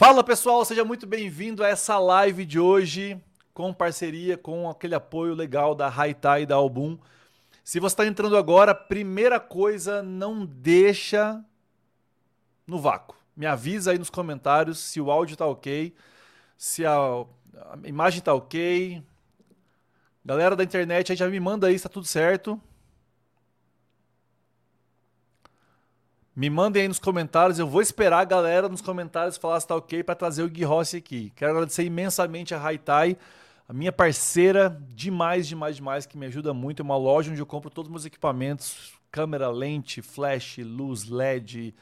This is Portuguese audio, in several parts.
Fala pessoal, seja muito bem-vindo a essa live de hoje com parceria com aquele apoio legal da Haitai e da Album. Se você está entrando agora, primeira coisa, não deixa no vácuo. Me avisa aí nos comentários se o áudio tá ok, se a, a imagem tá ok. Galera da internet aí já me manda aí se tá tudo certo. Me mandem aí nos comentários. Eu vou esperar a galera nos comentários falar se tá ok para trazer o Gui Rossi aqui. Quero agradecer imensamente a Haitai, a minha parceira, demais, demais, demais, que me ajuda muito. É uma loja onde eu compro todos os meus equipamentos: câmera, lente, flash, luz, LED.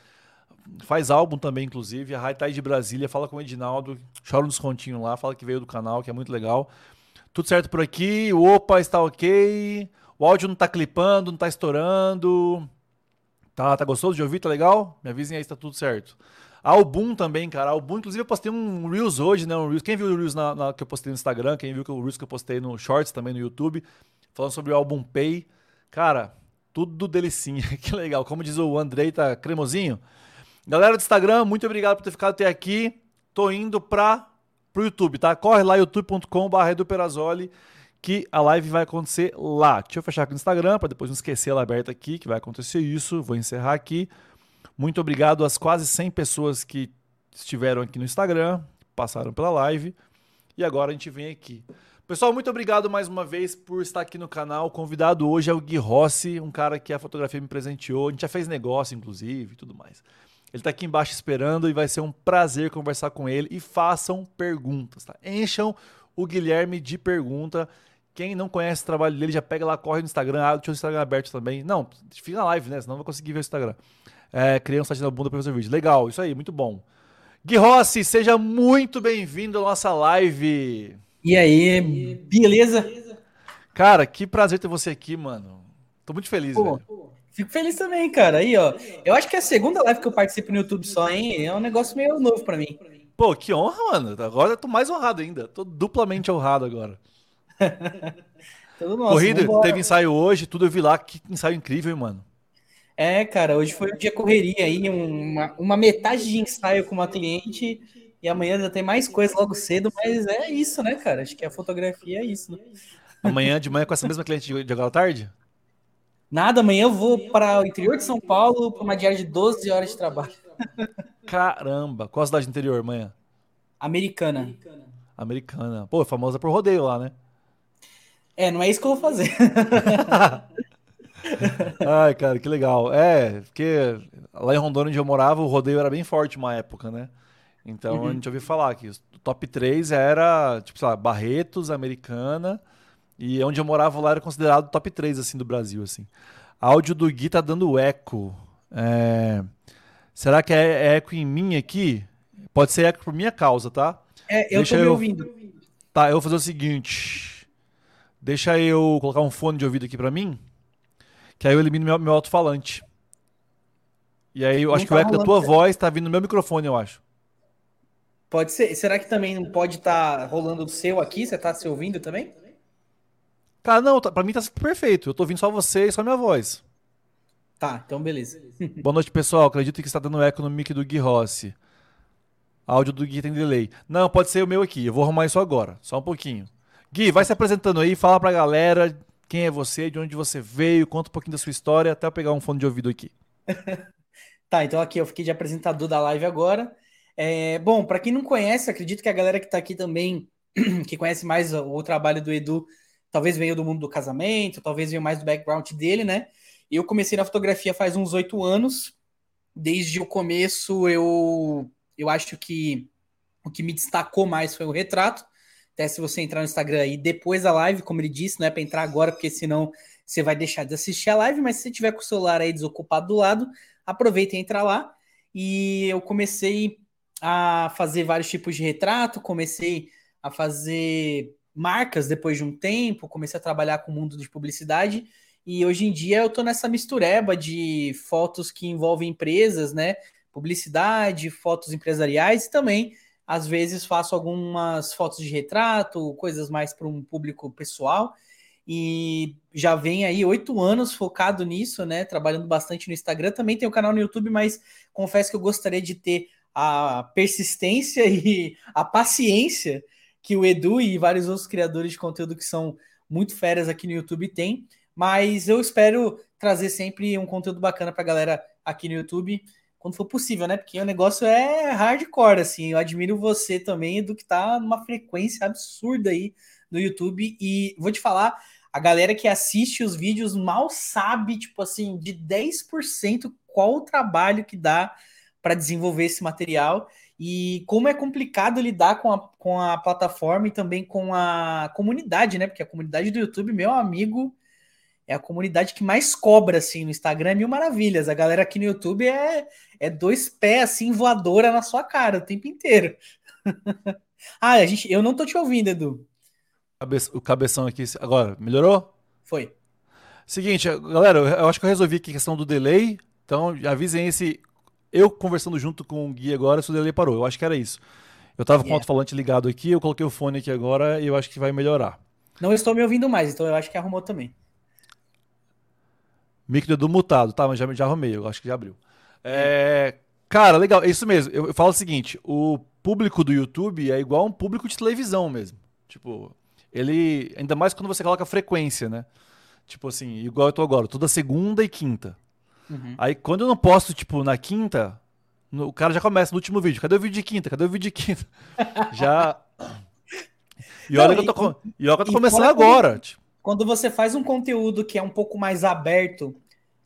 Faz álbum também, inclusive. A Haitai de Brasília. Fala com o Edinaldo. Chora um descontinho lá. Fala que veio do canal, que é muito legal. Tudo certo por aqui. O Opa está ok. O áudio não está clipando, não está estourando. Tá, tá gostoso de ouvir? Tá legal? Me avisem aí se tá tudo certo. Album também, cara. Album, inclusive eu postei um Reels hoje, né? Um Reels. Quem viu o Reels na, na, que eu postei no Instagram, quem viu o Reels que eu postei no Shorts também no YouTube, falando sobre o álbum Pay. Cara, tudo delicinha. que legal. Como diz o Andrei, tá cremosinho. Galera do Instagram, muito obrigado por ter ficado até aqui. Tô indo para pro YouTube, tá? Corre lá, youtube.com.br do Perazoli que a live vai acontecer lá. Deixa eu fechar aqui no Instagram para depois não esquecer ela aberta aqui, que vai acontecer isso. Vou encerrar aqui. Muito obrigado às quase 100 pessoas que estiveram aqui no Instagram, passaram pela live. E agora a gente vem aqui. Pessoal, muito obrigado mais uma vez por estar aqui no canal. O convidado hoje é o Gui Rossi, um cara que a fotografia me presenteou. A gente já fez negócio, inclusive, e tudo mais. Ele está aqui embaixo esperando e vai ser um prazer conversar com ele. E façam perguntas, tá? Encham o Guilherme de pergunta. Quem não conhece o trabalho dele, já pega lá, corre no Instagram. Ah, deixa o Instagram aberto também. Não, fica na live, né? Senão não vai conseguir ver o Instagram. É, criei um site na bunda para fazer vídeo. Legal, isso aí, muito bom. Gui Rossi, seja muito bem-vindo à nossa live. E aí, beleza? Cara, que prazer ter você aqui, mano. Tô muito feliz, Pô, velho. Fico feliz também, cara. Aí, ó. Eu acho que é a segunda live que eu participo no YouTube só, hein? É um negócio meio novo para mim. Pô, que honra, mano. Agora eu tô mais honrado ainda. Tô duplamente honrado agora. Corrida, vambora. teve ensaio hoje, tudo eu vi lá. Que ensaio incrível, hein, mano. É, cara, hoje foi um dia correria aí, uma, uma metade de ensaio com uma cliente e amanhã já tem mais coisa logo cedo, mas é isso, né, cara? Acho que a fotografia é isso, né? Amanhã de manhã com essa mesma cliente de, agora à tarde? Nada, amanhã eu vou para o interior de São Paulo para uma diária de 12 horas de trabalho. Caramba, qual a cidade do interior amanhã? Americana. Americana. Pô, é famosa por rodeio lá, né? É, não é isso que eu vou fazer. Ai, cara, que legal. É, porque lá em Rondônia, onde eu morava, o rodeio era bem forte uma época, né? Então uhum. a gente ouviu falar que o top 3 era, tipo, sei lá, Barretos, Americana, e onde eu morava lá era considerado top 3, assim, do Brasil, assim. Áudio do Gui tá dando eco. É... Será que é, eco em mim aqui? Pode ser eco por minha causa, tá? É, eu Deixa tô me eu... ouvindo. Tá, eu vou fazer o seguinte. Deixa eu colocar um fone de ouvido aqui para mim, que aí eu elimino meu, meu alto-falante. E aí eu não acho tá que o eco da tua voz tá vindo no meu microfone, eu acho. Pode ser. Será que também não pode estar tá rolando o seu aqui? Você tá se ouvindo também? Cara, não, tá, pra mim tá perfeito. Eu tô ouvindo só você e só minha voz. Tá, então beleza. Boa noite, pessoal. Acredito que está dando eco no mic do Gui Rossi. Áudio do Gui tem delay. Não, pode ser o meu aqui. Eu vou arrumar isso agora. Só um pouquinho. Gui, vai se apresentando aí, fala pra galera quem é você, de onde você veio, conta um pouquinho da sua história, até eu pegar um fone de ouvido aqui. tá, então aqui eu fiquei de apresentador da live agora. É, bom, para quem não conhece, acredito que a galera que está aqui também, que conhece mais o, o, trabalho do Edu, talvez veio do mundo do casamento, talvez veio mais do background dele, né? Eu comecei na fotografia faz uns oito anos. Desde o começo, eu, eu acho que o que me destacou mais foi o retrato. Até se você entrar no Instagram aí depois da live, como ele disse, não é para entrar agora, porque senão você vai deixar de assistir a live, mas se você tiver com o celular aí desocupado do lado, aproveita e entra lá. E eu comecei a fazer vários tipos de retrato, comecei a fazer marcas depois de um tempo, comecei a trabalhar com o mundo de publicidade e hoje em dia eu tô nessa mistureba de fotos que envolvem empresas, né? Publicidade, fotos empresariais e também às vezes faço algumas fotos de retrato, coisas mais para um público pessoal. E já vem aí oito anos focado nisso, né? Trabalhando bastante no Instagram. Também tem o canal no YouTube, mas confesso que eu gostaria de ter a persistência e a paciência que o Edu e vários outros criadores de conteúdo que são muito férias aqui no YouTube têm. Mas eu espero trazer sempre um conteúdo bacana para a galera aqui no YouTube, quando for possível, né? Porque o negócio é hardcore, assim. Eu admiro você também, do que tá numa frequência absurda aí no YouTube. E vou te falar, a galera que assiste os vídeos mal sabe, tipo assim, de 10% qual o trabalho que dá para desenvolver esse material e como é complicado lidar com a, com a plataforma e também com a comunidade, né? Porque a comunidade do YouTube, meu amigo, é a comunidade que mais cobra, assim, no Instagram, é mil maravilhas. A galera aqui no YouTube é, é dois pés, assim, voadora na sua cara o tempo inteiro. ah, a gente, eu não tô te ouvindo, Edu. O cabeção aqui, agora, melhorou? Foi. Seguinte, galera, eu acho que eu resolvi aqui a questão do delay, então avisem esse eu conversando junto com o Gui agora, se o delay parou. Eu acho que era isso. Eu tava com o alto-falante ligado aqui, eu coloquei o fone aqui agora e eu acho que vai melhorar. Não estou me ouvindo mais, então eu acho que arrumou também. Micro do mutado, tá, mas já, já arrumei, eu acho que já abriu. É, cara, legal, é isso mesmo. Eu, eu falo o seguinte: o público do YouTube é igual um público de televisão mesmo. Tipo, ele. Ainda mais quando você coloca frequência, né? Tipo assim, igual eu tô agora, toda segunda e quinta. Uhum. Aí quando eu não posto, tipo, na quinta, o cara já começa no último vídeo. Cadê o vídeo de quinta? Cadê o vídeo de quinta? já. E olha não, que eu tô, e, olha que eu tô começando agora. Tipo. Quando você faz um conteúdo que é um pouco mais aberto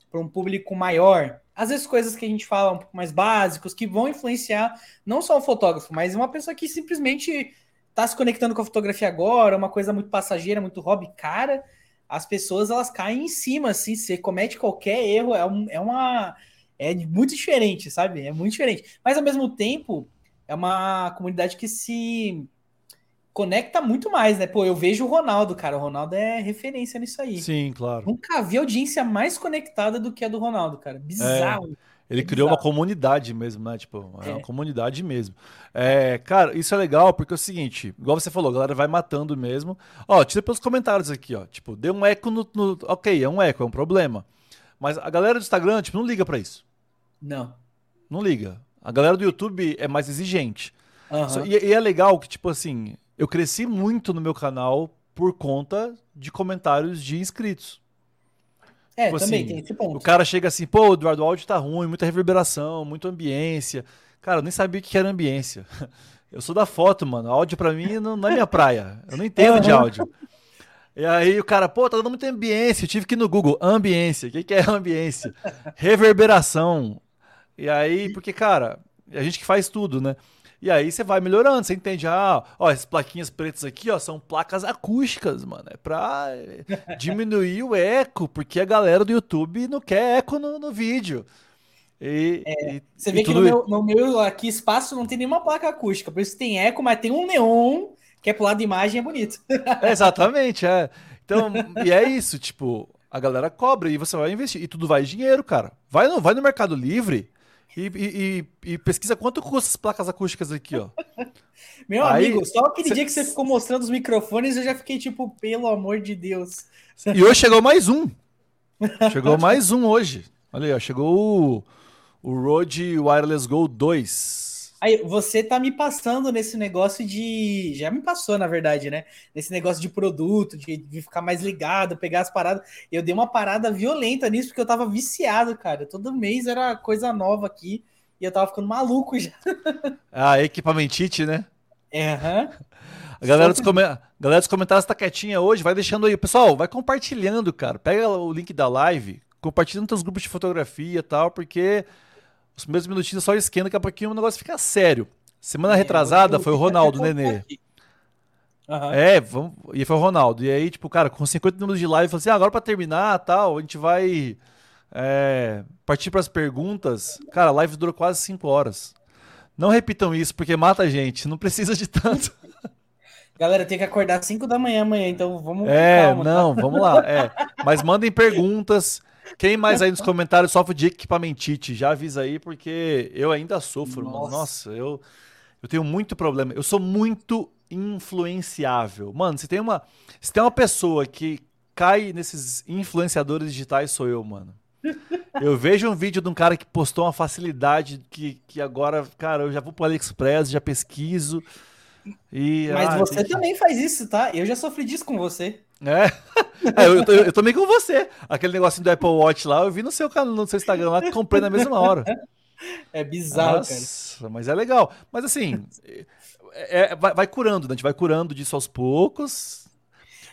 para um público maior, às vezes coisas que a gente fala um pouco mais básicos, que vão influenciar não só o fotógrafo, mas uma pessoa que simplesmente está se conectando com a fotografia agora, uma coisa muito passageira, muito hobby, cara as pessoas elas caem em cima, assim, você comete qualquer erro, é, um, é uma. É muito diferente, sabe? É muito diferente. Mas ao mesmo tempo, é uma comunidade que se conecta muito mais, né? Pô, eu vejo o Ronaldo, cara. O Ronaldo é referência nisso aí. Sim, claro. Nunca vi audiência mais conectada do que a do Ronaldo, cara. Bizarro. É. Ele é criou bizarro. uma comunidade mesmo, né? Tipo, é, é. uma comunidade mesmo. É, cara, isso é legal porque é o seguinte, igual você falou, a galera vai matando mesmo. Ó, tira pelos comentários aqui, ó. Tipo, deu um eco no, no. Ok, é um eco, é um problema. Mas a galera do Instagram, tipo, não liga para isso. Não. Não liga. A galera do YouTube é mais exigente. Uhum. E, e é legal que, tipo assim, eu cresci muito no meu canal por conta de comentários de inscritos. É, tipo também assim, tem esse ponto. O cara chega assim, pô, Eduardo, o áudio tá ruim, muita reverberação, muita ambiência. Cara, eu nem sabia o que era ambiência. Eu sou da foto, mano. Áudio pra mim não, não é minha praia. Eu não entendo de áudio. E aí o cara, pô, tá dando muita ambiência. Eu tive que ir no Google, ambiência. O que, que é ambiência? Reverberação. E aí, porque, cara, a gente que faz tudo, né? E aí você vai melhorando, você entende, ah, ó, essas plaquinhas pretas aqui, ó, são placas acústicas, mano. É pra diminuir o eco, porque a galera do YouTube não quer eco no, no vídeo. E, é, e, você vê que no meu, no meu, aqui espaço não tem nenhuma placa acústica, por isso tem eco, mas tem um neon que é pro lado da imagem é bonito. É, exatamente, é. Então, e é isso, tipo, a galera cobra e você vai investir. E tudo vai dinheiro, cara. Vai no, vai no Mercado Livre, e, e, e, pesquisa quanto custa as placas acústicas aqui, ó. Meu Aí, amigo, só aquele cê... dia que você ficou mostrando os microfones, eu já fiquei tipo, pelo amor de Deus. E hoje chegou mais um. Chegou mais um hoje. Olha aí, ó, chegou o, o Rode Wireless Go 2. Aí, você tá me passando nesse negócio de. Já me passou, na verdade, né? Nesse negócio de produto, de, de, ficar mais ligado, pegar as paradas. Eu dei uma parada violenta nisso, porque eu tava viciado, cara. Todo mês era coisa nova aqui e eu tava ficando maluco já. Ah, equipamentite, né? É, aham. A galera, dos galera dos comentários tá quietinha hoje, vai deixando aí. Pessoal, vai compartilhando, cara. Pega o link da live, compartilha nos teus grupos de fotografia e tal, porque os primeiros minutinhos só esquenta, daqui a pouquinho o negócio fica sério. Semana é, retrasada foi o Ronaldo, Nenê. Uhum. É, vamos, e foi o Ronaldo. E aí, tipo, cara, com 50 minutos de live, eu falei assim: ah, agora pra terminar tal, a gente vai é, partir pras perguntas. Cara, a live durou quase 5 horas. Não repitam isso, porque mata a gente, não precisa de tanto. Galera, tem que acordar 5 da manhã amanhã, então vamos. É, calma, tá? não, tá? vamos lá. É. Mas mandem perguntas. Quem mais aí nos comentários sofre de equipamentite? Já avisa aí, porque eu ainda sofro, Nossa. mano. Nossa, eu, eu tenho muito problema. Eu sou muito influenciável. Mano, se tem uma, se tem uma pessoa que cai nesses influenciadores digitais, sou eu, mano. Eu vejo um vídeo de um cara que postou uma facilidade que, que agora, cara, eu já vou pro AliExpress, já pesquiso. E, Mas ah, você tem também faz isso, tá? Eu já sofri disso com você. É, É, eu, eu tô meio com você. Aquele negocinho do Apple Watch lá, eu vi no seu canal, no seu Instagram lá, que comprei na mesma hora. É bizarro, cara. Nossa, mas é legal. Mas assim, é- é- vai, vai curando, né? A gente vai curando disso aos poucos.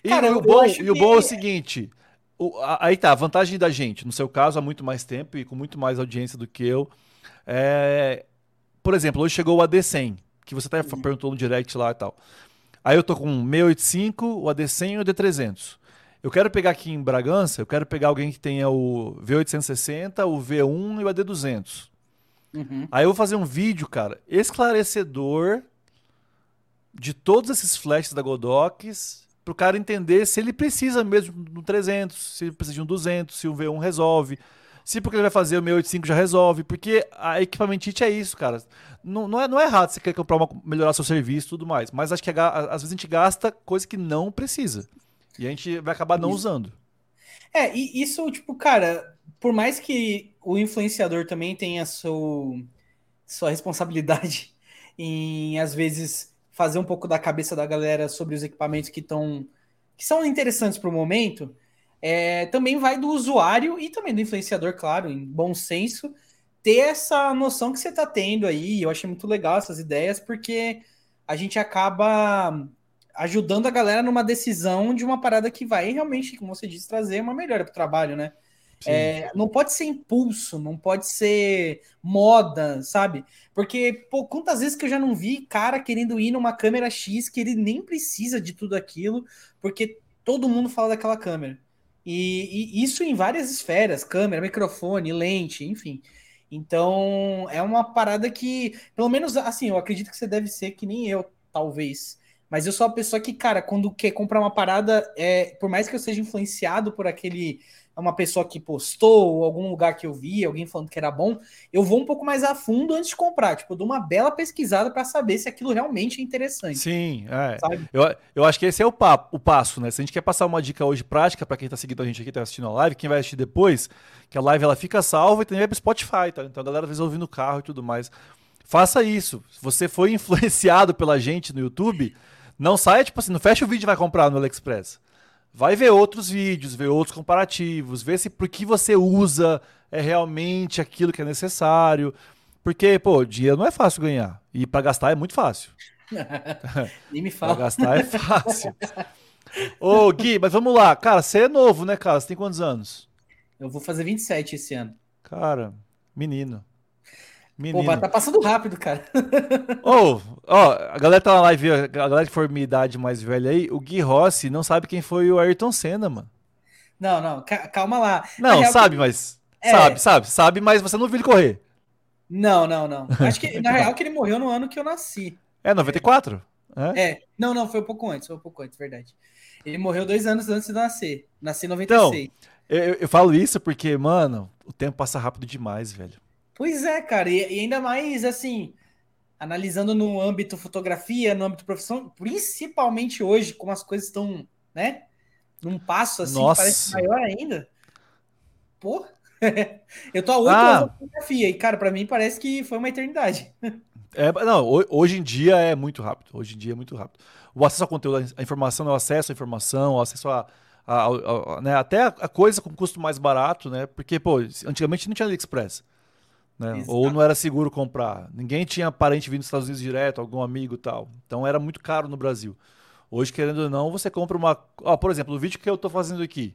E, Cara, o bom, e o bom é o seguinte: o- a- aí tá, a vantagem da gente, no seu caso, há muito mais tempo e com muito mais audiência do que eu. É, por exemplo, hoje chegou o AD100, que você até Uhum. perguntou no direct lá e tal. Aí eu tô com o 685, o AD100 e o AD300. Eu quero pegar aqui em Bragança, eu quero pegar alguém que tenha o V860, o V1 e o AD200. Uhum. Aí eu vou fazer um vídeo, cara, esclarecedor de todos esses flashes da Godox, pro cara entender se ele precisa mesmo do 300, se ele precisa de um 200, se o V1 resolve, se porque ele vai fazer o 685 já resolve, porque a equipamentite é isso, cara. Não, não, é, não é errado você quer comprar uma, melhorar seu serviço e tudo mais, mas acho que a às vezes a gente gasta coisa que não precisa. E a gente vai acabar não usando. É, e isso, tipo, cara, por mais que o influenciador também tenha seu, sua responsabilidade em, às vezes, fazer um pouco da cabeça da galera sobre os equipamentos que estão que são interessantes para o momento, é, também vai do usuário e também do influenciador, claro, em bom senso, ter essa noção que você está tendo aí. Eu achei muito legal essas ideias, porque a gente acaba ajudando a galera numa decisão de uma parada que vai realmente, como você disse, trazer uma melhora para o trabalho, né? É, não pode ser impulso, não pode ser moda, sabe? Porque, pô, quantas vezes que eu já não vi cara querendo ir numa câmera X que ele nem precisa de tudo aquilo, porque todo mundo fala daquela câmera. E, e isso em várias esferas, câmera, microfone, lente, enfim. Então, é uma parada que, pelo menos assim, eu acredito que você deve ser que nem eu, talvez. Mas eu sou a pessoa que, cara, quando quer comprar uma parada, é, por mais que eu seja influenciado por aquele uma pessoa que postou, ou algum lugar que eu vi, alguém falando que era bom, eu vou um pouco mais a fundo antes de comprar. Tipo, eu dou uma bela pesquisada para saber se aquilo realmente é interessante. Sim, é. Eu, eu acho que esse é o, papo, o passo, né? Se a gente quer passar uma dica hoje prática para quem tá seguindo a gente aqui, tá assistindo a live, quem vai assistir depois, que a live ela fica salva e também vai pro Spotify, tá? Então a galera às vezes ouve no carro e tudo mais. Faça isso. Se você foi influenciado pela gente no YouTube, não saia, tipo assim, não fecha o vídeo e vai comprar no AliExpress. Vai ver outros vídeos, ver outros comparativos, ver se por que você usa é realmente aquilo que é necessário. Porque, pô, dinheiro não é fácil ganhar. E para gastar é muito fácil. Nem me Pra fala. gastar é fácil. Ô, Gui, mas vamos lá. Cara, você é novo, né, cara? Você tem quantos anos? Eu vou fazer 27 esse ano. Cara, menino. Pô, Menino. mas tá passando rápido, cara. Ô, ó, a galera tá na live, a galera que for minha idade mais velha aí, o Gui Rossi não sabe quem foi o Ayrton Senna, mano. Não, não, ca- calma lá. Não, sabe, mas. É. Sabe, sabe, sabe, mas você não viu ele correr. Não, não, não. Acho que, na real, que ele morreu no ano que eu nasci. É 94? É? É, não, não, foi um pouco antes, foi um pouco antes, verdade. Ele morreu dois anos antes de nascer. Nasci em 96. Eu, eu- eu falo isso porque, mano, o tempo passa rápido demais, velho. Pois é, cara, e, e ainda mais assim, analisando no âmbito fotografia, no âmbito profissão, principalmente hoje, como as coisas estão, né? Num passo assim, Nossa. parece maior ainda. Pô, eu tô há oito Ah. anos fotografia e, cara, pra mim parece que foi uma eternidade. É, não, ho- hoje em dia é muito rápido. Hoje em dia é muito rápido. O acesso ao conteúdo, a informação, o acesso à informação, o acesso a, a- a- a- né, até a, a coisa com custo mais barato, né? Porque, pô, antigamente não tinha AliExpress. Né? Ou não era seguro comprar. Ninguém tinha parente vindo dos Estados Unidos direto, algum amigo e tal. Então era muito caro no Brasil. Hoje, querendo ou não, você compra uma. Por exemplo, o vídeo que eu tô fazendo aqui,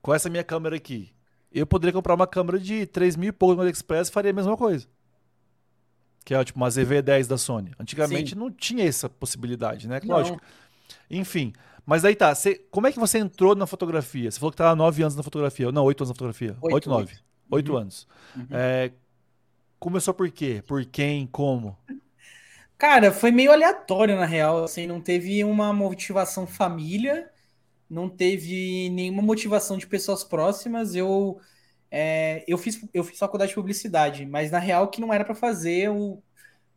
com essa minha câmera aqui, eu poderia comprar uma câmera de 3 mil e pouco no AliExpress e faria a mesma coisa. Que é tipo uma ZV-10 da Sony. Antigamente não tinha essa possibilidade, né? Não. Lógico. Enfim. Mas aí tá. Você, como é que você entrou na fotografia? Você falou que estava há 9 anos na fotografia. Não, 8 anos na fotografia. Oito, 8, 9. Oito. 8 Uhum. anos. Uhum. É, começou por quê? Por quem? Como? Cara, foi meio aleatório, na real. Assim, não teve uma motivação família, não teve nenhuma motivação de pessoas próximas. Eu, é, eu, fiz, eu fiz faculdade de publicidade, mas na real que não era para fazer. Eu,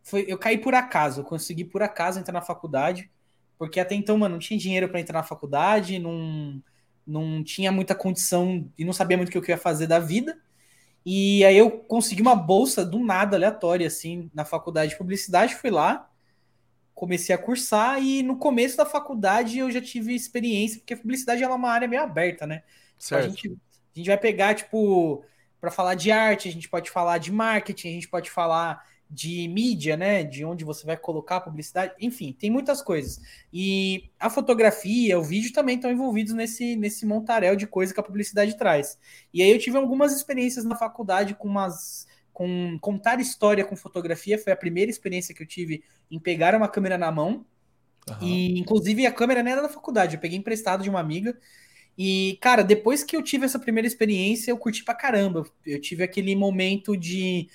foi, eu caí por acaso, eu consegui por acaso entrar na faculdade, porque até então, mano, não tinha dinheiro para entrar na faculdade, não, não tinha muita condição e não sabia muito o que eu ia fazer da vida. E aí eu consegui uma bolsa do nada, aleatória, assim, na faculdade de publicidade, fui lá, comecei a cursar e no começo da faculdade eu já tive experiência, porque a publicidade é uma área meio aberta, né? Certo. A gente, a gente vai pegar, tipo, para falar de arte, a gente pode falar de marketing, a gente pode falar de mídia, né? De onde você vai colocar a publicidade, enfim, tem muitas coisas. E a fotografia, o vídeo também estão envolvidos nesse, nesse montaréu de coisa que a publicidade traz. E aí eu tive algumas experiências na faculdade com umas. com contar história com fotografia, foi a primeira experiência que eu tive em pegar uma câmera na mão. Uhum. E, inclusive, a câmera não era da faculdade, eu peguei emprestado de uma amiga. E, cara, depois que eu tive essa primeira experiência, eu curti pra caramba. Eu tive aquele momento de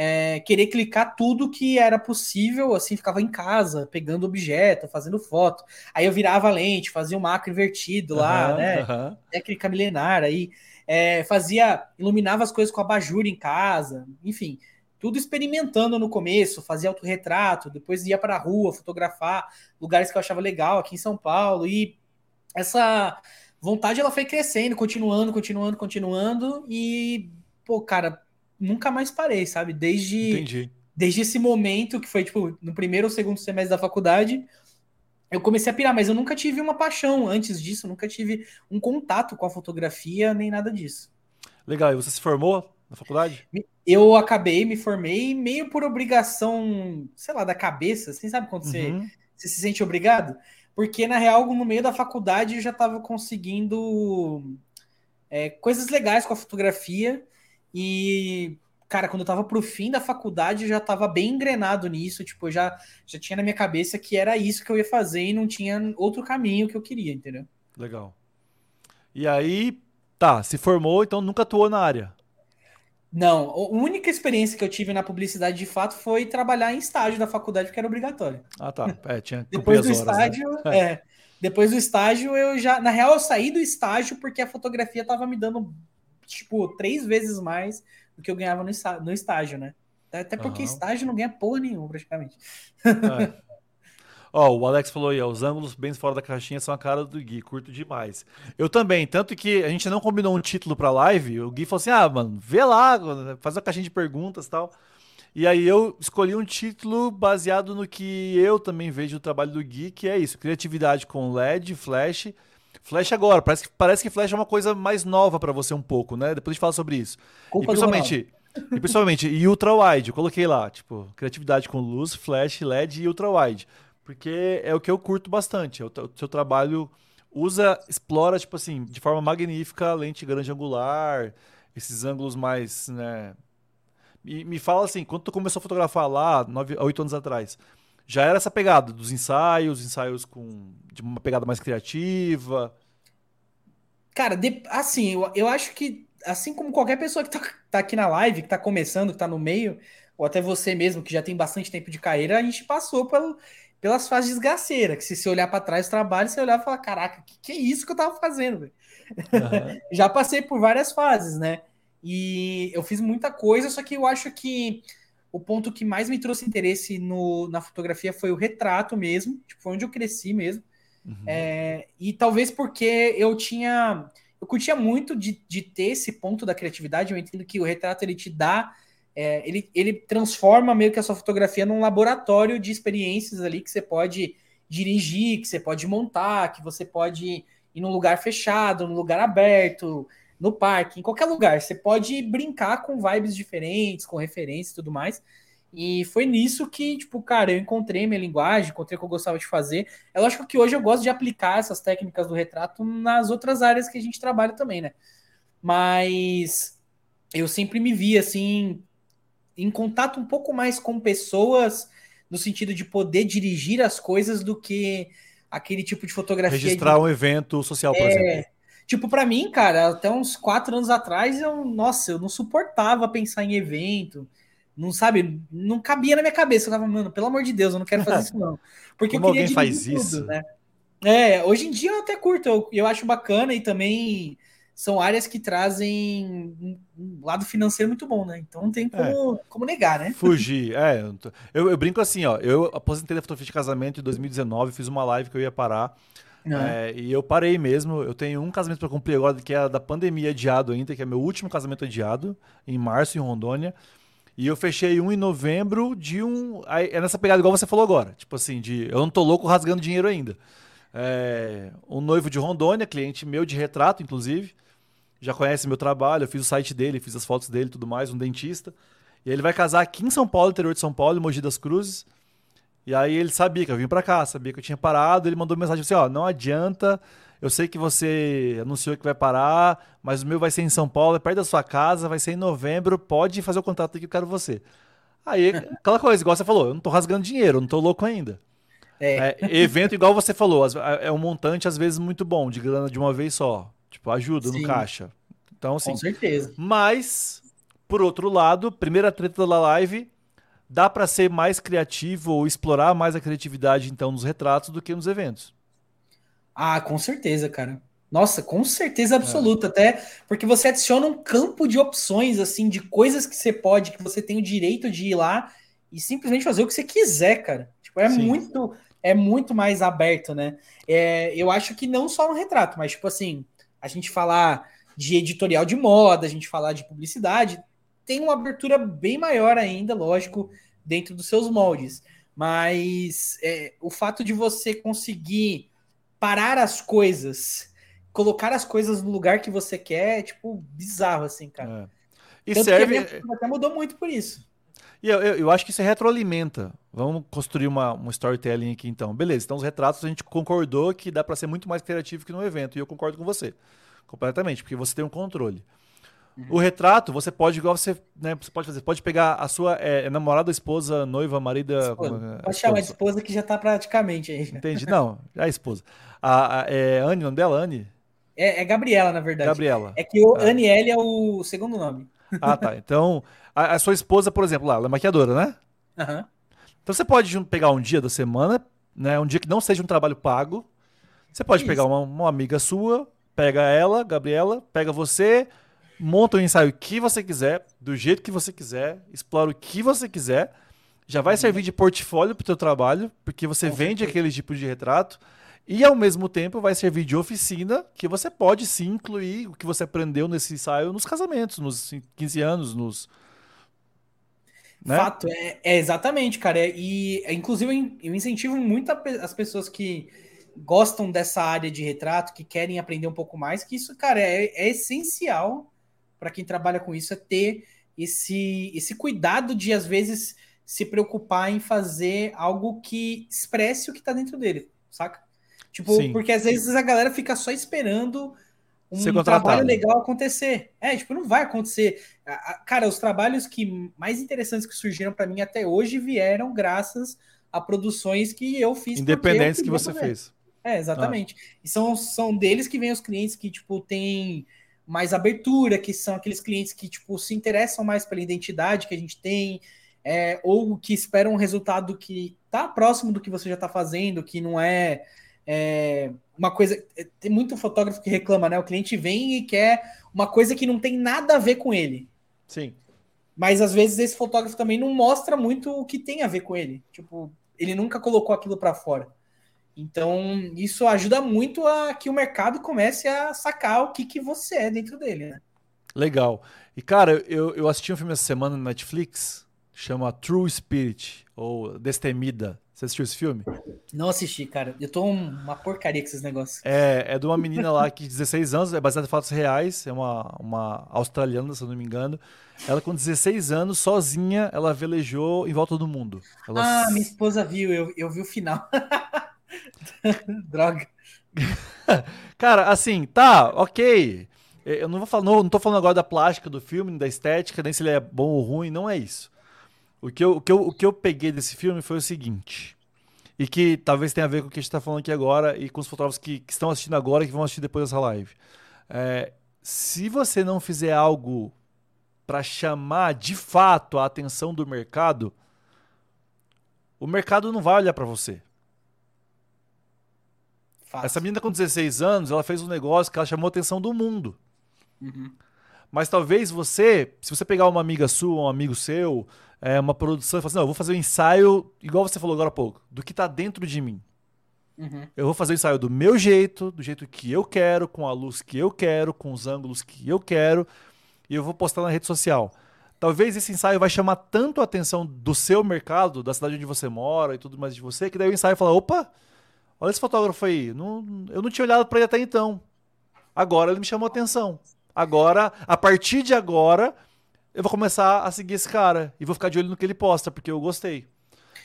é, querer clicar tudo que era possível, assim, ficava em casa, pegando objeto, fazendo foto. Aí eu virava a lente, fazia um macro invertido lá, uhum, né? Uhum. Técnica milenar, aí é, fazia, iluminava as coisas com abajur em casa, enfim, tudo experimentando no começo, fazia autorretrato, depois ia para a rua fotografar lugares que eu achava legal aqui em São Paulo, e essa vontade ela foi crescendo, continuando, continuando, continuando, e, pô, cara, nunca mais parei, sabe? Desde, Entendi. desde esse momento, que foi tipo no primeiro ou segundo semestre da faculdade, eu comecei a pirar, mas eu nunca tive uma paixão antes disso, nunca tive um contato com a fotografia, nem nada disso. Legal, e você se formou na faculdade? Eu acabei, me formei meio por obrigação, sei lá, da cabeça, assim, sabe quando uhum. você, você se sente obrigado? Porque, na real, no meio da faculdade eu já estava conseguindo é, coisas legais com a fotografia, e, cara, quando eu tava pro fim da faculdade, eu já tava bem engrenado nisso. Tipo, já, já tinha na minha cabeça que era isso que eu ia fazer e não tinha outro caminho que eu queria, entendeu? Legal. E aí, tá, se formou, então nunca atuou na área. Não, a única experiência que eu tive na publicidade de fato foi trabalhar em estágio da faculdade, porque era obrigatório. Ah, tá. É, tinha Depois do horas, né? estágio, né? é. Depois do estágio, eu já. Na real, eu saí do estágio porque a fotografia tava me dando tipo, três vezes mais do que eu ganhava no, no estágio, né? Até porque uhum. estágio não ganha porra nenhuma, praticamente. É. Ó, o Alex falou aí, ó, os ângulos bem fora da caixinha são a cara do Gui, curto demais. Eu também, tanto que a gente não combinou um título pra live, o Gui falou assim, ah, mano, vê lá, faz uma caixinha de perguntas e tal. E aí eu escolhi um título baseado no que eu também vejo do trabalho do Gui, que é isso, criatividade com LED, flash Flash agora, parece que, parece que Flash é uma coisa mais nova para você um pouco, né? Depois a gente fala sobre isso. Culpa e principalmente, e principalmente, e ultra wide, eu coloquei lá, tipo, criatividade com luz, flash, LED e ultra wide, porque é o que eu curto bastante. É o, o seu trabalho usa, explora tipo assim, de forma magnífica a lente grande angular, esses ângulos mais, né? E me fala assim, quando tu começou a fotografar lá, nove, oito anos atrás, já era essa pegada dos ensaios, ensaios com de uma pegada mais criativa? Cara, de, assim, eu, eu acho que, assim como qualquer pessoa que tá, tá aqui na live, que tá começando, que tá no meio, ou até você mesmo, que já tem bastante tempo de carreira, a gente passou pelo, pelas fases desgaceiras, que se você olhar para trás do trabalho, você olhar e falar, caraca, que, que é isso que eu tava fazendo, velho? Uhum. já passei por várias fases, né? E eu fiz muita coisa, só que eu acho que o ponto que mais me trouxe interesse no, na fotografia foi o retrato mesmo, tipo, foi onde eu cresci mesmo. Uhum. É, e talvez porque eu tinha. Eu curtia muito de, de ter esse ponto da criatividade. Eu entendo que o retrato ele te dá. É, ele, ele transforma meio que a sua fotografia num laboratório de experiências ali que você pode dirigir, que você pode montar, que você pode ir num lugar fechado, num lugar aberto, no parque, em qualquer lugar. Você pode brincar com vibes diferentes, com referências e tudo mais. E foi nisso que, tipo, cara, eu encontrei minha linguagem, encontrei o que eu gostava de fazer. É lógico que hoje eu gosto de aplicar essas técnicas do retrato nas outras áreas que a gente trabalha também, né? Mas eu sempre me vi, assim, em contato um pouco mais com pessoas, no sentido de poder dirigir as coisas do que aquele tipo de fotografia. Registrar de... um evento social, por é... exemplo. Tipo, para mim, cara, até uns quatro anos atrás, eu, nossa, eu não suportava pensar em evento. Não sabe, não cabia na minha cabeça. Eu tava, mano, pelo amor de Deus, eu não quero fazer isso, não. Porque Como alguém faz tudo, isso? Né? É, hoje em dia eu até curto, eu, eu acho bacana e também são áreas que trazem um lado financeiro muito bom, né? Então não tem como, é. como negar, né? Fugir, é. Eu, eu, brinco assim, ó. Eu aposentei da fotografia de casamento em 2019, fiz uma live que eu ia parar. É, e eu parei mesmo. Eu tenho um casamento para cumprir agora, que é da pandemia adiado ainda, que é meu último casamento adiado, em março, em Rondônia. E eu fechei um em novembro de um. É nessa pegada igual você falou agora. Tipo assim, de eu não tô louco rasgando dinheiro ainda. É, um noivo de Rondônia, cliente meu de retrato, inclusive. Já conhece meu trabalho, eu fiz o site dele, fiz as fotos dele tudo mais, um dentista. E ele vai casar aqui em São Paulo, interior de São Paulo, Mogi das Cruzes. E aí ele sabia que eu vim para cá, sabia que eu tinha parado, ele mandou mensagem assim, ó, não adianta, eu sei que você anunciou que vai parar, mas o meu vai ser em São Paulo, é perto da sua casa, vai ser em novembro, pode fazer o contrato aqui, eu quero você. Aí, aquela coisa, igual você falou, eu não tô rasgando dinheiro, eu não tô louco ainda. É. É, evento, igual você falou, é um montante às vezes muito bom, de grana de uma vez só. Tipo, ajuda Sim. no caixa. Então, assim. Com certeza. Mas, por outro lado, primeira treta da live, dá para ser mais criativo ou explorar mais a criatividade então nos retratos do que nos eventos. Ah, com certeza, cara. Nossa, com certeza absoluta, é. até porque você adiciona um campo de opções, assim, de coisas que você pode, que você tem o direito de ir lá e simplesmente fazer o que você quiser, cara. Tipo, é Sim. muito, é muito mais aberto, né? É, eu acho que não só no retrato, mas tipo assim, a gente falar de editorial de moda, a gente falar de publicidade, tem uma abertura bem maior ainda, lógico, dentro dos seus moldes. Mas é, o fato de você conseguir parar as coisas, colocar as coisas no lugar que você quer, é, tipo, bizarro, assim, cara. É. E Tanto serve. até mudou muito por isso. E eu, eu, eu, acho que isso retroalimenta. Vamos construir uma, um storytelling aqui então. Beleza, então os retratos a gente concordou que dá para ser muito mais criativo que no evento. E eu concordo com você. Completamente, porque você tem um controle. O retrato, você pode, igual você, né, você pode fazer, pode pegar a sua é, namorada, esposa, noiva, marida. Esposa. É, pode chamar de esposa que já tá praticamente aí. Entendi. Não, é a esposa. A, a, é Anne, o nome dela? Anne? É, é, Gabriela, na verdade. Gabriela. É que o ah. Aniele é o segundo nome. Ah, tá. Então, a, a, sua esposa, por exemplo, lá, ela é maquiadora, né? Uhum. Então você pode pegar um dia da semana, né? Um dia que não seja um trabalho pago. Você pode Isso. pegar uma, uma amiga sua, pega ela, Gabriela, pega você monta o ensaio que você quiser, do jeito que você quiser, explora o que você quiser. Já vai uhum. servir de portfólio para o teu trabalho, porque você vende aquele tipo de retrato. E ao mesmo tempo vai servir de oficina, que você pode sim incluir o que você aprendeu nesse ensaio nos casamentos, nos 15 anos, nos. Né? Fato, é, é, exatamente, cara. E inclusive eu incentivo muito as pessoas que gostam dessa área de retrato, que querem aprender um pouco mais, que isso, cara, é, é essencial para quem trabalha com isso é ter esse, esse cuidado de, às vezes, se preocupar em fazer algo que expresse o que está dentro dele, saca? Tipo, Sim. porque às vezes a galera fica só esperando um trabalho legal acontecer. É, tipo, não vai acontecer. Cara, os trabalhos que mais interessantes que surgiram para mim até hoje vieram graças a produções que eu fiz. Independentes que você fazer. fez. É, exatamente. Ah. E são, são deles que vêm os clientes que, tipo, tem mais abertura, que são aqueles clientes que tipo se interessam mais pela identidade que a gente tem, é, ou que esperam um resultado que tá próximo do que você já está fazendo, que não é, é, uma coisa. É, tem muito fotógrafo que reclama, né? O cliente vem e quer uma coisa que não tem nada a ver com ele. Sim. Mas às vezes esse fotógrafo também não mostra muito o que tem a ver com ele. Tipo, ele nunca colocou aquilo para fora. Então, isso ajuda muito a que o mercado comece a sacar o que, que você é dentro dele, né? Legal. E, cara, eu, eu assisti um filme essa semana na Netflix, chama True Spirit, ou Destemida. Você assistiu esse filme? Não assisti, cara. Eu tô uma porcaria com esses negócios. É, é de uma menina lá que 16 anos, é baseada em fatos reais, é uma, uma australiana, se eu não me engano. Ela com 16 anos, sozinha, ela velejou em volta do mundo. Ela... Ah, minha esposa viu, eu, eu vi o final. Droga. Cara, assim, tá, ok. Eu não vou falar, não, não tô falando agora da plástica do filme, da estética, nem se ele é bom ou ruim, não é isso. O que eu, o que eu, o que eu peguei desse filme foi o seguinte. E que talvez tenha a ver com o que a gente está falando aqui agora e com os fotógrafos que, que, estão assistindo agora e que vão assistir depois dessa live. É, se você não fizer algo para chamar de fato a atenção do mercado, o mercado não vai olhar para você. Fácil. Essa menina com 16 anos, ela fez um negócio que ela chamou a atenção do mundo. Uhum. Mas talvez você, se você pegar uma amiga sua, um amigo seu, é, uma produção e falar assim, não, eu vou fazer um ensaio, igual você falou agora há pouco, do que está dentro de mim. Uhum. Eu vou fazer o ensaio do meu jeito, do jeito que eu quero, com a luz que eu quero, com os ângulos que eu quero, e eu vou postar na rede social. Talvez esse ensaio vai chamar tanto a atenção do seu mercado, da cidade onde você mora e tudo mais de você, que daí o ensaio fala: opa, olha esse fotógrafo aí, não, eu não tinha olhado para ele até então. Agora ele me chamou a atenção. Agora, a partir de agora, eu vou começar a seguir esse cara e vou ficar de olho no que ele posta, porque eu gostei.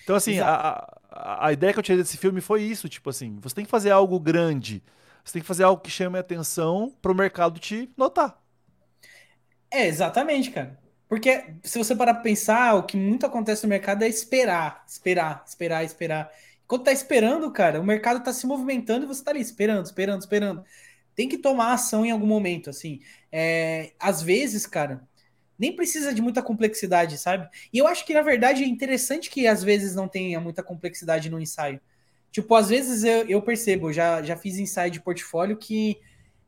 Então, assim, a, a, a, ideia que eu tirei desse filme foi isso: tipo assim, você tem que fazer algo grande, você tem que fazer algo que chame a atenção para o mercado te notar. É, exatamente, cara. Porque se você parar pra pensar, o que muito acontece no mercado é esperar, esperar, esperar, esperar. Enquanto tá esperando, cara, o mercado tá se movimentando e você tá ali esperando, esperando, esperando. Tem que tomar ação em algum momento, assim. É, às vezes, cara, nem precisa de muita complexidade, sabe? E eu acho que, na verdade, é interessante que às vezes não tenha muita complexidade no ensaio. Tipo, às vezes eu, eu percebo, já, já fiz ensaio de portfólio que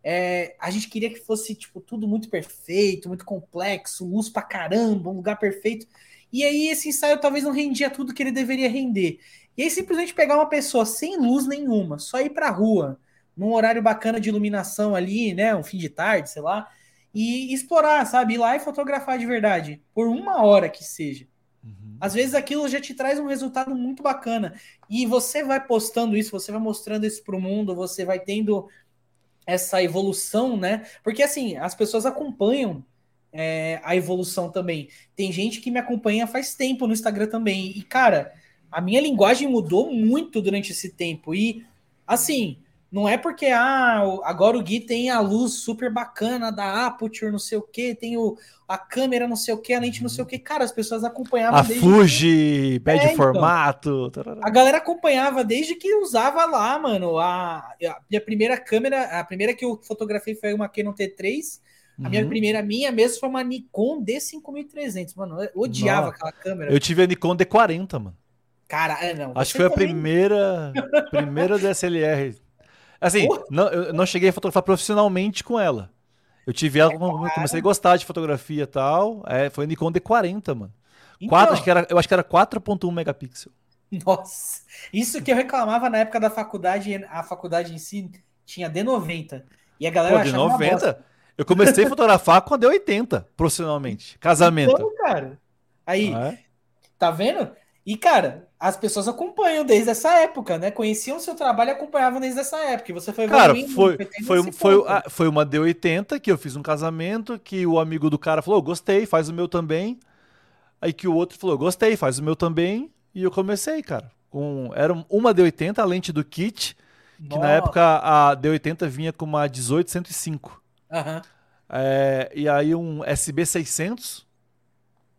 é, a gente queria que fosse, tipo, tudo muito perfeito, muito complexo, luz pra caramba, um lugar perfeito. E aí esse ensaio talvez não rendia tudo que ele deveria render. E aí simplesmente pegar uma pessoa sem luz nenhuma, só ir pra rua, num horário bacana de iluminação ali, né, um fim de tarde, sei lá, e explorar, sabe? Ir lá e fotografar de verdade, por uma hora que seja. Uhum. Às vezes aquilo já te traz um resultado muito bacana. E você vai postando isso, você vai mostrando isso para o mundo, você vai tendo essa evolução, né? Porque assim, as pessoas acompanham é, a evolução também. Tem gente que me acompanha faz tempo no Instagram também. E, cara, a minha linguagem mudou muito durante esse tempo. E, assim, não é porque ah, agora o Gui tem a luz super bacana da Aputure, não sei o que, tem o, a câmera, não sei o que, a lente, não sei o que. Cara, as pessoas acompanhavam. A desde Fuji, que... pede é, então. formato. Então, a galera acompanhava desde que usava lá, mano. A, a minha primeira câmera, a primeira que eu fotografei foi uma Canon T3. A uhum. minha primeira minha mesmo foi uma Nikon D5300, mano. Eu odiava Nossa. aquela câmera. Eu tive a Nikon D40, mano. Cara, é, não. Acho que foi também... a primeira, primeira DSLR Assim, não, eu não cheguei a fotografar profissionalmente com ela. Eu tive ela quando comecei a gostar de fotografia e tal. É, foi Nikon D40, mano. Então, 4, acho que era, eu acho que era 4.1 megapixel. Nossa, isso que eu reclamava na época da faculdade, a faculdade em si tinha D90. E a galera Pô, D90? Eu comecei a fotografar com a D80, profissionalmente. Casamento. Então, cara. Aí, é? tá vendo? E, cara, as pessoas acompanham desde essa época, né? Conheciam o seu trabalho e acompanhavam desde essa época. E você foi Cara, foi, foi, foi, foi uma D80 que eu fiz um casamento, que o amigo do cara falou, gostei, faz o meu também. Aí que o outro falou, gostei, faz o meu também. E eu comecei, cara. Com, era uma D80, a lente do kit, que Nossa. na época a D80 vinha com uma 18105. Uhum. É, e aí um SB600,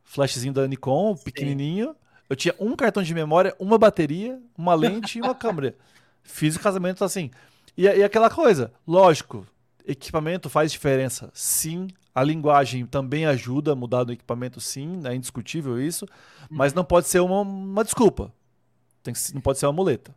flashzinho da Nikon, pequenininho. Eu tinha um cartão de memória, uma bateria, uma lente e uma câmera. Fiz o casamento assim. E, e aquela coisa, lógico, equipamento faz diferença, sim. A linguagem também ajuda a mudar do equipamento, sim, é indiscutível isso. Mas não pode ser uma, uma desculpa. Tem que, não pode ser uma muleta.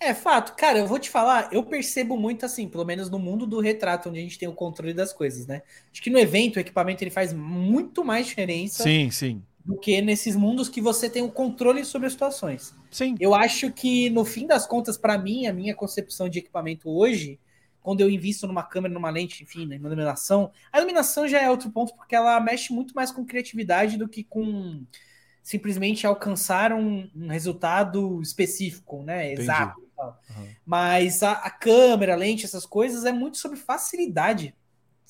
É fato, cara, eu vou te falar, eu percebo muito assim, pelo menos no mundo do retrato, onde a gente tem o controle das coisas, né? Acho que no evento o equipamento ele faz muito mais diferença. Sim, sim do que nesses mundos que você tem o controle sobre as situações. Sim. Eu acho que, no fim das contas, para mim, a minha concepção de equipamento hoje, quando eu invisto numa câmera, numa lente, enfim, na iluminação, a iluminação já é outro ponto, porque ela mexe muito mais com criatividade do que com simplesmente alcançar um, um resultado específico, né? Exato. Uhum. Mas a, a câmera, a lente, essas coisas é muito sobre facilidade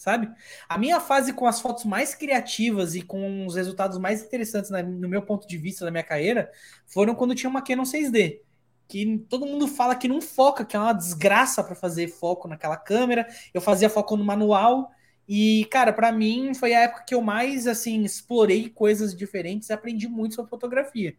sabe? A minha fase com as fotos mais criativas e com os resultados mais interessantes, né, no meu ponto de vista da minha carreira, foram quando tinha uma Canon 6D. Que todo mundo fala que não foca, que é uma desgraça para fazer foco naquela câmera. Eu fazia foco no manual. E, cara, para mim foi a época que eu mais, assim, explorei coisas diferentes e aprendi muito sobre fotografia.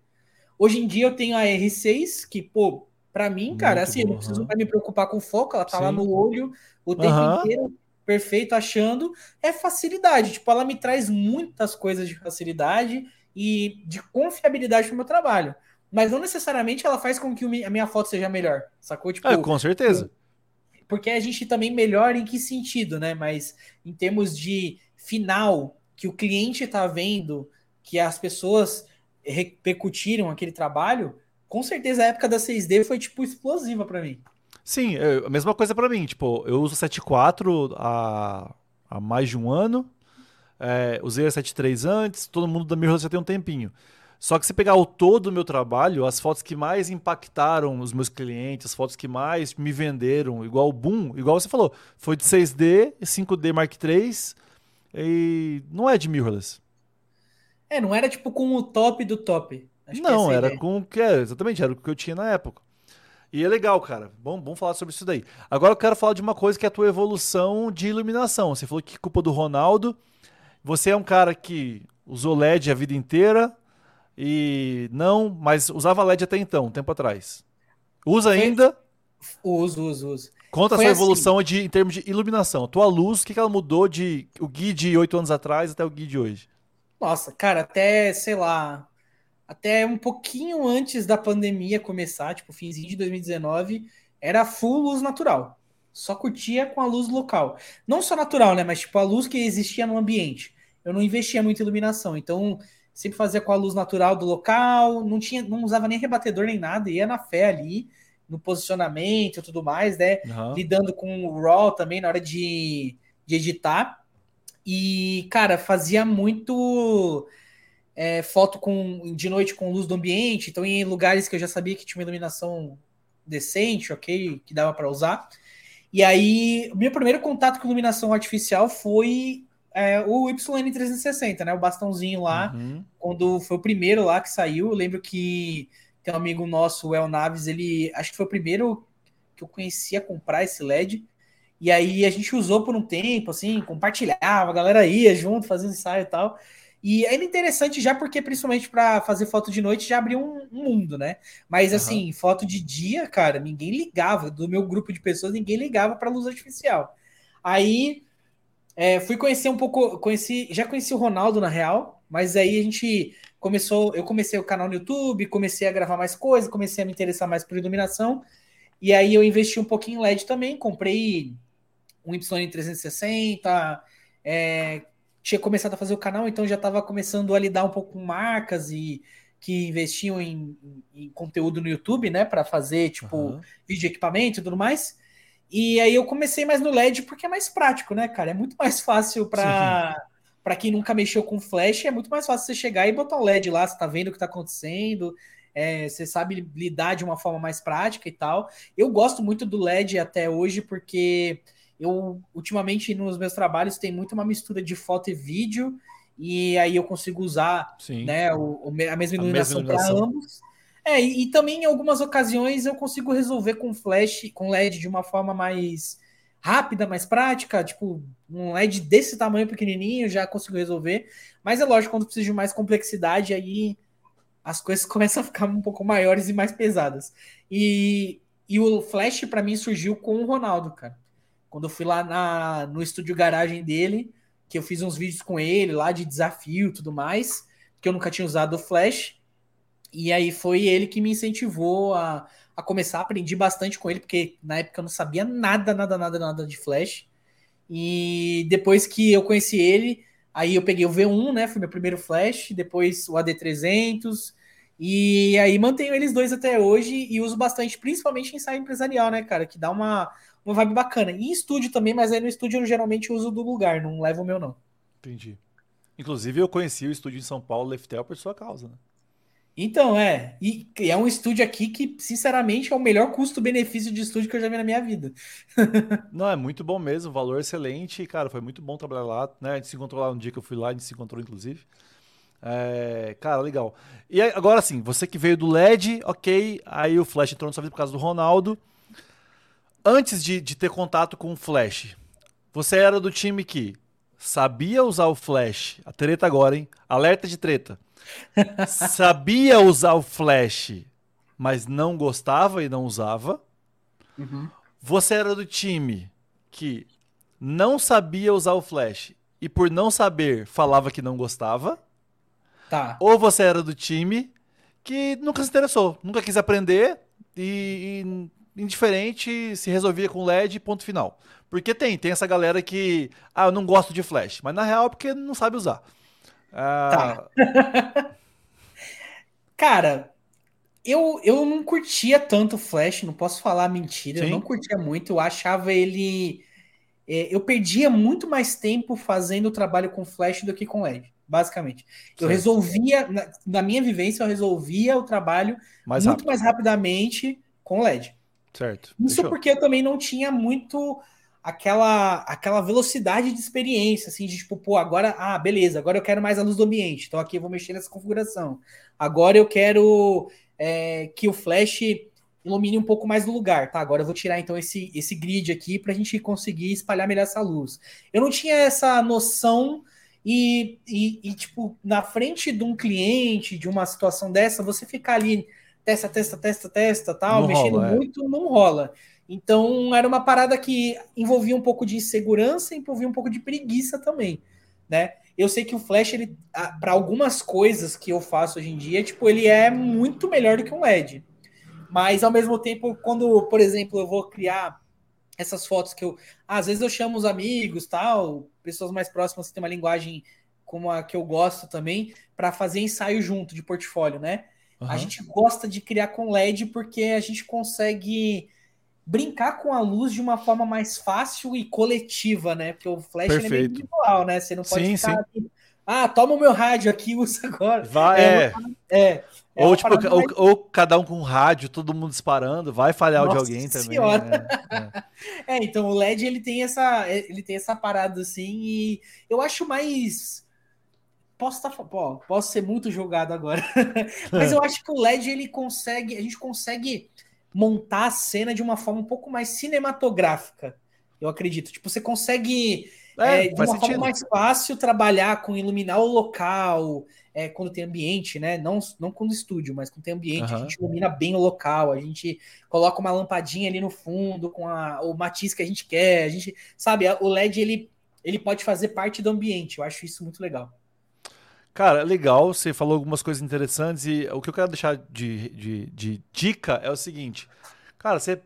Hoje em dia eu tenho a R6, que, pô, para mim, cara, muito assim, bom, eu não preciso uhum. me preocupar com foco, ela tá Sim. lá no olho o tempo uhum. inteiro perfeito achando é facilidade. Tipo, ela me traz muitas coisas de facilidade e de confiabilidade pro meu trabalho. Mas não necessariamente ela faz com que a minha foto seja melhor, sacou? Tipo, é, com certeza. Porque a gente também melhora em que sentido, né? Mas em termos de final, que o cliente tá vendo, que as pessoas repercutiram aquele trabalho, com certeza a época da 6D foi, tipo, explosiva para mim. Sim, é a mesma coisa para mim. Tipo, eu uso 7.4 há, há mais de um ano. É, usei a 7.3 antes, todo mundo da mirrorless já tem um tempinho. Só que se pegar o todo do meu trabalho, as fotos que mais impactaram os meus clientes, as fotos que mais me venderam, igual o Boom, igual você falou, foi de 6D, 5D Mark III e não é de mirrorless. É, não era tipo com o top do top. Acho não, era com o que é, exatamente, era o que eu tinha na época. E é legal, cara. Bom, bom falar sobre isso daí. Agora eu quero falar de uma coisa que é a tua evolução de iluminação. Você falou que culpa do Ronaldo. Você é um cara que usou LED a vida inteira, e não, mas usava LED até então, um tempo atrás. Usa ainda? Uso, uso, uso. Conta Foi a sua assim. evolução de, em termos de iluminação. Tua luz, o que, que ela mudou de o Gui de oito anos atrás até o Gui de hoje? Nossa, cara, até, sei lá, até um pouquinho antes da pandemia começar, tipo, finzinho de 2019, era full luz natural. Só curtia com a luz local. Não só natural, né? Mas tipo, a luz que existia no ambiente. Eu não investia muito em iluminação. Então, sempre fazia com a luz natural do local, não tinha, não usava nem rebatedor nem nada, ia na fé ali, no posicionamento e tudo mais, né? Uhum. Lidando com o RAW também na hora de, de editar. E, cara, fazia muito é, foto com de noite com luz do ambiente, então em lugares que eu já sabia que tinha uma iluminação decente, ok, que dava para usar. E aí, meu primeiro contato com iluminação artificial foi é, o YN360, né? O bastãozinho lá, uhum. quando foi o primeiro lá que saiu. Eu lembro que tem um amigo nosso, o El Naves, ele acho que foi o primeiro que eu conhecia comprar esse LED. E aí a gente usou por um tempo, assim, compartilhava, a galera ia junto, fazendo ensaio e tal. E é interessante já porque, principalmente para fazer foto de noite, já abriu um, um mundo, né? Mas, assim, uhum. foto de dia, cara, ninguém ligava. Do meu grupo de pessoas, ninguém ligava para luz artificial. Aí é, fui conhecer um pouco, conheci, já conheci o Ronaldo na real, mas aí a gente começou, eu comecei o canal no YouTube, comecei a gravar mais coisas, comecei a me interessar mais por iluminação, e aí eu investi um pouquinho em LED também, comprei um YN360, é, tinha começado a fazer o canal, então já estava começando a lidar um pouco com marcas e que investiam em, em conteúdo no YouTube, né, para fazer tipo uhum. vídeo equipamento e tudo mais. E aí eu comecei mais no LED porque é mais prático, né, cara? É muito mais fácil para para quem nunca mexeu com flash, é muito mais fácil você chegar e botar um LED lá, você tá vendo o que tá acontecendo, é, você sabe lidar de uma forma mais prática e tal. Eu gosto muito do LED até hoje porque eu ultimamente nos meus trabalhos tem muito uma mistura de foto e vídeo e aí eu consigo usar né, o, a mesma iluminação para ambos. É, e, e, também em algumas ocasiões eu consigo resolver com flash, com LED de uma forma mais rápida, mais prática, tipo, um LED desse tamanho pequenininho já consigo resolver. Mas é lógico, quando precisa de mais complexidade, aí as coisas começam a ficar um pouco maiores e mais pesadas. E, e o flash para mim surgiu com o Ronaldo, cara. Quando eu fui lá na, no estúdio garagem dele, que eu fiz uns vídeos com ele lá de desafio e tudo mais, que eu nunca tinha usado o flash. E aí foi ele que me incentivou a, a começar, aprendi bastante com ele, porque na época eu não sabia nada, nada, nada, nada de Flash. E depois que eu conheci ele, aí eu peguei o V1, né? Foi meu primeiro Flash, depois o AD300. E aí mantenho eles dois até hoje e uso bastante, principalmente em ensaio empresarial, né, cara? Que dá uma, uma vibe bacana. E em estúdio também, mas aí no estúdio eu geralmente uso do lugar, não levo o meu, não. Entendi. Inclusive, eu conheci o estúdio em São Paulo, Leftel, por sua causa, né? Então, é. E, é um estúdio aqui que, sinceramente, é o melhor custo-benefício de estúdio que eu já vi na minha vida. Não, é muito bom mesmo, valor excelente. Cara, foi muito bom trabalhar lá. Né? A gente se encontrou lá no dia que eu fui lá, a gente se encontrou, inclusive. É, cara, legal. E agora sim, você que veio do LED, ok. Aí o Flash entrou na sua vida por causa do Ronaldo. Antes de, de ter contato com o Flash, você era do time que sabia usar o Flash. A treta agora, hein? Alerta de treta sabia usar o Flash, mas não gostava e não usava. Uhum. Você era do time que não sabia usar o Flash e por não saber falava que não gostava. Tá. Ou você era do time que nunca se interessou, nunca quis aprender e, e indiferente se resolvia com LED ponto final. Porque tem, tem essa galera que, ah, eu não gosto de Flash, mas na real é porque não sabe usar. Ah... Tá. Cara, eu, eu não curtia tanto Flash, não posso falar mentira, Sim. eu não curtia muito, eu achava ele. é, eu perdia muito mais tempo fazendo o trabalho com Flash do que com LED, basicamente. Eu Certo. resolvia, na, na minha vivência, eu resolvia o trabalho Mais muito rápido. mais rapidamente com LED. Certo. Isso porque eu também não tinha muito aquela aquela velocidade de experiência, assim, de tipo, pô, agora, ah, beleza, agora eu quero mais a luz do ambiente, então aqui eu vou mexer nessa configuração. Agora eu quero é, que o flash ilumine um pouco mais do lugar, tá? Agora eu vou tirar então esse, esse grid aqui para a gente conseguir espalhar melhor essa luz. Eu não tinha essa noção e, e, e, tipo, na frente de um cliente, de uma situação dessa, você ficar ali testa, testa, testa, testa, tal, Não mexendo rola, é. muito, não rola. Então era uma parada que envolvia um pouco de insegurança, envolvia um pouco de preguiça também, né? Eu sei que o Flash, ele, para algumas coisas que eu faço hoje em dia, tipo, ele é muito melhor do que um LED. Mas ao mesmo tempo, quando, por exemplo, eu vou criar essas fotos que eu, às vezes eu chamo os amigos, tal, pessoas mais próximas que têm uma linguagem como a que eu gosto também, para fazer ensaio junto de portfólio, né? Aham. A gente gosta de criar com LED porque a gente consegue brincar com a luz de uma forma mais fácil e coletiva, né? Porque o flash é meio individual, né? Você não pode Sim, ficar aqui, ah, toma o meu rádio aqui, usa agora. Vai, É, é. É. é Ou, tipo, ou, mais- ou cada um com um rádio, todo mundo disparando, vai falhar o de alguém também. Senhora. né? É. É, então o LED ele tem essa, ele tem essa parada assim e eu acho mais posso estar, pô, posso ser muito jogado agora, mas eu acho que o LED ele consegue, a gente consegue montar a cena de uma forma um pouco mais cinematográfica. Eu acredito. Tipo, você consegue É, é, de uma sentido. forma mais fácil trabalhar com iluminar o local, é, quando tem ambiente, né? Não, não quando estúdio, mas quando tem ambiente, a Aham. gente ilumina bem o local, a gente coloca uma lampadinha ali no fundo com a, o matiz que a gente quer, a gente, sabe, o LED ele, ele pode fazer parte do ambiente, eu acho isso muito legal. Cara, legal, você falou algumas coisas interessantes e o que eu quero deixar de, de, de dica é o seguinte. Cara, você.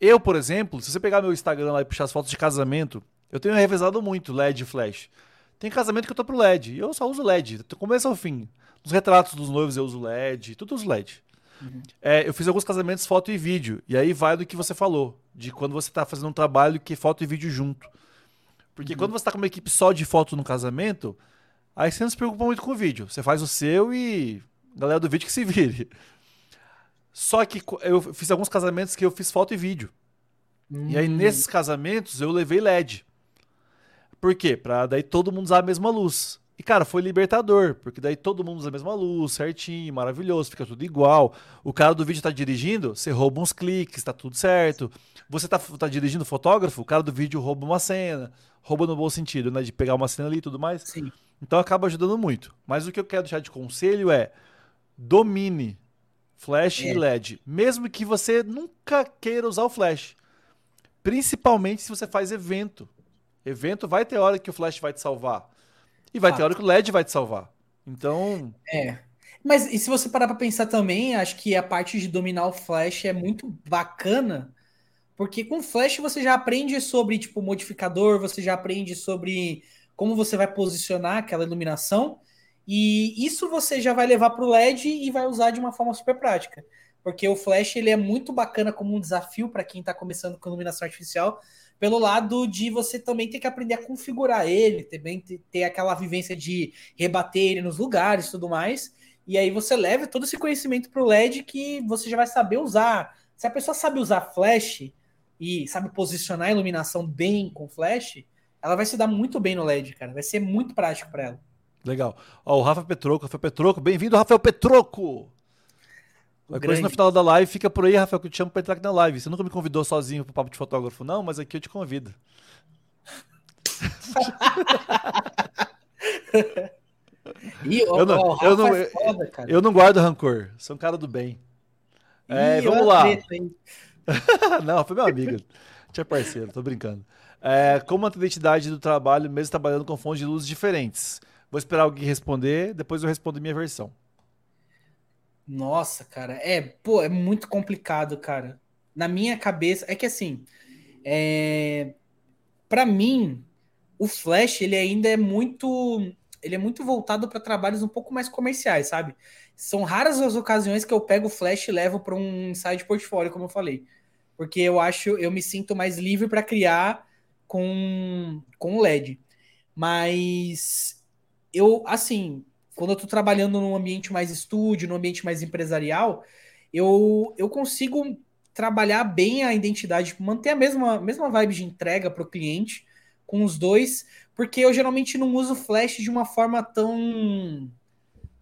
Eu, por exemplo, se você pegar meu Instagram lá e puxar as fotos de casamento, eu tenho revezado muito LED e flash. Tem casamento que eu tô pro LED e eu só uso LED, do começo ao fim. Nos retratos dos noivos eu uso LED, tudo uso LED. É, eu fiz alguns casamentos foto e vídeo, e aí vai do que você falou, de quando você tá fazendo um trabalho que é foto e vídeo junto. Porque quando você tá com uma equipe só de foto no casamento, aí você não se preocupa muito com o vídeo. Você faz o seu e a galera do vídeo que se vire. Só que eu fiz alguns casamentos que eu fiz foto e vídeo. E aí Hum, nesses casamentos eu levei LED. Por quê? Pra daí todo mundo usar a mesma luz. E cara, foi libertador, porque daí todo mundo usa a mesma luz, certinho, maravilhoso, fica tudo igual. O cara do vídeo tá dirigindo, você rouba uns cliques, tá tudo certo. Você tá, tá dirigindo fotógrafo, o cara do vídeo rouba uma cena, rouba no bom sentido, né? De pegar uma cena ali e tudo mais. Sim. Então acaba ajudando muito. Mas o que eu quero deixar de conselho é domine flash É. e LED, mesmo que você nunca queira usar o flash. Principalmente se você faz evento. Evento vai ter hora que o flash vai te salvar. E vai ter Ah. hora que o LED vai te salvar. Então, É. Mas e se você parar para pensar também, acho que a parte de dominar o Flash é muito bacana, porque com Flash você já aprende sobre tipo modificador, você já aprende sobre como você vai posicionar aquela iluminação, e isso você já vai levar para o LED e vai usar de uma forma super prática. Porque o Flash ele é muito bacana como um desafio para quem está começando com iluminação artificial, pelo lado de você também ter que aprender a configurar ele, também ter, aquela vivência de rebater ele nos lugares e tudo mais. E aí você leva todo esse conhecimento para o LED que você já vai saber usar. Se a pessoa sabe usar flash e sabe posicionar a iluminação bem com flash, ela vai se dar muito bem no LED, cara. Vai ser muito prático para ela. legal. Ó, o Rafa Petroco, Rafael Petroco, bem-vindo, Rafael Petroco! Qualquer coisa no final da live, fica por aí, Rafael, que eu te chamo pra entrar aqui na live. Você nunca me convidou sozinho pro papo de fotógrafo, não, mas aqui eu te convido. E ó, Eu não- ó, eu não- é foda. Eu não guardo rancor, sou um cara do bem. É, Ih, vamos lá. treta não, foi meu amigo. Tinha parceiro, tô brincando. É, como a identidade do trabalho, mesmo trabalhando com fontes de luz diferentes? Vou esperar alguém responder, depois eu respondo minha versão. Nossa, cara, é, pô, é muito complicado, cara. Na minha cabeça, é que assim, é, para mim, o Flash ele ainda é muito, ele é muito voltado para trabalhos um pouco mais comerciais, sabe? São raras as ocasiões que eu pego o flash e levo para um site portfólio, como eu falei. Porque eu acho, eu me sinto mais livre para criar com com LED. Mas eu, assim, quando eu tô trabalhando num ambiente mais estúdio, num ambiente mais empresarial, eu, eu consigo trabalhar bem a identidade, tipo, manter a mesma, mesma vibe de entrega para o cliente com os dois, porque eu geralmente não uso Flash de uma forma tão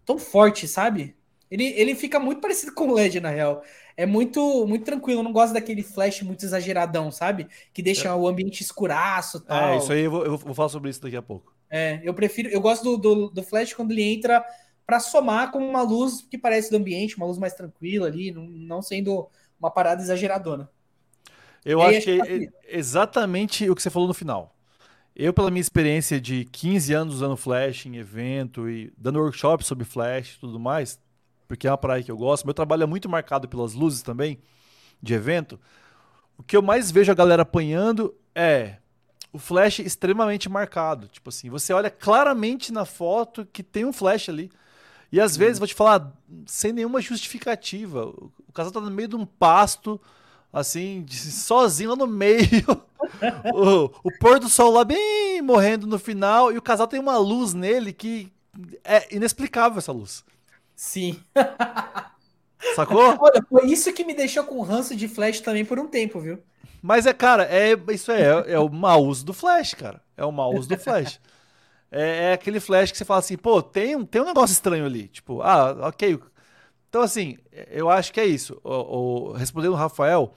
tão forte, sabe? Ele, ele fica muito parecido com o LED, na real. É muito muito tranquilo, eu não gosto daquele flash muito exageradão, sabe? Que deixa é. o ambiente escuraço é, tal. É, isso aí eu vou, eu vou falar sobre isso daqui a pouco. É, eu prefiro, eu gosto do, do, do flash quando ele entra para somar com uma luz que parece do ambiente, uma luz mais tranquila ali, não, não sendo uma parada exageradona. Eu acho que é exatamente o que você falou no final. Eu, pela minha experiência de 15 anos usando Flash em evento e dando workshop sobre Flash e tudo mais, porque é uma praia que eu gosto, meu trabalho é muito marcado pelas luzes também, de evento. O que eu mais vejo a galera apanhando é o flash extremamente marcado. Tipo assim, você olha claramente na foto que tem um flash ali. E às vezes, vou te falar, sem nenhuma justificativa. O casal tá no meio de um pasto, assim, sozinho lá no meio. o, o pôr do sol lá bem morrendo no final. E o casal tem uma luz nele que é inexplicável essa luz. Sim. Sacou? Olha, foi isso que me deixou com ranço de Flash também por um tempo, viu? Mas é, cara, é, isso é, é, é o mau uso do Flash, cara. É o mau uso do Flash. É, é, aquele flash que você fala assim, pô, tem, tem um negócio estranho ali. Tipo, ah, ok. Então, assim, eu acho que é isso. O, o respondendo o Rafael,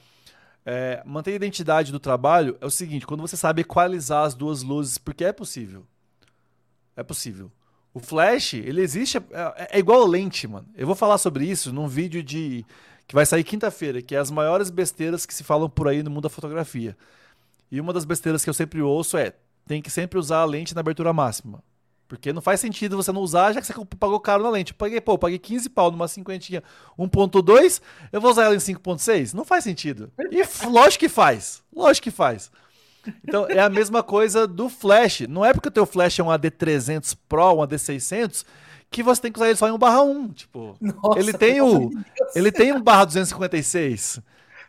é, manter a identidade do trabalho é o seguinte: quando você sabe equalizar as duas luzes, porque é possível. É possível. O flash, ele existe. É, é igual a lente, mano. Eu vou falar sobre isso num vídeo de que vai sair quinta-feira, que é as maiores besteiras que se falam por aí no mundo da fotografia. E uma das besteiras que eu sempre ouço é: tem que sempre usar a lente na abertura máxima. Porque não faz sentido você não usar, já que você pagou caro na lente. Eu paguei, pô, paguei 15 pau numa cinquentinha 1.2, eu vou usar ela em 5.6? Não faz sentido. E lógico que faz. Lógico que faz. Então é a mesma coisa do flash. Não é porque o teu flash é um AD300 Pro, um AD600, que você tem que usar ele só em 1 barra 1. Tipo, Nossa, ele tem o ele tem um barra 256,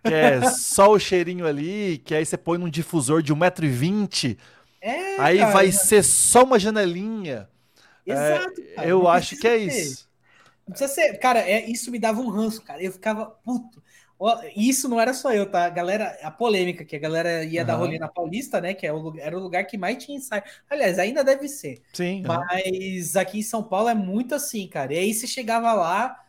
que é só o cheirinho ali, que aí você põe num difusor de 1,20m é, Aí cara, vai ser só uma janelinha. Exato. É, eu acho que é ser. isso. Não precisa ser. Cara, é, isso me dava um ranço, cara. Eu ficava puto. Isso não era só eu, tá? A galera, a polêmica, que a galera ia uhum. dar rolê na Paulista, né? Que é o, era o lugar que mais tinha ensaio. Aliás, ainda deve ser. Sim. Mas uhum. aqui em São Paulo é muito assim, cara. E aí você chegava lá,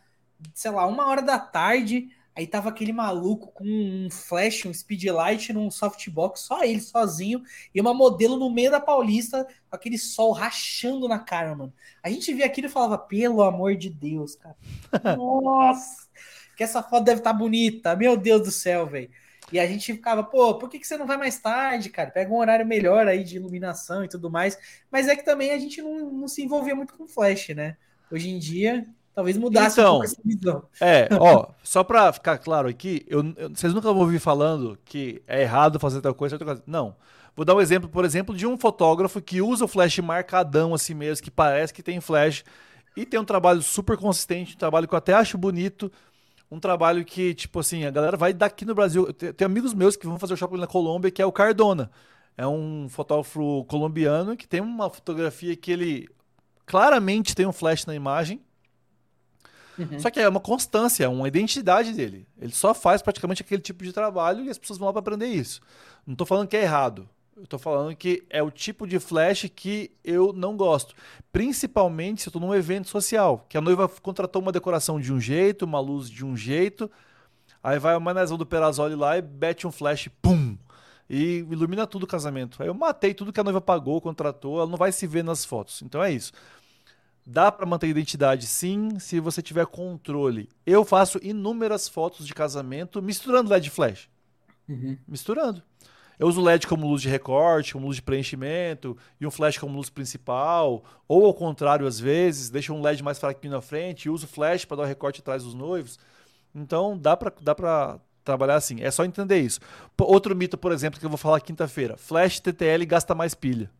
sei lá, uma hora da tarde, Aí tava aquele maluco com um flash, um speedlight num softbox, só ele sozinho, e uma modelo no meio da Paulista, com aquele sol rachando na cara, mano. A gente via aquilo e falava, pelo amor de Deus, cara. Nossa! Que essa foto deve estar tá bonita, meu Deus do céu, velho. E a gente ficava, pô, por que, que você não vai mais tarde, cara? Pega um horário melhor aí de iluminação e tudo mais. Mas é que também a gente não, não se envolvia muito com flash, né? Hoje em dia, Talvez mudasse então, um essa visão. É, ó, só para ficar claro aqui, eu, eu, vocês nunca vão ouvir falando que é errado fazer tal coisa, tal coisa. Não. Vou dar um exemplo, por exemplo, de um fotógrafo que usa o flash marcadão assim mesmo, que parece que tem flash e tem um trabalho super consistente, um trabalho que eu até acho bonito, um trabalho que, tipo assim, a galera vai daqui no Brasil. Tem, amigos meus que vão fazer o shopping na Colômbia, que é o Cardona. É um fotógrafo colombiano que tem uma fotografia que ele claramente tem um flash na imagem Uhum. Só que é uma constância, é uma identidade dele. Ele só faz praticamente aquele tipo de trabalho e as pessoas vão lá para aprender isso. Não estou falando que é errado. Eu estou falando que é o tipo de flash que eu não gosto. Principalmente se eu estou num evento social, que a noiva contratou uma decoração de um jeito, uma luz de um jeito, aí vai o manezão do Perazoli lá e bete um flash, pum! E ilumina tudo o casamento. Aí eu matei tudo que a noiva pagou, contratou, ela não vai se ver nas fotos. Então é isso. Dá para manter a identidade sim, se você tiver controle. Eu faço inúmeras fotos de casamento misturando LED flash. Uhum. Misturando. Eu uso LED como luz de recorte, como luz de preenchimento, e um flash como luz principal, ou ao contrário, às vezes, deixo um LED mais fraquinho na frente e uso flash para dar o recorte atrás dos noivos. Então, dá para dá trabalhar assim. É só entender isso. Outro mito, por exemplo, que eu vou falar quinta-feira: flash TTL gasta mais pilha.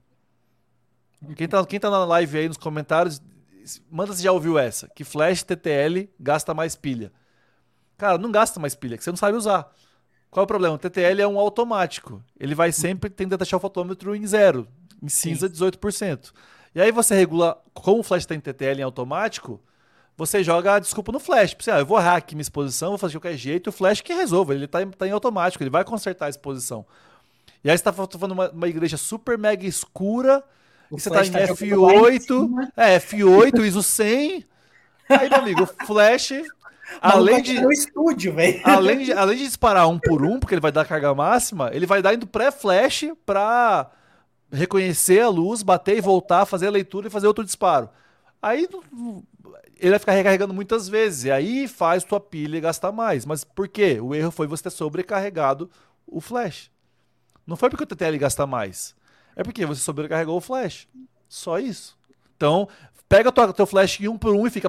Quem tá, quem tá na live aí nos comentários, manda se já ouviu essa. Que flash TTL gasta mais pilha. Cara, não gasta mais pilha, que você não sabe usar. Qual é o problema? O TTL é um automático. Ele vai sempre tentar deixar o fotômetro em zero, em cinza Sim. 18%. E aí você regula, como o flash tem TTL em automático, você joga a desculpa no flash. Você, ah, eu vou hack minha exposição, vou fazer de qualquer jeito, o flash que resolva, ele está tá em automático, ele vai consertar a exposição. E aí você está falando uma, uma igreja super mega escura, o e você está em tá F8, é, F8, ISO 100. Aí, meu amigo, o flash além de no estúdio, velho. Além de, além de disparar um por um, porque ele vai dar carga máxima, ele vai dar indo pré-flash para reconhecer a luz, bater e voltar, fazer a leitura e fazer outro disparo. Aí ele vai ficar recarregando muitas vezes, e aí faz tua pilha gastar mais. Mas por quê? O erro foi você ter sobrecarregado o flash. Não foi porque o TTL gasta mais. É porque você sobrecarregou o flash. Só isso. Então, pega o teu flash um por um e fica.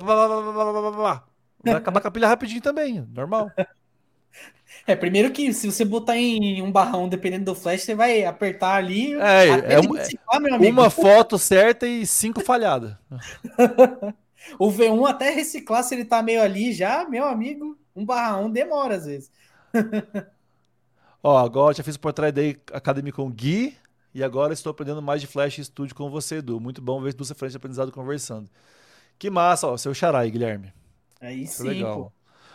Vai acabar com a pilha rapidinho também, normal. É, primeiro que se você botar em um barrão, dependendo do flash, você vai apertar ali. É, é, uma, uma foto certa e cinco falhadas. o V1 até reciclar, se ele tá meio ali já, meu amigo, um barrão demora às vezes. Ó, agora já fiz o Portrait Day Academy com o Gui e agora estou aprendendo mais de Flash Studio com você, Edu. Muito bom ver duas frentes de aprendizado conversando. Que massa, ó, seu xarai, Guilherme. Aí sim, legal. pô.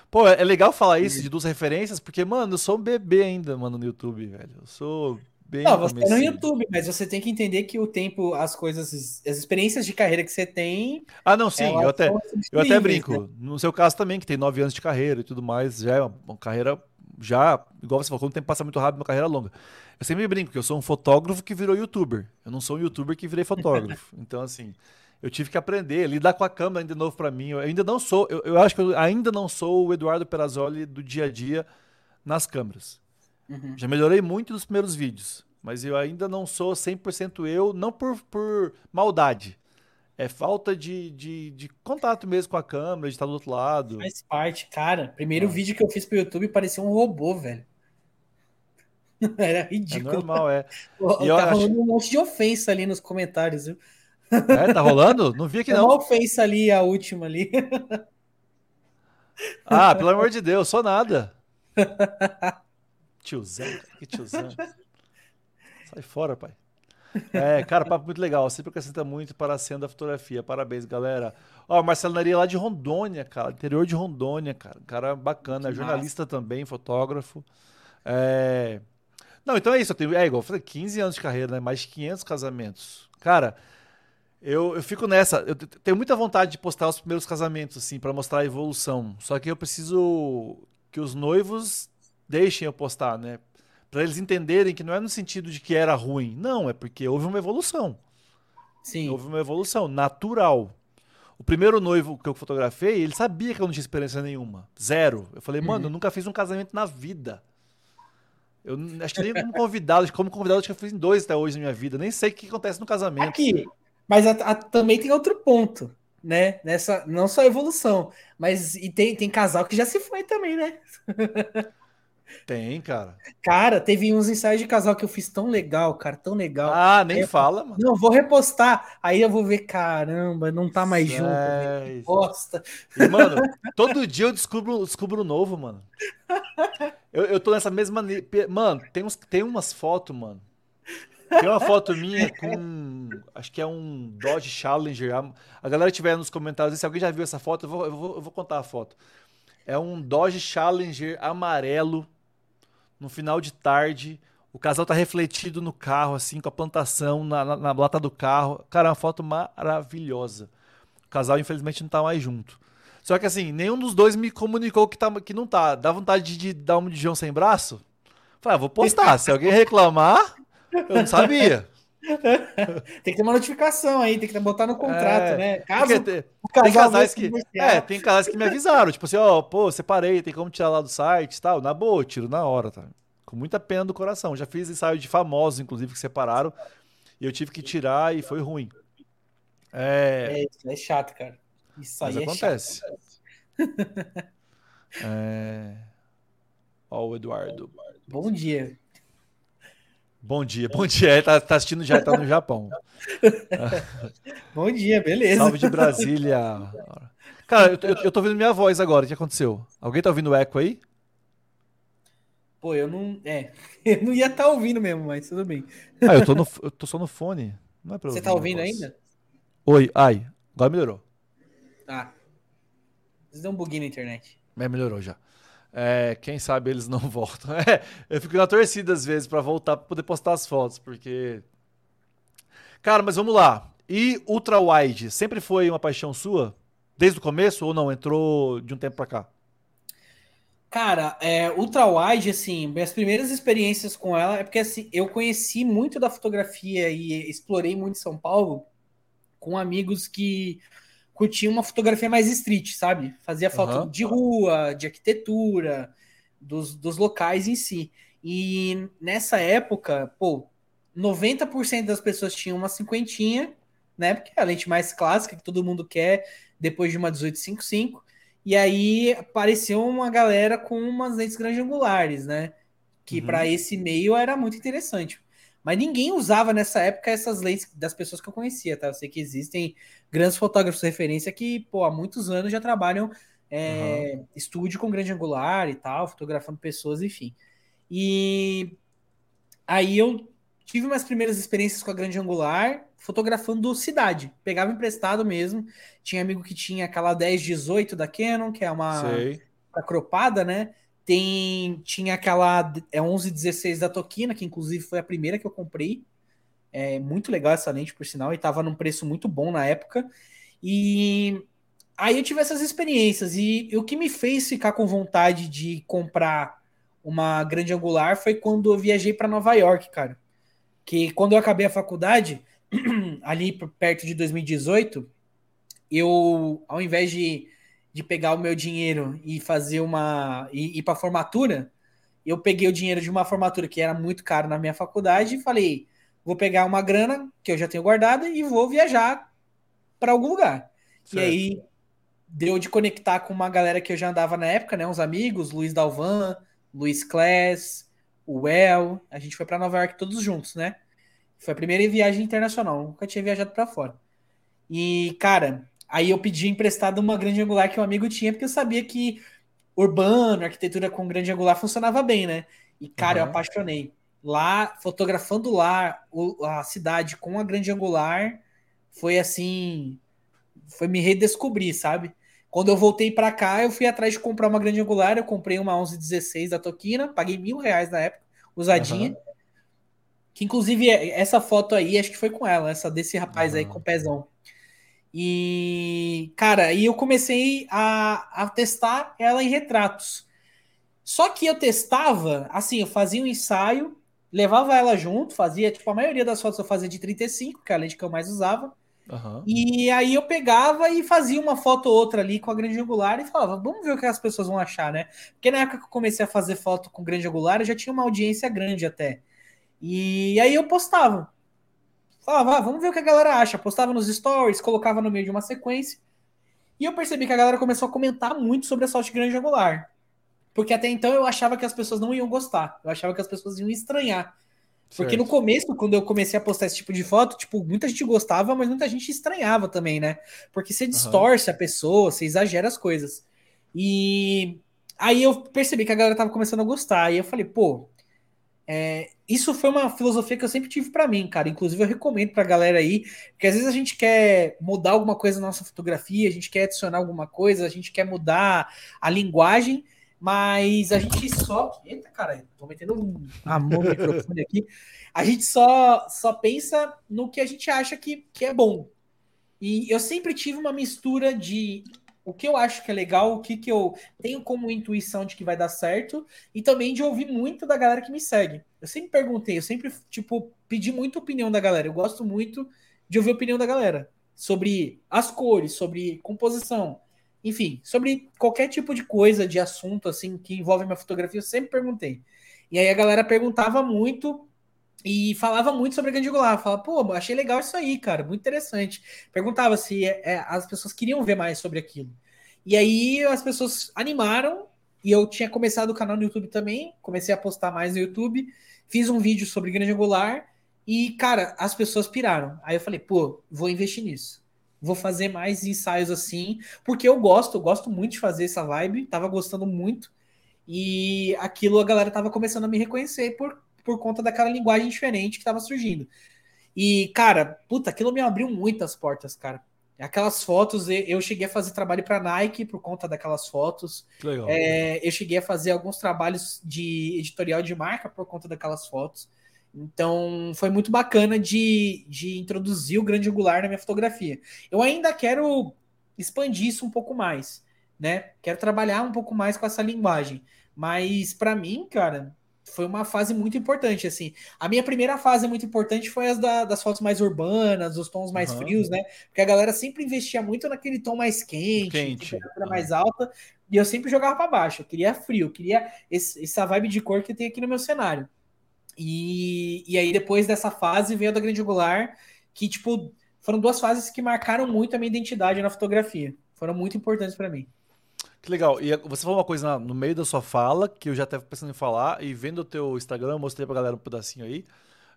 Pô, é legal falar isso de duas referências, porque, mano, eu sou um bebê ainda, mano, no YouTube, velho. Eu sou bem. Não, você é no YouTube, mas você tem que entender que o tempo, as coisas, as experiências de carreira que você tem. Ah, não, sim, eu até, eu até brinco. Né? No seu caso também, que tem nove anos de carreira e tudo mais, já é uma, uma carreira. Já, igual você falou, quando o tempo passa muito rápido, uma carreira longa. Eu sempre brinco que eu sou um fotógrafo que virou youtuber. Eu não sou um youtuber que virei fotógrafo. então, assim eu tive que aprender, lidar com a câmera ainda de novo para mim. Eu ainda não sou, eu, eu, acho que eu ainda não sou o Eduardo Perazzoli do dia a dia nas câmeras. Uhum. Já melhorei muito nos primeiros vídeos, mas eu ainda não sou 100% eu, não por, por maldade. É falta de, de, de, contato mesmo com a câmera, de estar do outro lado. Faz parte, cara. Primeiro é. vídeo que eu fiz pro YouTube parecia um robô, velho. Era ridículo. É normal, é. E tá rolando acho... um monte de ofensa ali nos comentários, viu? É, tá rolando? Não vi aqui não. Qual fez ali a última ali? Ah, pelo amor de Deus, só nada. Tiozão, que tiozão. Sai fora, pai. É, cara, papo muito legal. Sempre acrescenta muito para a cena da fotografia. Parabéns, galera. Ó, Marcelonaria lá de Rondônia, cara. Interior de Rondônia, cara. Cara bacana. Que jornalista massa. também, fotógrafo. É... Não, então é isso. Eu tenho, é igual, eu falei, 15 anos de carreira, né? Mais de 500 casamentos. Cara, eu, eu fico nessa. Eu tenho muita vontade de postar os primeiros casamentos, assim, para mostrar a evolução. Só que eu preciso que os noivos deixem eu postar, né? Para eles entenderem que não é no sentido de que era ruim. Não, é porque houve uma evolução. Sim. Houve uma evolução natural. O primeiro noivo que eu fotografei, ele sabia que eu não tinha experiência nenhuma. Zero. Eu falei, mano, uhum. eu nunca fiz um casamento na vida. Eu acho que nem como convidado, como convidado, acho que eu fiz dois até hoje na minha vida. Nem sei o que acontece no casamento. Aqui, mas a, a, também tem outro ponto, né? Nessa, não só evolução, mas e tem, tem casal que já se foi também, né? Tem, cara. Cara, teve uns ensaios de casal que eu fiz tão legal, cara, tão legal. Ah, nem fala, mano. Não, vou repostar. Aí eu vou ver, caramba, não tá mais junto. Bosta. E, mano, todo dia eu descubro, descubro novo, mano. Eu, eu tô nessa mesma. Mano, tem, uns, tem umas fotos, mano, tem uma foto minha com. Acho que é um Dodge Challenger. A galera tiver nos comentários, se alguém já viu essa foto, eu vou, eu vou, eu vou contar a foto. É um Dodge Challenger amarelo, no final de tarde. O casal tá refletido no carro, assim, com a plantação na, na, na lata do carro. Cara, é uma foto maravilhosa. O casal, infelizmente, não tá mais junto. Só que assim, nenhum dos dois me comunicou que, tá, que não tá. Dá vontade de, de dar um de João sem braço? Falei, ah, vou postar. Se alguém reclamar, eu não sabia. tem que ter uma notificação aí, tem que botar no contrato, é, né? Caso tem, tem casais que é, tem casais que me avisaram, tipo assim, ó, pô, separei, tem como tirar lá do site e tal. Na boa, tiro na hora, tá? Com muita pena do coração. Já fiz ensaio de famosos, inclusive, que separaram, e eu tive que tirar e foi ruim. É, é isso é chato, cara. Isso aí Mas acontece. é... Ó, o Eduardo. Bom dia. Bom dia, bom dia. Tá, tá assistindo já, tá no Japão. bom dia, beleza. Salve de Brasília. Cara, eu, eu, eu tô ouvindo minha voz agora. O que aconteceu? Alguém tá ouvindo o eco aí? Pô, eu não. É, eu não ia estar tá ouvindo mesmo, mas tudo bem. Ah, eu tô, no, eu tô só no fone. Não é pra Você tá ouvindo ainda? Oi, ai, agora melhorou. Ah. Vocês deu um bug na internet. É, melhorou já. É, quem sabe eles não voltam. É, eu fico na torcida às vezes para voltar para poder postar as fotos, porque. Cara, mas vamos lá. E Ultra Wide sempre foi uma paixão sua? Desde o começo ou não? Entrou de um tempo para cá? Cara, é, Ultra Wide, assim, minhas primeiras experiências com ela é porque assim, eu conheci muito da fotografia e explorei muito São Paulo com amigos que curtia uma fotografia mais street, sabe? Fazia foto uhum. de rua, de arquitetura, dos, dos locais em si. E nessa época, pô, 90% das pessoas tinham uma cinquentinha, né? Porque é a lente mais clássica que todo mundo quer depois de uma 1855. E aí apareceu uma galera com umas lentes grande-angulares, né? Que uhum. para esse meio era muito interessante. Mas ninguém usava nessa época essas lentes das pessoas que eu conhecia, tá? Eu sei que existem grandes fotógrafos de referência que, pô, há muitos anos já trabalham é, uhum. estúdio com grande angular e tal, fotografando pessoas, enfim. E aí eu tive minhas primeiras experiências com a grande angular, fotografando cidade. Pegava emprestado mesmo. Tinha amigo que tinha aquela 1018 da Canon, que é uma cropada, né? Tem, tinha aquela é 1116 da Tokina, que inclusive foi a primeira que eu comprei. É muito legal essa lente, por sinal, e tava num preço muito bom na época. E aí eu tive essas experiências. E o que me fez ficar com vontade de comprar uma grande angular foi quando eu viajei para Nova York, cara. Que quando eu acabei a faculdade, ali perto de 2018, eu, ao invés de de pegar o meu dinheiro e fazer uma. e ir para formatura, eu peguei o dinheiro de uma formatura que era muito caro na minha faculdade e falei: vou pegar uma grana que eu já tenho guardada e vou viajar para algum lugar. Certo. E aí deu de conectar com uma galera que eu já andava na época, né? Uns amigos, Luiz Dalvan, Luiz Class, o Well. A gente foi para Nova York todos juntos, né? Foi a primeira viagem internacional, nunca tinha viajado para fora. E, cara, Aí eu pedi emprestado uma grande angular que um amigo tinha, porque eu sabia que urbano, arquitetura com grande angular funcionava bem, né? E, cara, uhum. eu apaixonei. Lá, fotografando lá o, a cidade com a grande angular, foi assim. Foi me redescobrir, sabe? Quando eu voltei para cá, eu fui atrás de comprar uma grande angular. Eu comprei uma 1116 da Tokina, paguei mil reais na época, usadinha. Uhum. Que inclusive essa foto aí, acho que foi com ela, essa desse rapaz uhum. aí com o pezão. E, cara, aí eu comecei a, a testar ela em retratos. Só que eu testava, assim, eu fazia um ensaio, levava ela junto, fazia, tipo, a maioria das fotos eu fazia de 35, que é a lente que eu mais usava. Uhum. E aí eu pegava e fazia uma foto ou outra ali com a grande angular e falava, vamos ver o que as pessoas vão achar, né? Porque na época que eu comecei a fazer foto com grande angular, eu já tinha uma audiência grande até. E aí eu postava. Falava, ah, vamos ver o que a galera acha. Postava nos stories, colocava no meio de uma sequência. E eu percebi que a galera começou a comentar muito sobre a sorte grande angular. Porque até então eu achava que as pessoas não iam gostar. Eu achava que as pessoas iam estranhar. Porque certo. no começo, quando eu comecei a postar esse tipo de foto, tipo, muita gente gostava, mas muita gente estranhava também, né? Porque você distorce uhum. a pessoa, você exagera as coisas. E aí eu percebi que a galera tava começando a gostar. E eu falei, pô, é, isso foi uma filosofia que eu sempre tive para mim, cara. Inclusive, eu recomendo pra galera aí, porque às vezes a gente quer mudar alguma coisa na nossa fotografia, a gente quer adicionar alguma coisa, a gente quer mudar a linguagem, mas a gente só. Eita, cara, tô metendo um, a mão no microfone aqui. A gente só, só pensa no que a gente acha que, que é bom. E eu sempre tive uma mistura de o que eu acho que é legal, o que, que eu tenho como intuição de que vai dar certo, e também de ouvir muito da galera que me segue. Eu sempre perguntei, eu sempre, tipo, pedi muita opinião da galera. Eu gosto muito de ouvir a opinião da galera sobre as cores, sobre composição, enfim, sobre qualquer tipo de coisa, de assunto, assim, que envolve minha fotografia, eu sempre perguntei. E aí a galera perguntava muito e falava muito sobre a grande angular. Falava, pô, achei legal isso aí, cara, muito interessante. Perguntava se é, é, as pessoas queriam ver mais sobre aquilo. E aí as pessoas animaram, e eu tinha começado o canal no YouTube também, comecei a postar mais no YouTube. fiz um vídeo sobre grande angular e, cara, as pessoas piraram. Aí eu falei, pô, vou investir nisso. Vou fazer mais ensaios assim, porque eu gosto, eu gosto muito de fazer essa vibe, tava gostando muito. E aquilo a galera tava começando a me reconhecer por, por conta daquela linguagem diferente que tava surgindo. E, cara, puta, aquilo me abriu muitas portas, cara. Aquelas fotos, eu cheguei a fazer trabalho para Nike por conta daquelas fotos. Legal. É, eu cheguei a fazer alguns trabalhos de editorial de marca por conta daquelas fotos. Então, foi muito bacana de, de introduzir o grande angular na minha fotografia. Eu ainda quero expandir isso um pouco mais, né? Quero trabalhar um pouco mais com essa linguagem. Mas, para mim, cara, foi uma fase muito importante, assim. A minha primeira fase muito importante foi as da, das fotos mais urbanas, os tons mais uhum. frios, né? Porque a galera sempre investia muito naquele tom mais quente, quente. temperatura uhum. mais alta, e eu sempre jogava para baixo. Eu queria frio, eu queria esse, essa vibe de cor que tem aqui no meu cenário. E, e aí, depois dessa fase, veio a da grande angular, que, tipo, foram duas fases que marcaram muito a minha identidade na fotografia. Foram muito importantes para mim. Que legal. E você falou uma coisa no meio da sua fala, que eu já estava pensando em falar, e vendo o teu Instagram, eu mostrei pra galera um pedacinho aí.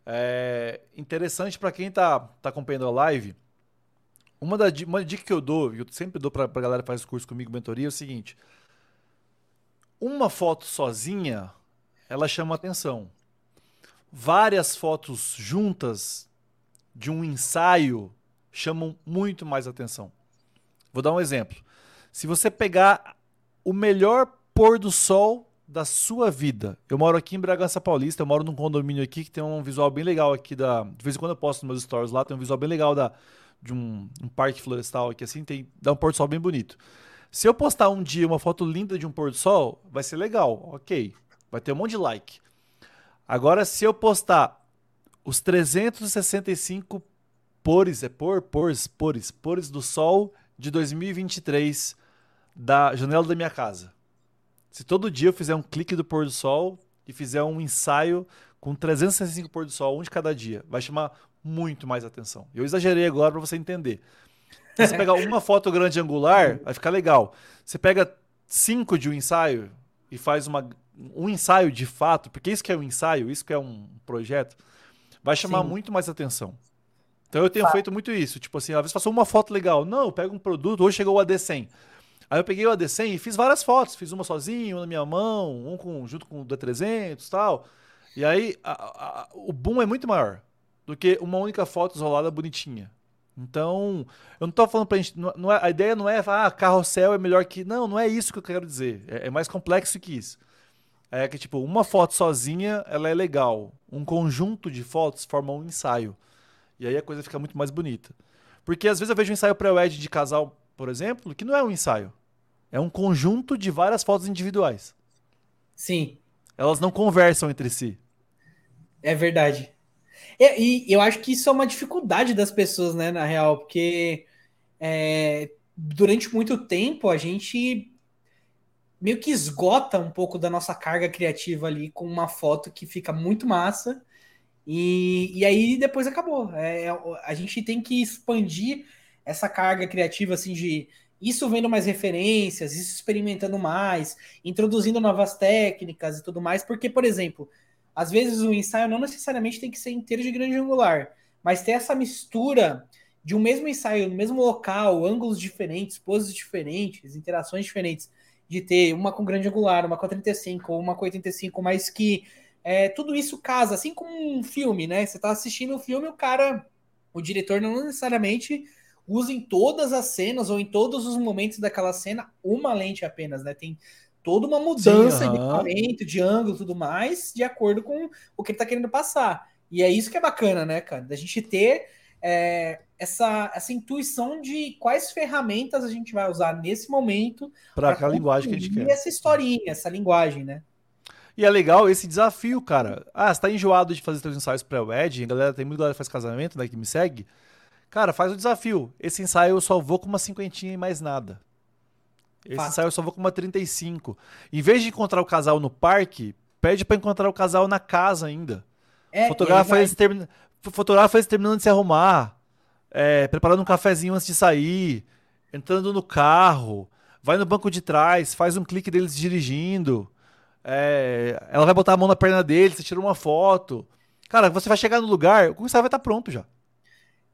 É interessante para quem tá, tá acompanhando a live. Uma, da, uma dica que eu dou, eu sempre dou pra, pra galera que faz curso comigo, mentoria, é o seguinte. Uma foto sozinha, ela chama atenção. Várias fotos juntas de um ensaio chamam muito mais atenção. Vou dar um exemplo. Se você pegar o melhor pôr do sol da sua vida. Eu moro aqui em Bragança Paulista, eu moro num condomínio aqui que tem um visual bem legal aqui da. De vez em quando eu posto nos meus stories lá, tem um visual bem legal da, de um, um parque florestal aqui, assim, tem, dá um pôr do sol bem bonito. Se eu postar um dia uma foto linda de um pôr do sol, vai ser legal, ok. Vai ter um monte de like. Agora, se eu postar os 365 pores, é por, pores, pores, pores do sol de 2023 da janela da minha casa. Se todo dia eu fizer um clique do pôr do sol e fizer um ensaio com 365 pôr do sol, um de cada dia, vai chamar muito mais atenção. Eu exagerei agora para você entender. Se você pegar uma foto grande angular, vai ficar legal. Você pega cinco de um ensaio e faz uma, um ensaio de fato, porque isso que é um ensaio, isso que é um projeto, vai chamar Sim. muito mais atenção. Então eu tenho feito muito isso. Tipo assim, às vezes faço uma foto legal. Não, eu pego um produto, hoje chegou o AD100. Aí eu peguei o AD100 e fiz várias fotos. Fiz uma sozinho, uma na minha mão, um com, junto com o D300 e tal. E aí a, a, o boom é muito maior do que uma única foto isolada bonitinha. Então, eu não tô falando pra gente. Não, é, a ideia não é ah, carrossel é melhor que. Não, não é isso que eu quero dizer. É, é mais complexo que isso. É que, tipo, uma foto sozinha, ela é legal. Um conjunto de fotos forma um ensaio. E aí a coisa fica muito mais bonita. Porque às vezes eu vejo um ensaio pré-wed de casal, por exemplo, que não é um ensaio. É um conjunto de várias fotos individuais. Sim. Elas não conversam entre si. É verdade. E, e eu acho que isso é uma dificuldade das pessoas, né, na real, porque é, durante muito tempo a gente meio que esgota um pouco da nossa carga criativa ali com uma foto que fica muito massa e, e aí depois acabou. É, a gente tem que expandir essa carga criativa assim de isso vendo mais referências, isso experimentando mais, introduzindo novas técnicas e tudo mais, porque, por exemplo, às vezes o ensaio não necessariamente tem que ser inteiro de grande angular, mas ter essa mistura de um mesmo ensaio, no mesmo local, ângulos diferentes, poses diferentes, interações diferentes, de ter uma com grande angular, uma com 35 ou uma com 85, mas que é, tudo isso casa, assim como um filme, né? Você está assistindo um filme, o cara, o diretor não necessariamente usa em todas as cenas ou em todos os momentos daquela cena uma lente apenas, né? Tem toda uma mudança Sim, de equipamento, de ângulo e tudo mais, de acordo com o que ele tá querendo passar. E é isso que é bacana, né, cara? Da gente ter é, essa, essa intuição de quais ferramentas a gente vai usar nesse momento para aquela linguagem que a gente quer. essa historinha, essa linguagem, né? E é legal esse desafio, cara. Ah, você tá enjoado de fazer seus ensaios pré-wedding, galera, tem muita galera que faz casamento, né, que me segue. Cara, faz o desafio. Esse ensaio eu só vou com uma cinquentinha e mais nada. Esse Fato. ensaio eu só vou com uma 35. Em vez de encontrar o casal no parque, pede para encontrar o casal na casa ainda. É, fotografa, eles termi... fotografa eles terminando de se arrumar, é, preparando um cafezinho antes de sair, entrando no carro, vai no banco de trás, faz um clique deles dirigindo. É, ela vai botar a mão na perna dele, você tira uma foto. Cara, você vai chegar no lugar, o ensaio vai estar pronto já.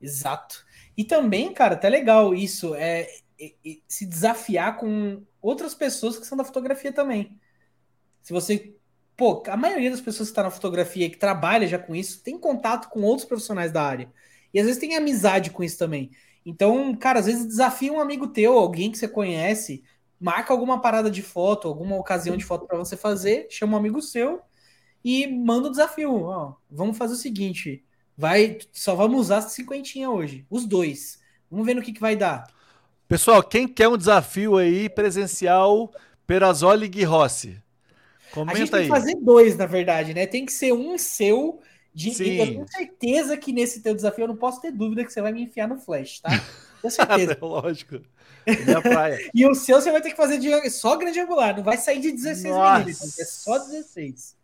Exato. E também, cara, até legal isso, é, é, é, se desafiar com outras pessoas que são da fotografia também. Se você. Pô, a maioria das pessoas que está na fotografia, que trabalha já com isso, tem contato com outros profissionais da área. E às vezes tem amizade com isso também. Então, cara, às vezes desafia um amigo teu, alguém que você conhece, marca alguma parada de foto, alguma ocasião de foto para você fazer, chama um amigo seu e manda o um desafio. Ó, vamos fazer o seguinte: vai, só vamos usar cinquentinha hoje, os dois. Vamos ver no que, que vai dar. Pessoal, quem quer um desafio aí presencial, Perazoli e Rossi? Comenta a gente tem aí. que fazer dois, na verdade, né? Tem que ser um seu. De, Sim. Eu tenho certeza que nesse teu desafio eu não posso ter dúvida que você vai me enfiar no flash, tá? Com certeza. Lógico. Minha praia. e o seu você vai ter que fazer de, só grande angular, não vai sair de 16 milímetros, é só 16.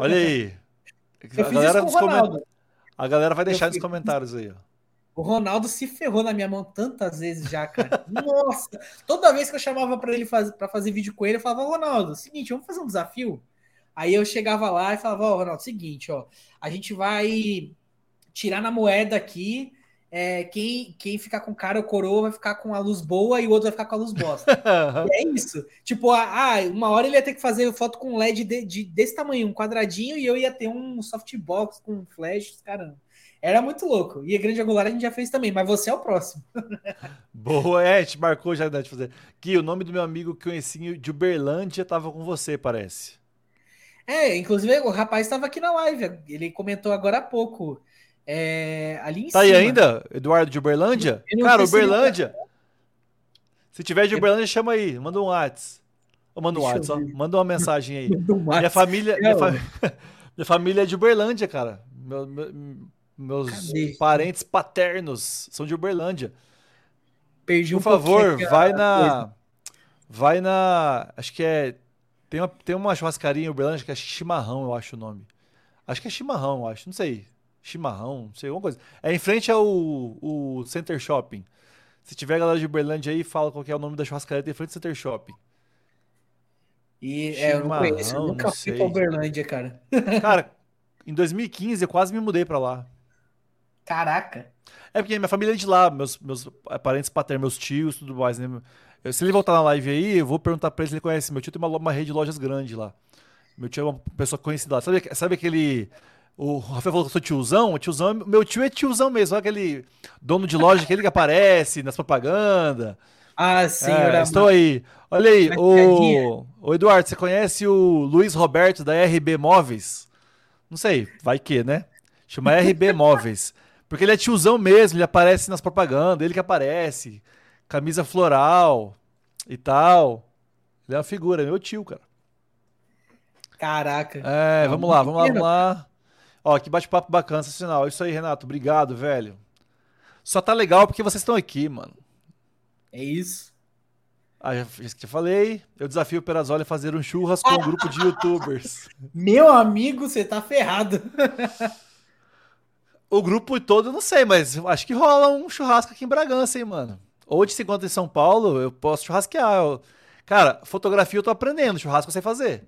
Olha aí. Eu a galera, com coment... a galera vai deixar nos comentários aí, ó. O Ronaldo se ferrou na minha mão tantas vezes já, cara. Nossa! Toda vez que eu chamava para ele faz... para fazer vídeo com ele, eu falava, Ronaldo, seguinte, vamos fazer um desafio? Aí eu chegava lá e falava, ó, oh, Ronaldo, seguinte, ó, a gente vai tirar na moeda aqui é, quem, quem ficar com cara ou coroa vai ficar com a luz boa e o outro vai ficar com a luz bosta. é isso. Tipo, ah, uma hora ele ia ter que fazer foto com LED de, de, desse tamanho, um quadradinho, e eu ia ter um softbox com flash, caramba. Era muito louco. E a grande angular a gente já fez também, mas você é o próximo. Boa, é, te marcou já de fazer. Que o nome do meu amigo que conheci de Uberlândia tava com você, parece. É, inclusive o rapaz estava aqui na live. Ele comentou agora há pouco. É, ali em tá cima. aí ainda? Eduardo de Uberlândia? Cara, Uberlândia. Se tiver de Uberlândia, chama aí. Manda um WhatsApp. Manda um WhatsApp, Manda uma mensagem aí. Um minha família. Minha, fa... minha, família é de Uberlândia, cara. Meu, meu, meus Cadê? parentes paternos são de Uberlândia. Perdi Por um favor, vai na. Vai na. Acho que é. Tem uma, tem uma churrascaria em Uberlândia que é Chimarrão, eu acho o nome. Acho que é Chimarrão, eu acho. Não sei chimarrão, não sei, alguma coisa. É em frente ao o Center Shopping. Se tiver galera de Uberlândia aí, fala qual é o nome da churrascaria, tem frente ao Center Shopping. E é, eu não conheço, eu nunca fui pra Uberlândia, cara. Cara, em 2015 eu quase me mudei pra lá. Caraca. É porque minha família é de lá, meus, meus parentes paternos, meus tios, tudo mais, né? Se ele voltar na live aí, eu vou perguntar pra ele se ele conhece. Meu tio tem uma, uma rede de lojas grande lá. Meu tio é uma pessoa conhecida lá. Sabe, sabe aquele o Rafael falou que eu sou tiozão. O tiozão, meu tio é tiozão mesmo, aquele dono de loja, aquele que aparece nas propagandas. Ah, sim, é, Estou aí. Olha aí, o, o Eduardo, você conhece o Luiz Roberto da RB Móveis? Não sei, vai que, né? Chama RB Móveis. Porque ele é tiozão mesmo, ele aparece nas propagandas, ele que aparece. Camisa floral e tal. Ele é uma figura, é meu tio, cara. Caraca. É, vamos lá, vamos lá, vamos lá. Ó, que bate-papo bacana, sensacional. Isso aí, Renato. Obrigado, velho. Só tá legal porque vocês estão aqui, mano. É isso. Ah, já, já falei. Eu desafio o Perazoli a fazer um churras com um grupo de youtubers. Meu amigo, você tá ferrado. o grupo todo eu não sei, mas acho que rola um churrasco aqui em Bragança, hein, mano. Ou de se encontra em São Paulo, eu posso churrasquear. Eu... Cara, fotografia eu tô aprendendo, churrasco eu sei fazer.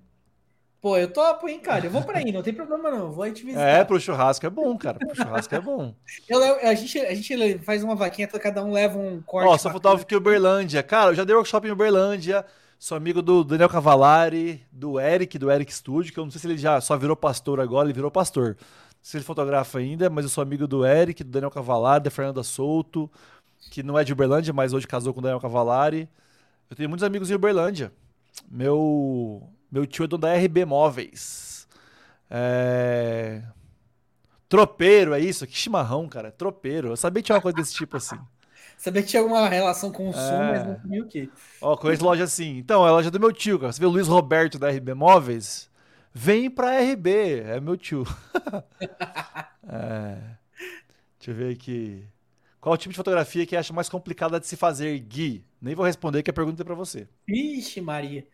Pô, eu topo, hein, cara. Eu vou pra aí, não tem problema não. Vou aí te visitar. É, pro churrasco é bom, cara. Pro churrasco é bom. Eu, a, gente, a gente faz uma vaquinha, cada um leva um corte. Ó, só faltava aqui Uberlândia. Cara, eu já dei workshop em Uberlândia. Sou amigo do Daniel Cavalari, do Eric, do Eric Studio, que eu não sei se ele já só virou pastor agora, ele virou pastor. Não sei se ele fotografa ainda, mas eu sou amigo do Eric, do Daniel Cavalari, da Fernanda Souto, que não é de Uberlândia, mas hoje casou com o Daniel Cavalari. Eu tenho muitos amigos em Uberlândia. Meu, meu tio é dono da RB Móveis. É... Tropeiro, é isso? Que chimarrão, cara. Tropeiro. Eu sabia que tinha uma coisa desse tipo assim. Sabia que tinha alguma relação com o som, é... mas não sabia o quê. Ó, conheço loja assim. Então, é a loja do meu tio, cara. Você vê o Luiz Roberto da RB Móveis? Vem pra RB. É meu tio. é... Deixa eu ver aqui. Qual o tipo de fotografia que acha mais complicada de se fazer, Gui? Nem vou responder, que a pergunta é pra você. Vixe, Maria.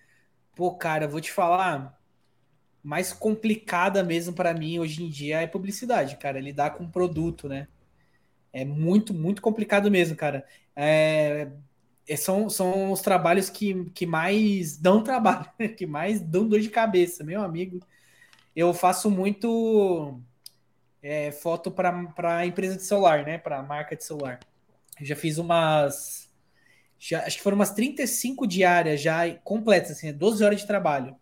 Pô, cara, vou te falar mais complicada mesmo para mim hoje em dia é publicidade, cara, lidar com produto, né? É muito, muito complicado mesmo, cara. É, é, são, são os trabalhos que, que mais dão trabalho, que mais dão dor de cabeça, meu amigo. Eu faço muito é, foto para empresa de celular, né? Para marca de celular. Eu já fiz umas. Já, acho que foram umas 35 diárias já completas, assim, 12 horas de trabalho.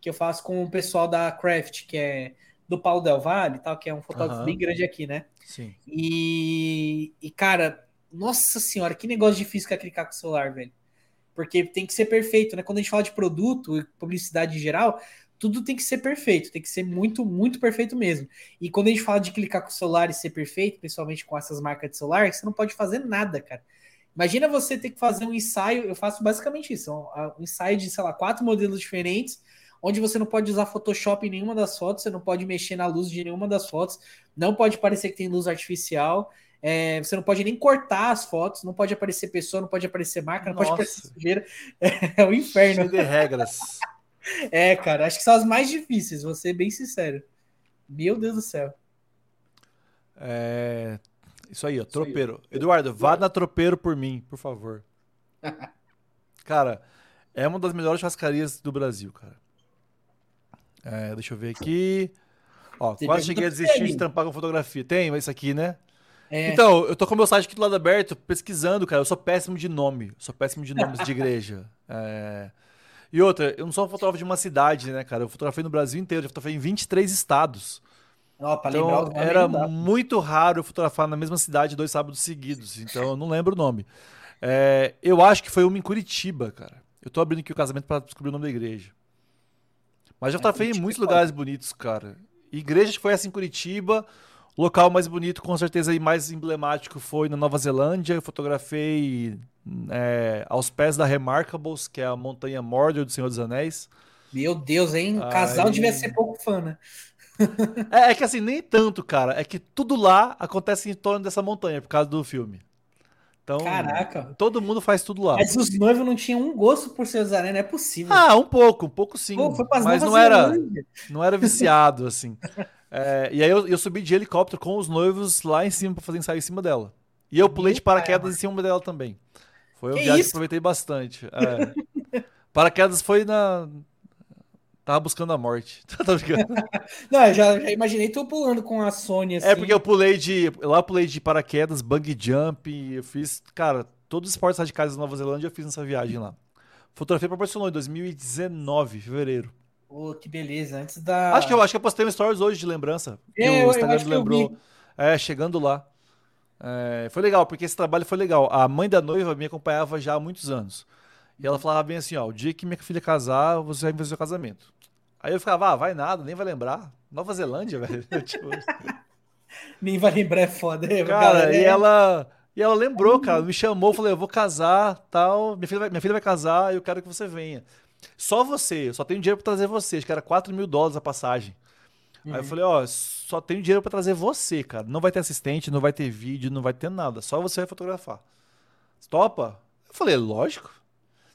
Que eu faço com o pessoal da Craft, que é do Paulo Del Valle, tal, que é um fotógrafo uhum. bem grande aqui, né? Sim. E, e, cara, nossa senhora, que negócio difícil que é clicar com o celular, velho. Porque tem que ser perfeito, né? Quando a gente fala de produto e publicidade em geral, tudo tem que ser perfeito, tem que ser muito, muito perfeito mesmo. E quando a gente fala de clicar com o celular e ser perfeito, principalmente com essas marcas de celular, você não pode fazer nada, cara. Imagina você ter que fazer um ensaio, eu faço basicamente isso, um ensaio de, sei lá, quatro modelos diferentes, onde você não pode usar Photoshop em nenhuma das fotos, você não pode mexer na luz de nenhuma das fotos, não pode parecer que tem luz artificial, é, você não pode nem cortar as fotos, não pode aparecer pessoa, não pode aparecer marca, não Nossa. pode aparecer sujeira. É, é o inferno. Cheio de regras. É, cara, acho que são as mais difíceis, vou ser bem sincero. Meu Deus do céu. É... Isso aí, ó, tropeiro. Aí. Eduardo, vá na tropeiro por mim, por favor. cara, é uma das melhores churrascarias do Brasil, cara. É, deixa eu ver aqui. Ó, Você quase cheguei a desistir de trampar com fotografia. Tem isso aqui, né? É. Então, eu tô com o meu site aqui do lado aberto, pesquisando, cara. Eu sou péssimo de nome. sou péssimo de nomes de igreja. É... E outra, eu não sou um fotógrafo de uma cidade, né, cara? Eu fotografei no Brasil inteiro, eu fotografei em 23 estados. Oh, então, era muito raro eu fotografar na mesma cidade dois sábados seguidos. Então, eu não lembro o nome. É... Eu acho que foi uma em Curitiba, cara. Eu tô abrindo aqui o casamento para descobrir o nome da igreja. Mas já é, fotografei em muitos lugares bonitos, cara. Igreja que foi essa em Curitiba. O local mais bonito, com certeza, e mais emblemático foi na Nova Zelândia. Eu fotografei é, aos pés da Remarkables, que é a montanha Mordor do Senhor dos Anéis. Meu Deus, hein? O casal Aí... devia ser pouco fã, né? É, é, que assim, nem tanto, cara. É que tudo lá acontece em torno dessa montanha, por causa do filme. Então, Caraca. todo mundo faz tudo lá. Mas os noivos não tinham um gosto por Anéis, não é possível. Ah, um pouco, um pouco sim. Pô, mas não era, não era viciado, assim. É, e aí eu, eu, subi de helicóptero com os noivos lá em cima para fazer ensaio em cima dela. E eu pulei de paraquedas em cima dela também. Foi um que viagem isso? que aproveitei bastante. É. paraquedas foi na. Tava buscando a morte. Tá Não, eu já, já, imaginei tu pulando com a Sony assim. É porque eu pulei de. Lá eu pulei de paraquedas, bungee jump. Eu fiz. Cara, todos os esportes radicais da Nova Zelândia eu fiz nessa viagem lá. Fotografia proporcionou em 2019, fevereiro. Oh, que beleza. Antes da. Acho que eu acho que eu postei um stories hoje de lembrança. É, o Instagram eu, lembrou. É, chegando lá. É, foi legal, porque esse trabalho foi legal. A mãe da noiva me acompanhava já há muitos anos. E ela falava bem assim: ó, o dia que minha filha casar, você vai fazer o casamento. Aí eu ficava, ah, vai nada, nem vai lembrar. Nova Zelândia, velho. tipo... nem vai lembrar é foda. Cara, cara e ela. E ela lembrou, cara, me chamou, falei, eu vou casar, tal, minha filha, vai, minha filha vai casar, eu quero que você venha. Só você, eu só tenho dinheiro para trazer você. Acho que era 4 mil dólares a passagem. Uhum. Aí eu uhum. falei, ó, só tenho dinheiro para trazer você, cara. Não vai ter assistente, não vai ter vídeo, não vai ter nada. Só você vai fotografar. Topa? Eu falei, lógico.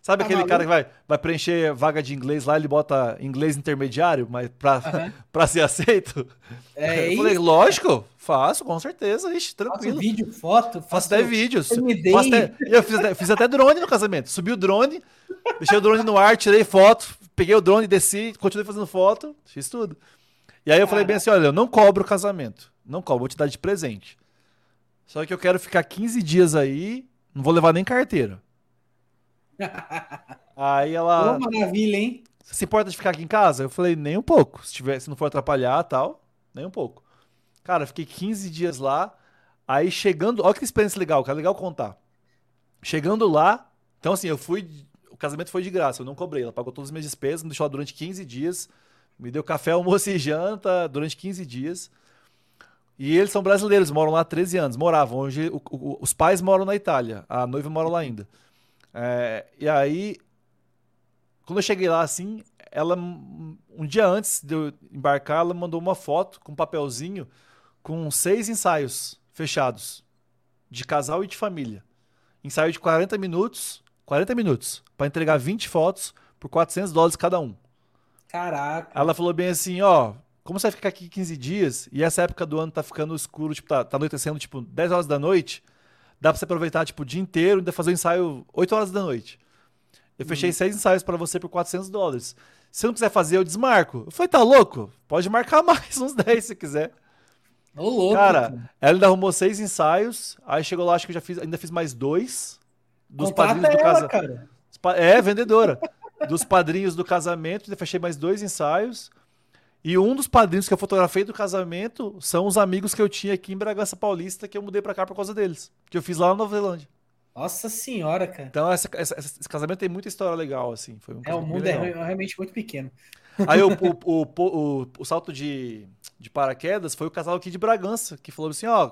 Sabe tá aquele maluco? cara que vai, vai preencher vaga de inglês lá, ele bota inglês intermediário, mas pra, uhum. Pra ser aceito? É eu falei, isso? lógico, faço, com certeza, ixi, tranquilo. Faço vídeo, foto, faço, faço até vídeos. Faço até, eu fiz, fiz até drone no casamento. Subi o drone, deixei o drone no ar, tirei foto, peguei o drone, desci, continuei fazendo foto, fiz tudo. E aí eu falei bem assim, olha, eu não cobro o casamento, não cobro, vou te dar de presente. Só que eu quero ficar 15 dias aí, não vou levar nem carteira. Aí ela. Ô, maravilha, hein? Você se importa de ficar aqui em casa? Eu falei, nem um pouco. Se, tiver, se não for atrapalhar tal, nem um pouco. Cara, fiquei 15 dias lá. Aí chegando. Olha que experiência legal, cara. Legal contar. Chegando lá. Então, assim, eu fui. O casamento foi de graça, eu não cobrei. Ela pagou todas as minhas despesas, me deixou lá durante 15 dias. Me deu café, almoço e janta durante 15 dias. E eles são brasileiros, moram lá há 13 anos. Moravam. Hoje, o, o, os pais moram na Itália. A noiva mora lá ainda. É, e aí, quando eu cheguei lá, assim, ela, um dia antes de eu embarcar, ela mandou uma foto com um papelzinho com seis ensaios fechados, de casal e de família. Ensaio de 40 minutos, 40 minutos, para entregar 20 fotos por 400 dólares cada um. Caraca. Ela falou bem assim, ó, como você vai ficar aqui 15 dias e essa época do ano tá ficando escuro, tipo, tá, tá anoitecendo, tipo, 10 horas da noite, dá pra você aproveitar, tipo, o dia inteiro e ainda fazer o ensaio 8 horas da noite. Eu fechei seis ensaios para você por 400 dólares. Se não quiser fazer, eu desmarco. Eu falei, tá louco? Pode marcar mais uns 10 se quiser. Ô, louco. Cara, ela ainda arrumou seis ensaios. Aí chegou lá, acho que eu já fiz, ainda fiz mais dois. Dos Contrata padrinhos do casamento. É, vendedora. dos padrinhos do casamento, ainda fechei mais dois ensaios. E um dos padrinhos que eu fotografei do casamento são os amigos que eu tinha aqui em Bragança Paulista, que eu mudei pra cá por causa deles. Que eu fiz lá na Nova Zelândia. Nossa senhora, cara. Então, essa- essa- esse casamento tem muita história legal, assim. Foi um É, o mundo é realmente muito pequeno. Aí o, o, o, o- o salto de, de paraquedas foi o casal aqui de Bragança, que falou assim, ó,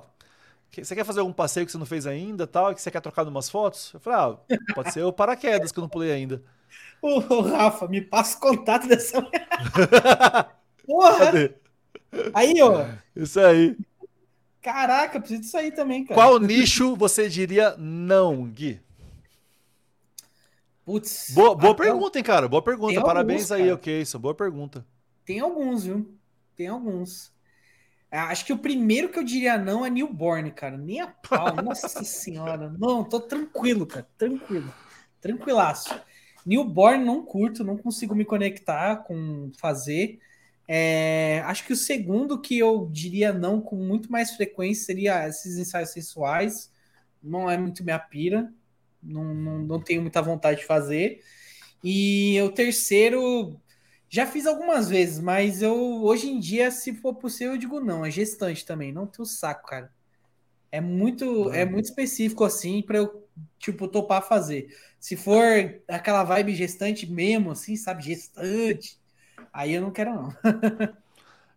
você quer fazer algum passeio que você não fez ainda, tal, que você quer trocar umas fotos? Eu falei, ah, pode ser o paraquedas que eu não pulei ainda. Ô, Rafa, me passa o contato dessa. Porra! Cadê? Aí, ó. Isso aí. Caraca, preciso disso aí também, cara. Qual nicho você diria não, Gui? Putz. Boa, boa pergunta, hein, cara? Boa pergunta. Tem Parabéns alguns, aí, cara. ok, isso. Boa pergunta. Tem alguns, viu? Tem alguns. Ah, Acho que o primeiro que eu diria não é newborn, cara. Nem a pau. Nossa senhora. Não, tô tranquilo, cara. Tranquilo. Tranquilaço. Newborn não curto, não consigo me conectar com fazer. É, acho que o segundo que eu diria não com muito mais frequência seria esses ensaios sensuais. Não é muito minha pira. Não, não, não tenho muita vontade de fazer. E o terceiro, já fiz algumas vezes, mas eu hoje em dia, se for possível, eu digo não. É gestante também, não tenho saco, cara. É muito, é muito específico assim para eu, tipo, topar fazer. Se for aquela vibe gestante mesmo, assim, sabe, gestante, aí eu não quero não.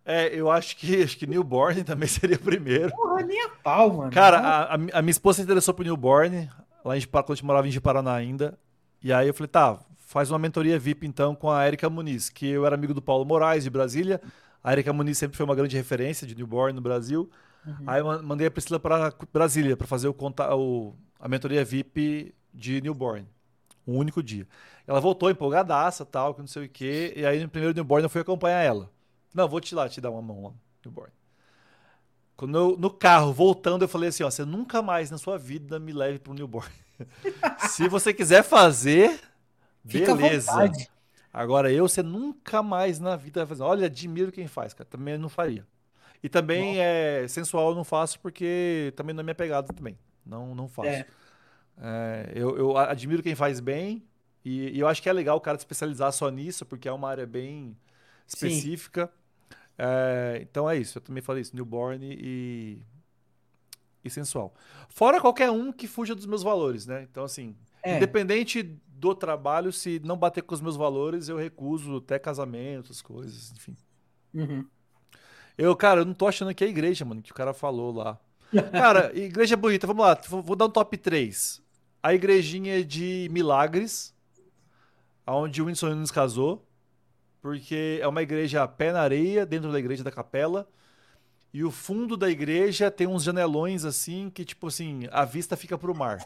É, eu acho que acho que newborn também seria o primeiro. Porra, nem a pau, mano. Cara, a, a a minha esposa se interessou por newborn, lá em quando a gente morava em Jiparaná ainda. E aí eu falei, tá, faz uma mentoria VIP então com a Erika Muniz, que eu era amigo do Paulo Moraes, de Brasília. A Erika Muniz sempre foi uma grande referência de newborn no Brasil. Uhum. Aí mandei a Priscila para Brasília para fazer o, o- a mentoria VIP de newborn. Um único dia. Ela voltou empolgadaça, tal, que não sei o quê. E aí no primeiro newborn eu fui acompanhar ela. Não, vou te lá, te dar uma mão lá, newborn. Quando eu, no carro, voltando, eu falei assim, ó, você nunca mais na sua vida me leve para um newborn. Se você quiser fazer, Fica beleza. Agora eu, você nunca mais na vida vai fazer. Olha, admiro quem faz, cara. Também não faria. E também é sensual eu não faço porque também não é minha pegada também. Não, não faço. É. É, eu, eu admiro quem faz bem e, e eu acho que é legal o cara se especializar só nisso porque é uma área bem específica. É, então é isso. Eu também falei isso, newborn e, e sensual. Fora qualquer um que fuja dos meus valores, né? Então assim, É. independente do trabalho, se não bater com os meus valores, eu recuso até casamentos, coisas, enfim. Uhum. Eu, cara, eu não tô achando que é igreja, mano, que o cara falou lá. Cara, igreja bonita, vamos lá, vou vou dar um top 3. A igrejinha de Milagres, onde o Whindersson Nunes casou, porque é uma igreja a pé na areia, dentro da igreja da capela, e o fundo da igreja tem uns janelões assim, que tipo assim, a vista fica pro mar.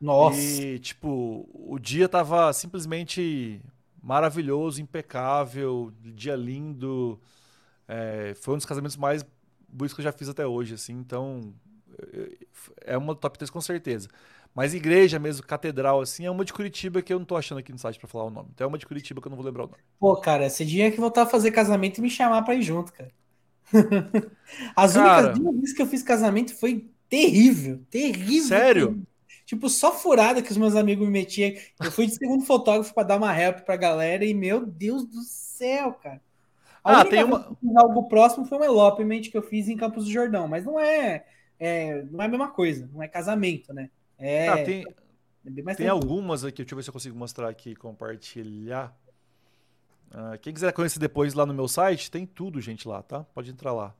Nossa. E, tipo, o dia tava simplesmente maravilhoso, impecável, dia lindo. É, foi um dos casamentos mais bonitos que eu já fiz até hoje, assim. Então, é uma top 3 com certeza. Mas igreja mesmo, catedral, assim, é uma de Curitiba que eu não tô achando aqui no site pra falar o nome. Então é uma de Curitiba que eu não vou lembrar o nome. Pô, cara, você tinha que voltar a fazer casamento e me chamar pra ir junto, cara. As Cara. únicas duas vezes que eu fiz casamento foi terrível, terrível. Sério? Tipo, só furada que os meus amigos me metiam. Eu fui de segundo fotógrafo pra dar uma help pra galera e, meu Deus do céu, cara. A Ah, tem uma- algo próximo foi um elopement que eu fiz em Campos do Jordão, mas não é, é- não é a mesma coisa, não é casamento, né? É, Ah, tem, é tem algumas aqui, deixa eu ver se eu consigo mostrar aqui e compartilhar. Ah, quem quiser conhecer depois lá no meu site, tem tudo, gente, lá, tá? Pode entrar lá.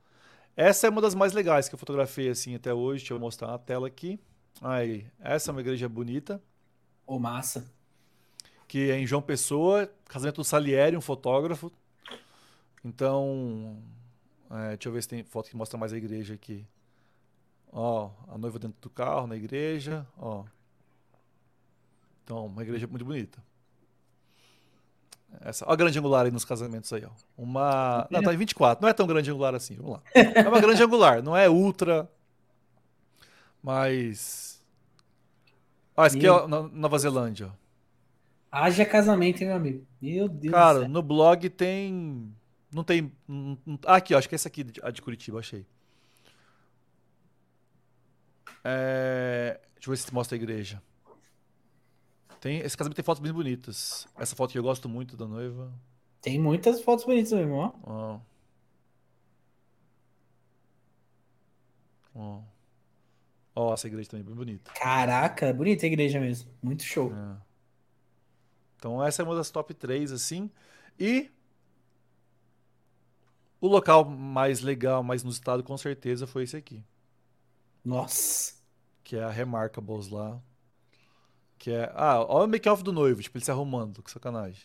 Essa é uma das mais legais que eu fotografei assim até hoje. Deixa eu mostrar na tela aqui. Aí, essa é uma igreja bonita, Ô, massa. que é em João Pessoa, casamento do Salieri, um fotógrafo. Então, é, deixa eu ver se tem foto que mostra mais a igreja aqui. Ó, a noiva dentro do carro, na igreja, ó. Então, uma igreja muito bonita. Essa, ó a grande angular aí nos casamentos aí, ó. Uma, não, tá em 24, não é tão grande angular assim, vamos lá. É uma grande angular, não é ultra, mas Ó, esse aqui é ó, Nova Zelândia. Haja casamento, hein, meu amigo? Meu Deus Cara, no blog tem. Não tem. Ah, aqui, ó, acho que é esse aqui, a de Curitiba, achei. É... Deixa eu ver se mostra a igreja. Tem... Esse casamento tem fotos bem bonitas. Essa foto que eu gosto muito da noiva. Tem muitas fotos bonitas mesmo, ó. Ó. Ó. Ó, essa igreja também é bem bonita. Caraca, bonita a igreja mesmo. Muito show. É. Então essa é uma das top 3, assim. E o local mais legal, mais no estado, com certeza, foi esse aqui. Nossa. Que é a Remarkables lá. Que é. Ah, olha o make-off do noivo, tipo, ele se arrumando, que sacanagem.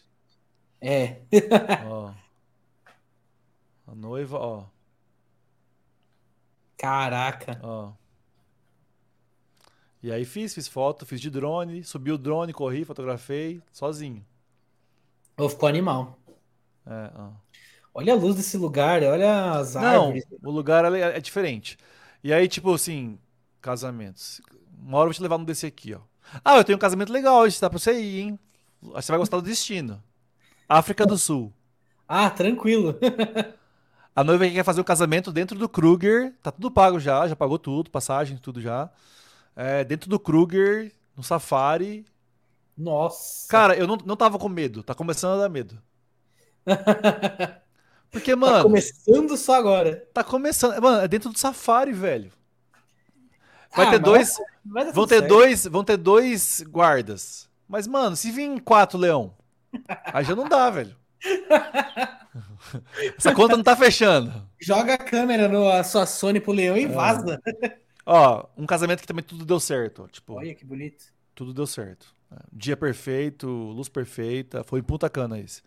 É. ó. A noiva, ó. Caraca. Ó. E aí fiz, fiz foto, fiz de drone, subi o drone, corri, fotografei, sozinho. Oh, ficou animal. É, ó. Olha a luz desse lugar, olha as árvores. Não, o lugar é, é diferente. E aí, tipo assim, casamentos. Uma hora eu vou te levar no desse aqui, ó. Ah, eu tenho um casamento legal hoje, dá pra você ir, hein? Você vai gostar do destino. África do Sul. Ah, tranquilo. A noiva quer fazer o casamento dentro do Kruger. Tá tudo pago já, já pagou tudo, passagem, tudo já. É, dentro do Kruger, no safari. Nossa. Cara, eu não, não tava com medo. Tá começando a dar medo. Porque, tá mano. Tá começando só agora. Tá começando. Mano, é dentro do safari, velho. Vai ah, ter dois. Vai, vão ter certo. dois. Vão ter dois guardas. Mas, mano, se vir quatro leão, aí já não dá, velho. Essa conta não tá fechando. Joga a câmera na sua Sony pro leão e é. vaza. Ó, um casamento que também tudo deu certo. Tipo, Olha que bonito. Tudo deu certo. Dia perfeito, luz perfeita. Foi puta cana esse.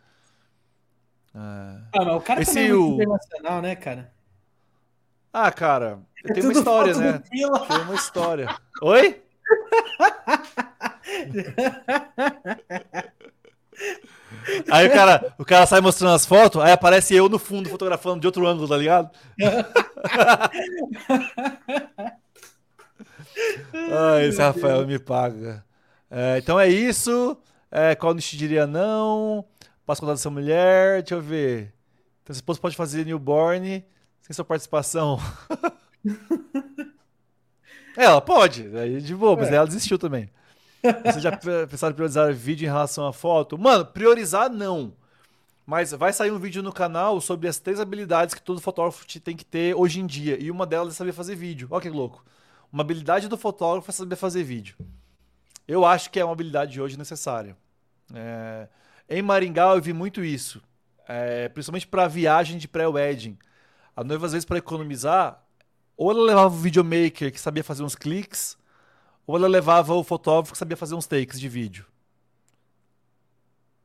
É... Ah, mas o cara Esse, também é muito o... internacional, né, cara? Ah, cara, é tem uma história, né? Tem uma história. Oi? Aí o cara, o cara sai mostrando as fotos, aí aparece eu no fundo fotografando de outro ângulo, tá ligado? Ai, esse Rafael me paga. É, então é isso. É, qual nicho diria não? Posso contar dessa mulher? Deixa eu ver. Então, você pode fazer newborn sem sua participação. É, ela pode, aí de boa, mas é. ela desistiu também. Você já pensaram em priorizar vídeo em relação à foto? Mano, priorizar não. Mas vai sair um vídeo no canal sobre as três habilidades que todo fotógrafo tem que ter hoje em dia. E uma delas é saber fazer vídeo. Olha que louco. Uma habilidade do fotógrafo é saber fazer vídeo. Eu acho que é uma habilidade hoje necessária. É... Em Maringá eu vi muito isso. É... Principalmente para viagem de pré-wedding. A noiva, às vezes, para economizar, ou ela levava o videomaker que sabia fazer uns cliques, ou ela levava o fotógrafo que sabia fazer uns takes de vídeo.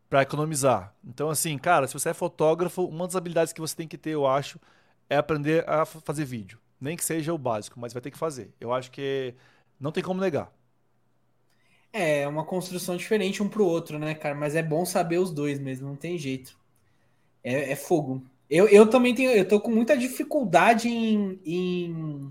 Para economizar. Então, assim, cara, se você é fotógrafo, uma das habilidades que você tem que ter, eu acho, é aprender a fazer vídeo. Nem que seja o básico, mas vai ter que fazer. Eu acho que não tem como negar. É, uma construção diferente um pro outro, né, cara? Mas é bom saber os dois mesmo, não tem jeito. É, é fogo. Eu, eu também tenho, eu tô com muita dificuldade em, em,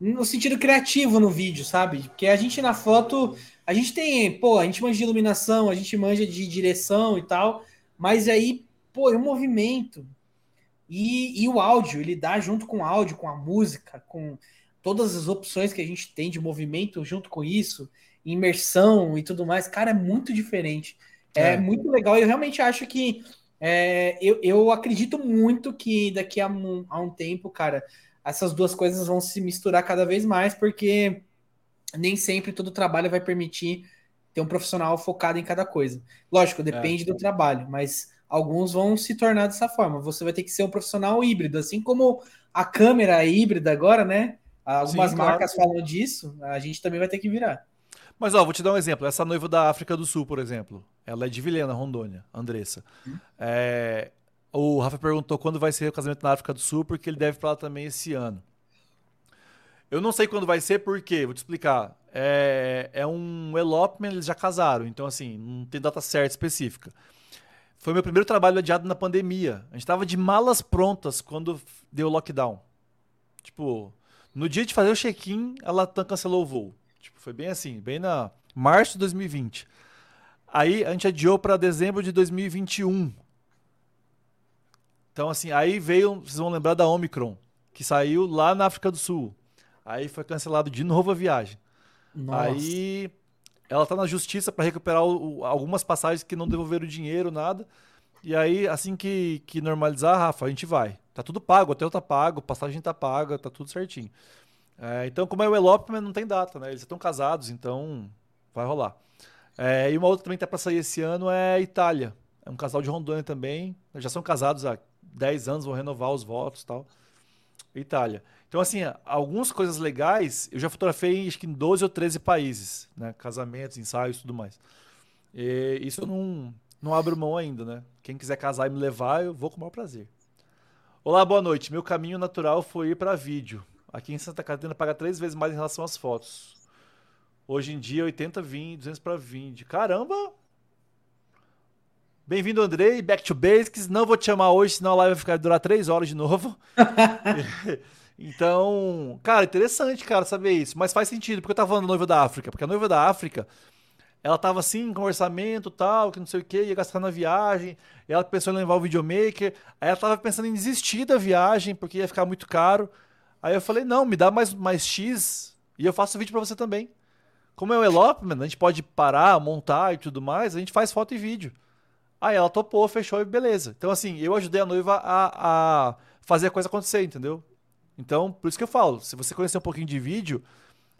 no sentido criativo no vídeo, sabe? Porque a gente na foto, a gente tem, pô, a gente manja de iluminação, a gente manja de direção e tal, mas aí, pô, o movimento e, e o áudio, ele dá junto com o áudio, com a música, com todas as opções que a gente tem de movimento junto com isso, imersão e tudo mais, cara, é muito diferente. É, é muito legal. Eu realmente acho que é, eu, eu acredito muito que daqui a um, a um tempo, cara, essas duas coisas vão se misturar cada vez mais, porque nem sempre todo trabalho vai permitir ter um profissional focado em cada coisa. Lógico, depende é. do trabalho, mas alguns vão se tornar dessa forma. Você vai ter que ser um profissional híbrido, assim como a câmera é híbrida agora, né? Algumas Sim, marcas claro. falam disso, a gente também vai ter que virar. Mas, ó, vou te dar um exemplo. Essa noiva da África do Sul, por exemplo. Ela é de Vilhena, Rondônia, Andressa. Hum. É, o Rafa perguntou quando vai ser o casamento na África do Sul, porque ele deve para lá também esse ano. Eu não sei quando vai ser, porque, vou te explicar. É, é um elopement, eles já casaram, então, assim, não tem data certa específica. Foi meu primeiro trabalho adiado na pandemia. A gente tava de malas prontas quando deu o lockdown. Tipo, no dia de fazer o check-in, a Latam cancelou o voo. Foi bem assim, bem na. Março de 2020. Aí a gente adiou para dezembro de 2021. Então, assim, aí veio, vocês vão lembrar da Omicron, que saiu lá na África do Sul. Aí foi cancelado de novo a viagem. Nossa. Aí ela tá na justiça para recuperar o, o, algumas passagens que não devolveram dinheiro, nada. E aí, assim que, que normalizar, Rafa, a gente vai. Tá tudo pago, o hotel tá pago, passagem tá paga, tá tudo certinho. É, então, como é o elopement, não tem data, né? Eles estão casados, então vai rolar. É, e uma outra também que tá para sair esse ano é Itália. É um casal de Rondônia também. Já são casados há 10 anos, vão renovar os votos e tal. Itália. Então, assim, algumas coisas legais, eu já fotografei acho que em 12 ou 13 países, né? Casamentos, ensaios tudo mais. E isso eu não, não abro mão ainda, né? Quem quiser casar e me levar, eu vou com o maior prazer. Olá, boa noite. Meu caminho natural foi ir para vídeo. Aqui em Santa Catarina paga três vezes mais em relação às fotos. Hoje em dia, 80, 20, 200 para 20. Caramba! Bem-vindo, Andrei. Back to Basics. Não vou te chamar hoje, senão a live vai ficar durar três horas de novo. então, cara, interessante, cara, saber isso. Mas faz sentido, porque eu tava falando noiva da África. Porque a noiva da África, ela tava assim, com orçamento tal, que não sei o que, ia gastar na viagem. ela pensou em levar o videomaker. Aí ela tava pensando em desistir da viagem, porque ia ficar muito caro. Aí eu falei, não, me dá mais, mais X e eu faço vídeo para você também. Como é o elopement, a gente pode parar, montar e tudo mais, a gente faz foto e vídeo. Aí ela topou, fechou e beleza. Então, assim, eu ajudei a noiva a, a fazer a coisa acontecer, entendeu? Então, por isso que eu falo, se você conhecer um pouquinho de vídeo,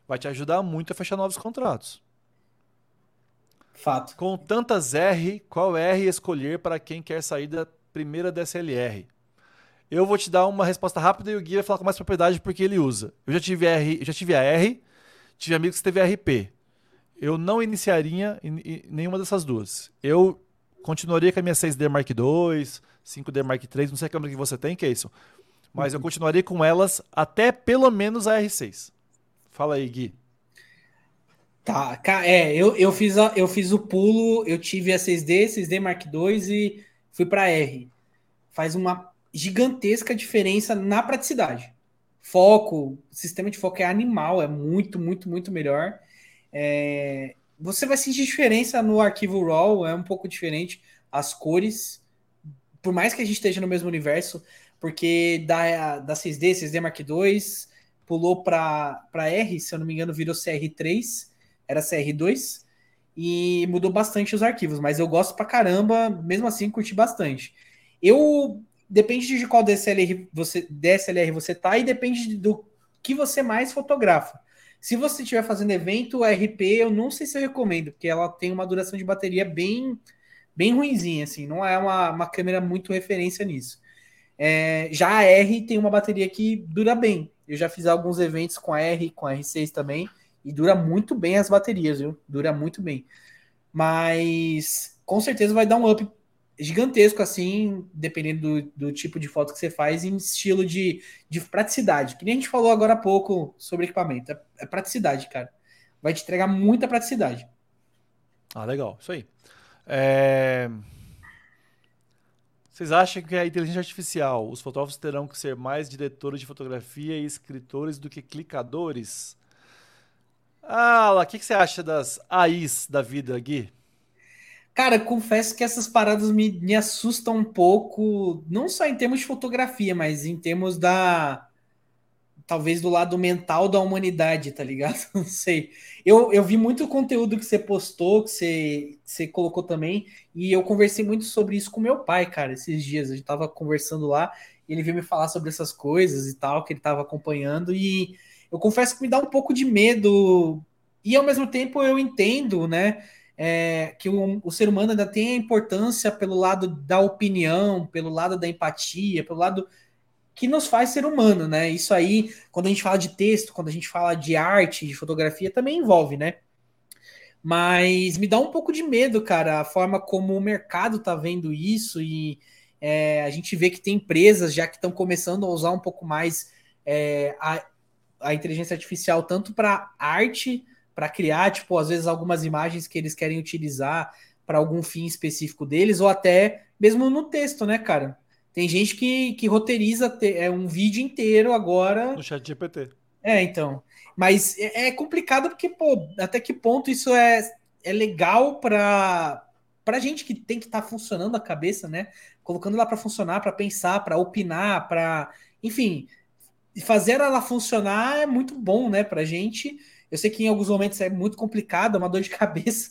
vai te ajudar muito a fechar novos contratos. Fato. Com tantas R, qual R escolher para quem quer sair da primeira DSLR? Eu vou te dar uma resposta rápida e o Gui vai falar com mais propriedade porque ele usa. Eu já tive R, já tive a R, tive amigos que teve RP. Eu não iniciaria em, em nenhuma dessas duas. Eu continuaria com a minha 6D Mark II, 5D Mark III, não sei a câmera que você tem, Keyson. Mas eu uhum. continuaria com elas até pelo menos a R6. Fala aí, Gui. Tá, é, eu, eu, fiz a, eu fiz o pulo, eu tive a 6D, 6D Mark II e fui para R. Faz uma gigantesca diferença na praticidade. Foco, sistema de foco é animal, é muito, muito, muito melhor. É, você vai sentir diferença no arquivo RAW, é um pouco diferente as cores, por mais que a gente esteja no mesmo universo, porque da, da 6D, 6D Mark II, pulou para R, se eu não me engano, virou CR3, era CR2, e mudou bastante os arquivos, mas eu gosto pra caramba, mesmo assim curti bastante. Eu depende de qual DSLR você, DSLR você tá e depende do que você mais fotografa. Se você estiver fazendo evento RP, eu não sei se eu recomendo, porque ela tem uma duração de bateria bem bem ruinzinha, assim, não é uma, uma câmera muito referência nisso. É, já a R tem uma bateria que dura bem. Eu já fiz alguns eventos com a R, com a R6 também, e dura muito bem as baterias, viu? Dura muito bem. Mas com certeza vai dar um up gigantesco, assim, dependendo do, do, tipo de foto que você faz, em estilo de, de praticidade. Que nem a gente falou agora há pouco sobre equipamento. É, é praticidade, cara. Vai te entregar muita praticidade. Ah, legal. Isso aí. É... Vocês acham que a inteligência artificial, os fotógrafos terão que ser mais diretores de fotografia e escritores do que clicadores? Ah, lá, o que, que você acha das AIs da vida, Gui? Cara, confesso que essas paradas me, me assustam um pouco, não só em termos de fotografia, mas em termos da. Talvez do lado mental da humanidade, tá ligado? Não sei. Eu, eu vi muito conteúdo que você postou, que você, que você colocou também, e eu conversei muito sobre isso com meu pai, cara, esses dias. A gente tava conversando lá, e ele veio me falar sobre essas coisas e tal, que ele tava acompanhando, e eu confesso que me dá um pouco de medo, e ao mesmo tempo eu entendo, né? É, que o, o, ser humano ainda tem a importância pelo lado da opinião, pelo lado da empatia, pelo lado que nos faz ser humano, né? Isso aí, quando a gente fala de texto, quando a gente fala de arte, de fotografia, também envolve, né? Mas me dá um pouco de medo, cara, a forma como o mercado tá vendo isso e é, a gente vê que tem empresas já que estão começando a usar um pouco mais é, a, a inteligência artificial tanto para arte para criar, tipo, às vezes algumas imagens que eles querem utilizar para algum fim específico deles, ou até mesmo no texto, né, cara? Tem gente que, que roteiriza te, é, um vídeo inteiro agora. No chat GPT. É, então. Mas é, é complicado porque, pô, até que ponto isso é, é legal para para gente que tem que estar tá funcionando a cabeça, né? Colocando lá para funcionar, para pensar, para opinar, para, enfim, fazer ela funcionar é muito bom, né, pra gente. Eu sei que em alguns momentos é muito complicado, é uma dor de cabeça,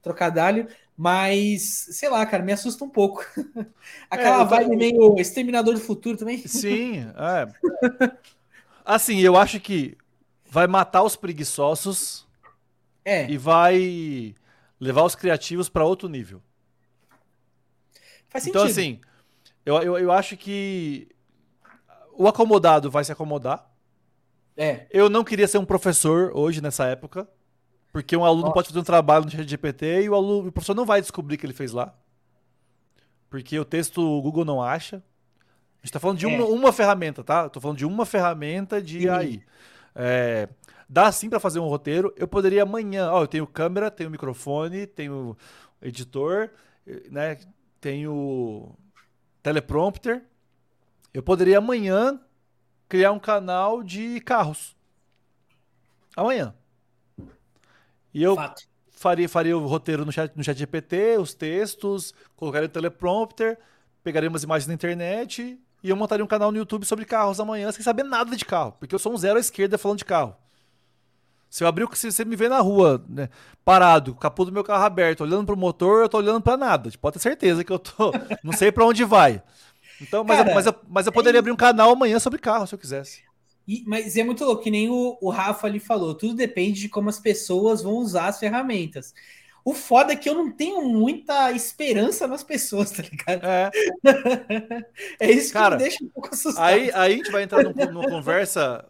trocadilho, mas sei lá, cara, me assusta um pouco. Aquela é, vibe meio exterminador do futuro também. Sim, é. Assim, eu acho que vai matar os preguiçosos é. e vai levar os criativos para outro nível. Faz então, sentido. assim, eu, eu, eu acho que o acomodado vai se acomodar. É. Eu não queria ser um professor hoje, nessa época, porque um aluno Nossa. pode fazer um trabalho no GPT e o, aluno, o professor não vai descobrir que ele fez lá. Porque o texto o Google não acha. A gente tá falando de é. uma, uma, ferramenta, tá? Eu tô falando de uma ferramenta de Sim. AI. É, dá sim para fazer um roteiro. Eu poderia amanhã, ó, eu tenho câmera, tenho microfone, tenho editor, né? Tenho teleprompter. Eu poderia amanhã criar um canal de carros. Amanhã. E eu faria, faria o roteiro no chat, no chat GPT, os textos, colocaria o teleprompter, pegaria umas imagens na internet e eu montaria um canal no YouTube sobre carros amanhã, sem saber nada de carro, porque eu sou um zero à esquerda falando de carro. Se eu abrir, se você me vê na rua, né, parado, capô do meu carro aberto, olhando pro motor, eu tô olhando para nada. Pode ter certeza que eu tô. Não sei para onde vai. Então, mas, Cara, eu, mas, eu, mas eu poderia é... abrir um canal amanhã sobre carro, se eu quisesse. E, mas é muito louco, que nem o, o Rafa ali falou, tudo depende de como as pessoas vão usar as ferramentas. O foda é que eu não tenho muita esperança nas pessoas, tá ligado? É, é isso Cara, que me deixa um pouco assustado. Aí, aí a gente vai entrar num, numa conversa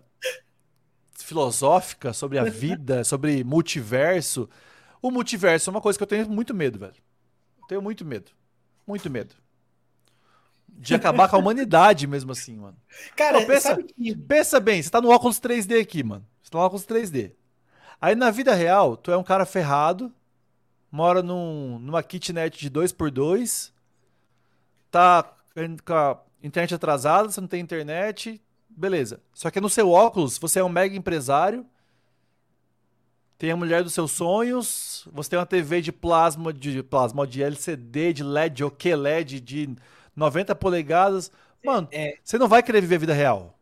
filosófica sobre a vida, sobre multiverso. O multiverso é uma coisa que eu tenho muito medo, velho. Eu tenho muito medo. Muito medo de acabar com a humanidade mesmo assim, mano. Cara, pensa, que... pensa bem, você tá no óculos 3D aqui, mano. Você tá no óculos 3D. Aí na vida real, tu é um cara ferrado, mora num, numa kitnet de 2x2, tá com a internet atrasada, você não tem internet, beleza. Só que no seu óculos, você é um mega empresário, tem a mulher dos seus sonhos, você tem uma TV de plasma, de plasma, de LCD, de LED, de OQLED, de 90 polegadas. Mano, é, você não vai querer viver a vida real.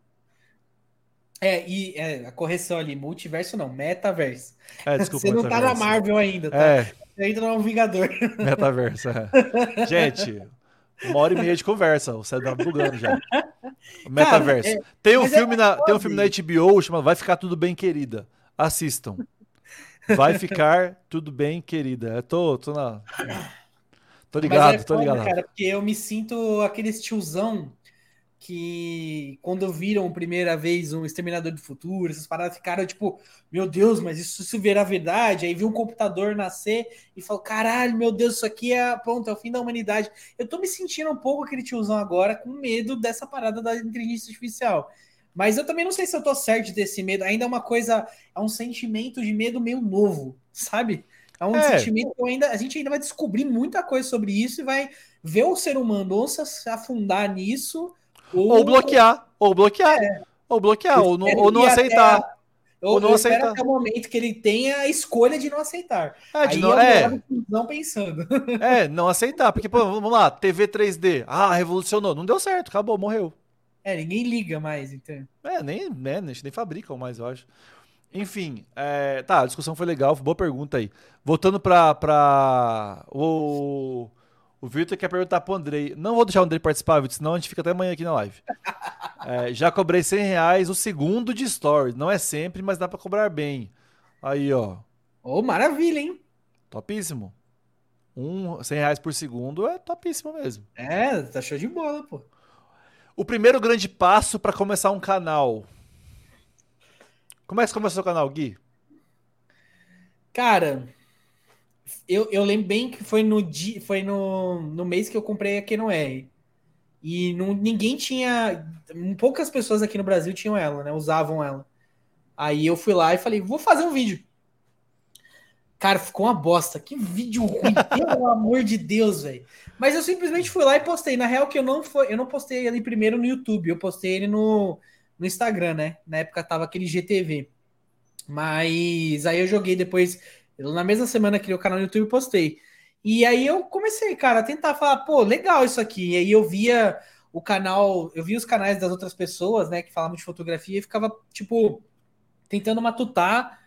É, e é, a correção ali, multiverso não, metaverso. É, desculpa, você não tá na Marvel ainda, tá? É. Você ainda não é um Vingador. Metaverso, é. Gente, uma hora e meia de conversa, o cérebro tá bugando já. Metaverso. Cara, é, tem, um filme é na, tem um filme na HBO chamado Vai Ficar Tudo Bem, Querida. Assistam. Vai ficar tudo bem, querida. Eu tô, tô na. Tô ligado, é tô foda, ligado. Cara, porque eu me sinto aquele tiozão que quando viram a primeira vez um Exterminador do Futuro, essas paradas ficaram tipo, meu Deus, mas isso se virar verdade, aí viu um computador nascer e falou, caralho, meu Deus, isso aqui é, pronto, é o fim da humanidade. Eu tô me sentindo um pouco aquele tiozão agora com medo dessa parada da inteligência artificial. Mas eu também não sei se eu tô certo desse medo, ainda é uma coisa, é um sentimento de medo meio novo, sabe? É um é. sentimento que ainda, a gente ainda vai descobrir muita coisa sobre isso e vai ver o ser humano ou se afundar nisso. Ou, ou bloquear, ou bloquear, é. ou bloquear, ou não, ou não aceitar. A, ou, ou não aceitar. até o momento que ele tenha a escolha de não aceitar. É, de Aí não, é. não pensando. É, não aceitar. Porque, pô, vamos lá, TV 3D. Ah, revolucionou. Não deu certo, acabou, morreu. É, ninguém liga mais, então. É, nem, né, nem fabricam mais, eu acho. Enfim, é, tá, a discussão foi legal, boa pergunta aí. Voltando pra, pra o, o Vitor quer perguntar pro Andrei. Não vou deixar o Andrei participar, Vitor, senão a gente fica até amanhã aqui na live. É, já cobrei 100 reais o segundo de stories. Não é sempre, mas dá pra cobrar bem. Aí, ó. Ô, oh, maravilha, hein? Topíssimo. Um, 100 reais por segundo é topíssimo mesmo. É, tá show de bola, pô. O primeiro grande passo para começar um canal. Como é que começou o canal, Gui? Cara, eu, eu lembro bem que foi no dia, foi no, no mês que eu comprei a Canon. E não, ninguém tinha. Poucas pessoas aqui no Brasil tinham ela, né? Usavam ela. Aí eu fui lá e falei, vou fazer um vídeo. Cara, ficou uma bosta. Que vídeo ruim, pelo amor de Deus, velho. Mas eu simplesmente fui lá e postei. Na real, que eu não foi, eu não postei ele primeiro no YouTube, eu postei ele no, no Instagram, né? Na época tava aquele GTV. Mas aí eu joguei depois, na mesma semana criei o canal no YouTube e postei. E aí eu comecei, cara, a tentar falar, pô, legal isso aqui. E aí eu via o canal, eu via os canais das outras pessoas, né, que falavam de fotografia e ficava, tipo, tentando matutar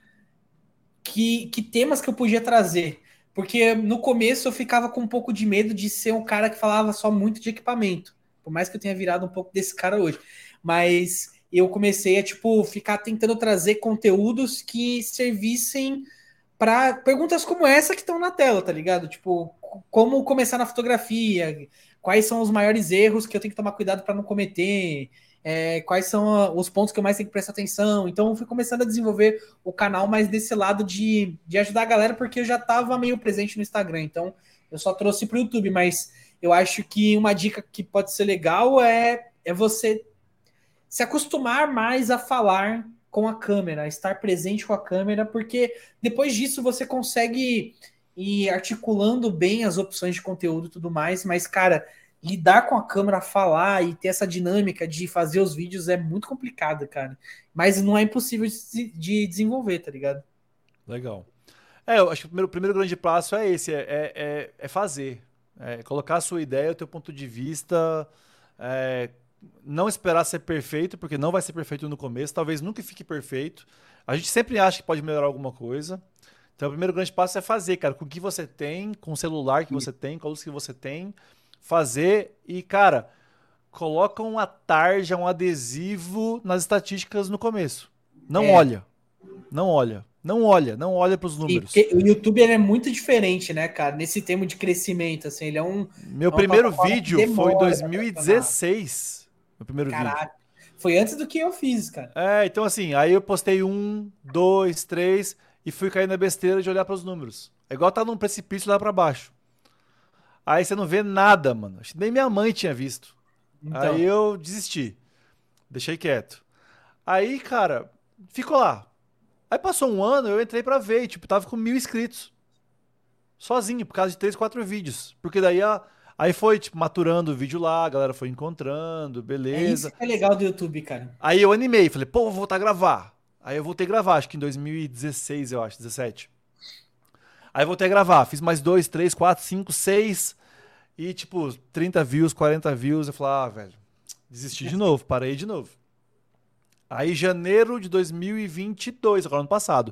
que, que temas que eu podia trazer. Porque no começo eu ficava com um pouco de medo de ser um cara que falava só muito de equipamento. Por mais que eu tenha virado um pouco desse cara hoje. Mas eu comecei a, tipo, ficar tentando trazer conteúdos que servissem para perguntas como essa que estão na tela, tá ligado? Tipo, como começar na fotografia, quais são os maiores erros que eu tenho que tomar cuidado para não cometer, é, quais são os pontos que eu mais tenho que prestar atenção. Então, eu fui começando a desenvolver o canal mais desse lado de, de ajudar a galera, porque eu já estava meio presente no Instagram. Então, eu só trouxe para o YouTube, mas eu acho que uma dica que pode ser legal é, é você se acostumar mais a falar com a câmera, estar presente com a câmera, porque depois disso você consegue ir articulando bem as opções de conteúdo e tudo mais, mas, cara, lidar com a câmera, falar e ter essa dinâmica de fazer os vídeos é muito complicado, cara. Mas não é impossível de desenvolver, tá ligado? Legal. É, eu acho que o primeiro, primeiro grande passo é esse, é, é, é fazer. É colocar a sua ideia, o teu ponto de vista, é, não esperar ser perfeito, porque não vai ser perfeito no começo, talvez nunca fique perfeito. A gente sempre acha que pode melhorar alguma coisa. Então, o primeiro grande passo é fazer, cara, com o que você tem, com o celular que você tem, com a luz que você tem, fazer e, cara, coloca uma tarja, um adesivo nas estatísticas no começo. Não é. olha. Não olha. Não olha, não olha para os números. o YouTube é muito diferente, né, cara? Nesse tema de crescimento, assim, ele é um. Meu é primeiro vídeo foi em 2016. Meu primeiro Caraca. vídeo. Foi antes do que eu fiz, cara. É, então assim, aí eu postei um, dois, três e fui cair na besteira de olhar para os números. É igual tá num precipício lá para baixo. Aí você não vê nada, mano. Nem minha mãe tinha visto. Então. Aí eu desisti. Deixei quieto. Aí, cara, ficou lá. Aí passou um ano, eu entrei pra ver, e, tipo, tava com mil inscritos. Sozinho, por causa de três, quatro vídeos. Porque daí a, aí foi, tipo, maturando o vídeo lá, a galera foi encontrando, beleza. É isso que é legal do YouTube, cara. Aí eu animei, falei, pô, vou voltar a gravar. Aí eu voltei a gravar, acho que em 2016, eu acho, 17. Aí voltei a gravar, fiz mais dois, três, quatro, cinco, seis. E, tipo, 30 views, 40 views. Eu falei, ah, velho, desisti de novo, parei de novo. Aí, janeiro de 2022, agora ano passado,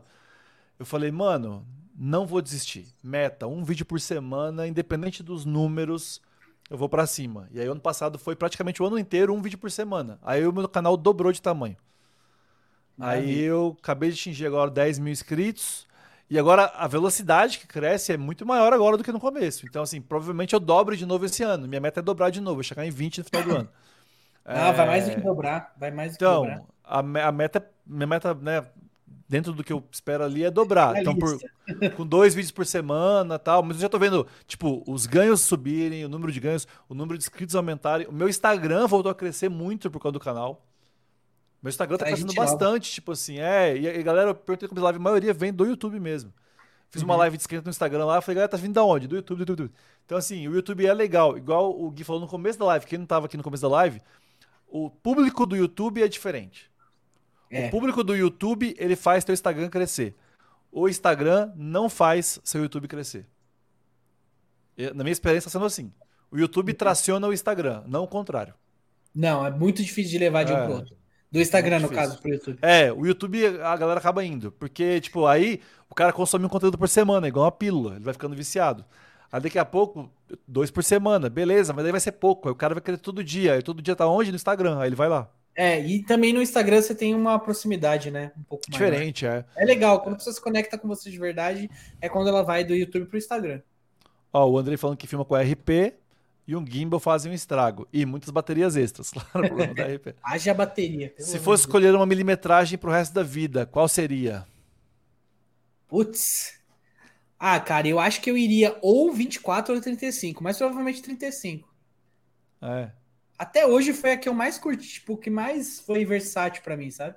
eu falei, mano, não vou desistir. Meta, um vídeo por semana, independente dos números, eu vou para cima. E aí, ano passado foi praticamente o ano inteiro um vídeo por semana. Aí, o meu canal dobrou de tamanho. Maravilha. Aí, eu acabei de atingir agora 10 mil inscritos. E agora a velocidade que cresce é muito maior agora do que no começo. Então, assim, provavelmente eu dobro de novo esse ano. Minha meta é dobrar de novo, chegar em 20 no final do ano. Ah, é... vai mais do que dobrar. Vai mais do então, que dobrar. A, a meta, minha meta, né, dentro do que eu espero ali é dobrar. É então, por, com dois vídeos por semana tal. Mas eu já tô vendo, tipo, os ganhos subirem, o número de ganhos, o número de inscritos aumentarem. O meu Instagram voltou a crescer muito por causa do canal. Meu Instagram tá crescendo bastante, tipo assim, é. E a galera, eu perguntei como live, a maioria vem do YouTube mesmo. Fiz uhum. uma live de esquenta no Instagram lá, falei, galera, tá vindo da onde? Do YouTube, do YouTube. Então, assim, o YouTube é legal. Igual o Gui falou no começo da live, quem não tava aqui no começo da live, o público do YouTube é diferente. É. O público do YouTube, ele faz teu Instagram crescer. O Instagram não faz seu YouTube crescer. Na minha experiência, tá sendo assim. O YouTube traciona o Instagram, não o contrário. Não, é muito difícil de levar de um é. pro outro. Do Instagram, no caso, pro YouTube. É, o YouTube a galera acaba indo. Porque, tipo, aí o cara consome um conteúdo por semana, igual uma pílula. Ele vai ficando viciado. Aí daqui a pouco, dois por semana, beleza, mas aí vai ser pouco. Aí o cara vai querer todo dia. Aí todo dia tá onde? No Instagram. Aí ele vai lá. É, e também no Instagram você tem uma proximidade, né? Um pouco Diferente, maior. é. É legal. Quando a pessoa se conecta com você de verdade, é quando ela vai do YouTube pro Instagram. Ó, o André falando que filma com RP e um gimbal fazem um estrago. E muitas baterias extras, claro, problema da RP. Haja bateria. Se fosse escolher uma milimetragem pro resto da vida, qual seria? Putz. Ah, cara, eu acho que eu iria ou 24 ou 35, mas provavelmente 35. É. Até hoje foi a que eu mais curti, tipo, que mais foi versátil para mim, sabe?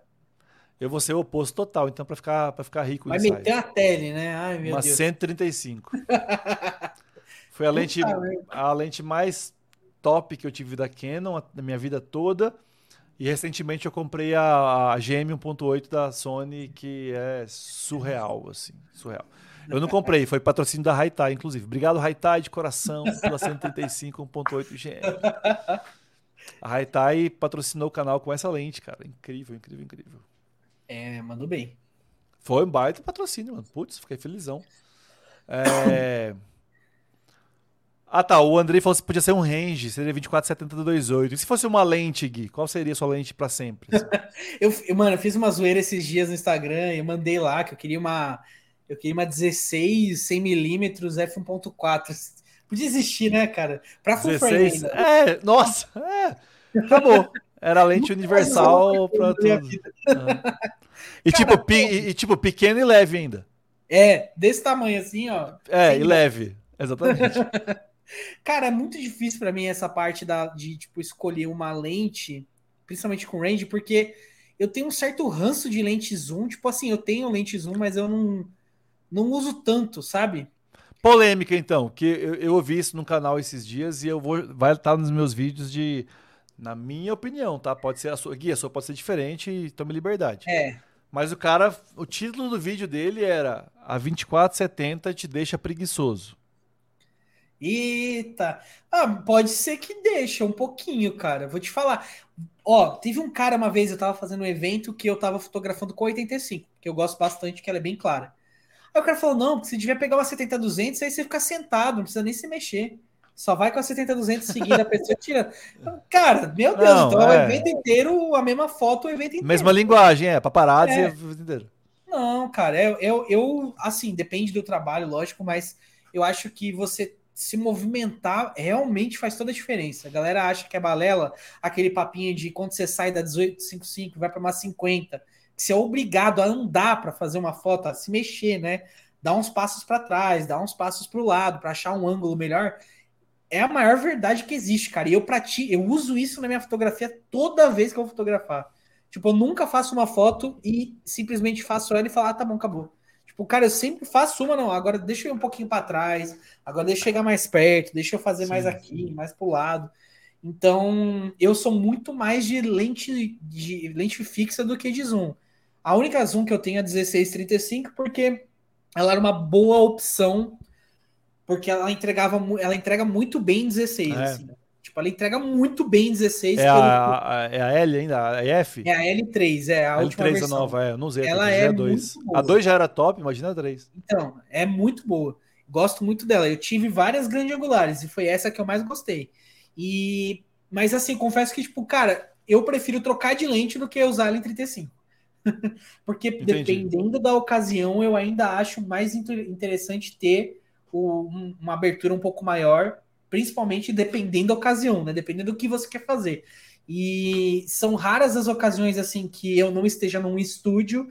Eu vou ser o oposto total, então, para ficar, pra ficar rico. Vai meter a tele, né? Ai, meu Uma Deus. 135. Foi a lente, a lente mais top que eu tive da Canon na minha vida toda. E recentemente eu comprei a, a GM 1.8 da Sony, que é surreal, assim, surreal. Eu não comprei, foi patrocínio da Haitai, inclusive. Obrigado, Haitai, de coração, pela 135 1.8 GM. A Haitai patrocinou o canal com essa lente, cara. Incrível, incrível, incrível. É, mandou bem. Foi um baita patrocínio, mano. Putz, fiquei felizão. É... Ah, tá. O Andrei falou que podia ser um range, seria 2470 do 28. E se fosse uma lente, Gui, qual seria a sua lente para sempre? Eu, eu, mano, eu fiz uma zoeira esses dias no Instagram, eu mandei lá que eu queria uma eu queria uma 16 100mm f1.4. Podia existir, né, cara? Pra full 16, frame ainda. É, nossa, é. Acabou. Era lente universal para tudo. Ah. E, cara, tipo, e, e, tipo, pequeno e leve ainda. É, desse tamanho assim, ó. É, e leve. Exatamente. Cara, é muito difícil para mim essa parte da, de tipo escolher uma lente, principalmente com range, porque eu tenho um certo ranço de lente zoom. Tipo assim, eu tenho lente zoom, mas eu não, não uso tanto, sabe? Polêmica, então, que eu, eu ouvi isso no canal esses dias e eu vou. Vai estar nos meus vídeos de. Na minha opinião, tá? Pode ser a sua. Guia, a sua pode ser diferente e tome liberdade. É. Mas o cara. O título do vídeo dele era A 2470 te deixa preguiçoso. Eita! Ah, pode ser que deixe um pouquinho, cara. Vou te falar. Ó, teve um cara uma vez, eu tava fazendo um evento que eu tava fotografando com 85, que eu gosto bastante, que ela é bem clara. Aí o cara falou: não, porque você devia pegar uma 70-200, aí você fica sentado, não precisa nem se mexer. Só vai com a 70-200 seguindo a pessoa tirando. Cara, meu Deus, não, então é o evento inteiro, a mesma foto, o evento inteiro. Mesma linguagem, é, paparazzi é. o evento inteiro. Não, cara, eu, eu, eu, assim, depende do trabalho, lógico, mas eu acho que você se movimentar realmente faz toda a diferença. A galera acha que é balela, aquele papinho de quando você sai da 1855 vai para uma 50, que você é obrigado a andar para fazer uma foto, a se mexer, né? Dar uns passos para trás, dar uns passos para o lado para achar um ângulo melhor. É a maior verdade que existe, cara. E eu pratico, eu uso isso na minha fotografia toda vez que eu vou fotografar. Tipo, eu nunca faço uma foto e simplesmente faço ela e falar, ah, tá bom, acabou. Tipo, cara, eu sempre faço uma, não. Agora deixa eu ir um pouquinho para trás. Agora deixa eu chegar mais perto. Deixa eu fazer Sim. mais aqui, mais pro lado. Então, eu sou muito mais de lente, de lente fixa do que de zoom. A única zoom que eu tenho é 1635 porque ela era uma boa opção porque ela entregava ela entrega muito bem 16 é. assim. Tipo, ela entrega muito bem 16. É, a, a, é a L ainda? A F? É a L3, é a, a última L3 versão. é nova, é. Eu não usei. Ela é a 2. A 2 já era top, imagina a 3. Então, é muito boa. Gosto muito dela. Eu tive várias grandes angulares e foi essa que eu mais gostei. E mas assim, confesso que tipo, cara, eu prefiro trocar de lente do que usar em 35. Porque Entendi. dependendo da ocasião, eu ainda acho mais interessante ter o, um, uma abertura um pouco maior principalmente dependendo da ocasião, né? Dependendo do que você quer fazer. E são raras as ocasiões assim que eu não esteja num estúdio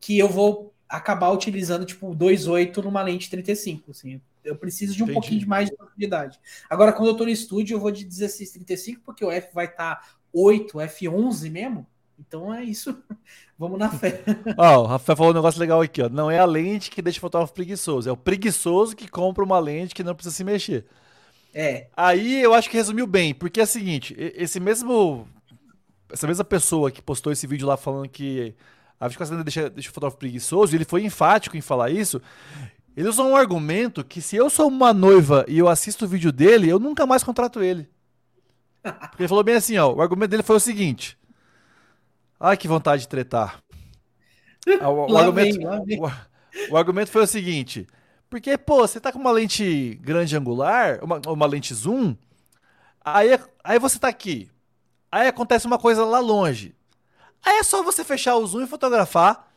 que eu vou acabar utilizando tipo 2.8 numa lente 35, assim. Eu preciso de um Entendi. pouquinho de mais de profundidade. Agora, quando eu tô no estúdio, eu vou de 1635, porque o F vai estar tá 8, F11 mesmo. Então é isso. Vamos na fé. Ó, o Rafael falou um negócio legal aqui, ó. Não é a lente que deixa o fotógrafo preguiçoso, é o preguiçoso que compra uma lente que não precisa se mexer. É. Aí eu acho que resumiu bem, porque é o seguinte, esse mesmo. Essa mesma pessoa que postou esse vídeo lá falando que a 24 deixa, deixa o fotógrafo preguiçoso, ele foi enfático em falar isso. Ele usou um argumento que se eu sou uma noiva e eu assisto o vídeo dele, eu nunca mais contrato ele. Porque ele falou bem assim, ó. O argumento dele foi o seguinte. Ai, que vontade de tretar. Ah, o, o, argumento, vem, o, o argumento foi o seguinte. Porque, pô, você tá com uma lente grande angular, uma, uma lente zoom, aí, aí você tá aqui. Aí acontece uma coisa lá longe. Aí é só você fechar o zoom e fotografar.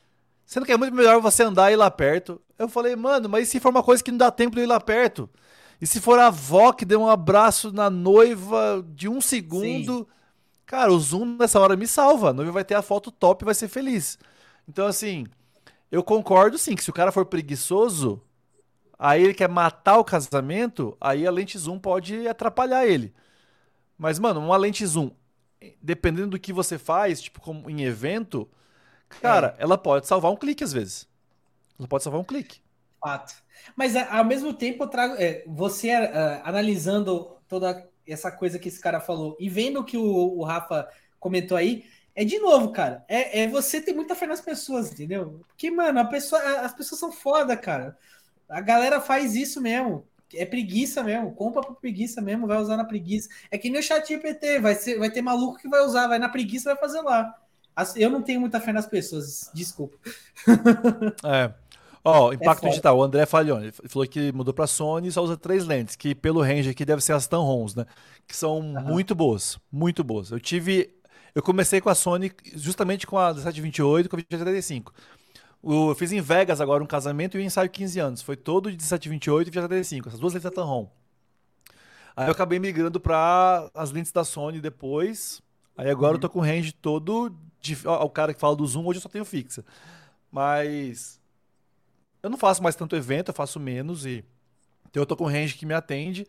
Sendo que é muito melhor você andar e ir lá perto. Eu falei, mano, mas e se for uma coisa que não dá tempo de ir lá perto? E se for a avó que deu um abraço na noiva de um segundo? Sim. Cara, o zoom nessa hora me salva. A noiva vai ter a foto top e vai ser feliz. Então, assim, eu concordo sim que se o cara for preguiçoso, aí ele quer matar o casamento, aí a lente zoom pode atrapalhar ele. Mas, mano, uma lente zoom, dependendo do que você faz, tipo, como em evento, cara, é. ela pode salvar um clique às vezes. Ela pode salvar um clique. Fato. Mas ao mesmo tempo, eu trago. É, você uh, analisando toda essa coisa que esse cara falou e vendo o que o, Rafa comentou aí, é de novo, cara. É, é você ter muita fé nas pessoas, entendeu? Porque, mano, pessoa, as pessoas são foda, cara. A galera faz isso mesmo. É preguiça mesmo. Compra por preguiça mesmo, vai usar na preguiça. É que nem o chat GPT, vai, ser, vai ter maluco que vai usar, vai na preguiça vai fazer lá. Eu não tenho muita fé nas pessoas, desculpa. É. Ó, oh, impacto é digital. O André Falhone falou que mudou para Sony e só usa três lentes, que pelo range aqui deve ser as Tamrons, né? Que são uhum. muito boas, muito boas. Eu tive, eu comecei com a Sony justamente com a 1728 e com a 2035. Eu fiz em Vegas agora um casamento e um ensaio 15 anos. Foi todo de 1728 e 2035, essas duas lentes da Tamron. Aí eu acabei migrando para as lentes da Sony depois. Aí agora uhum. eu tô com o range todo ó, o cara que fala do zoom, hoje eu só tenho fixa. Mas eu não faço mais tanto evento, eu faço menos e então eu tô com um range que me atende.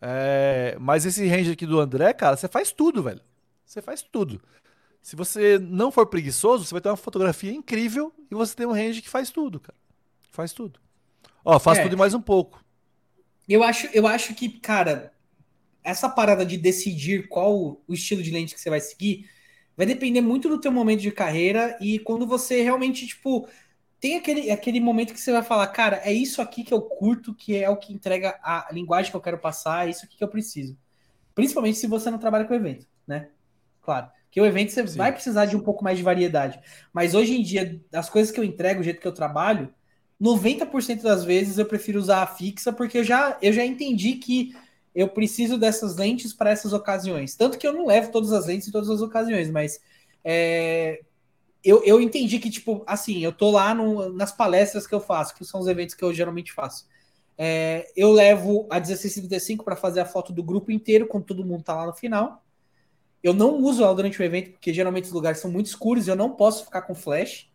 É, mas esse range aqui do André, cara, você faz tudo, velho. Você faz tudo. Se você não for preguiçoso, você vai ter uma fotografia incrível e você tem um range que faz tudo, cara. Faz tudo. Ó, faz é. tudo e mais um pouco. Eu acho, eu acho que, cara, essa parada de decidir qual o estilo de lente que você vai seguir vai depender muito do teu momento de carreira e quando você realmente, tipo, tem aquele, aquele momento que você vai falar, cara, é isso aqui que eu curto, que é o que entrega a linguagem que eu quero passar, é isso aqui que eu preciso. Principalmente se você não trabalha com evento, né? Claro. Que o evento você Sim. vai precisar de um pouco mais de variedade. Mas hoje em dia, as coisas que eu entrego, o jeito que eu trabalho, 90% das vezes eu prefiro usar a fixa, porque eu já, eu já entendi que eu preciso dessas lentes para essas ocasiões. Tanto que eu não levo todas as lentes em todas as ocasiões, mas é, eu, eu entendi que, tipo, assim, eu tô lá no, nas palestras que eu faço, que são os eventos que eu geralmente faço. É, eu levo a 1635 para fazer a foto do grupo inteiro, quando todo mundo tá lá no final. Eu não uso ela durante o evento, porque geralmente os lugares são muito escuros e eu não posso ficar com flash.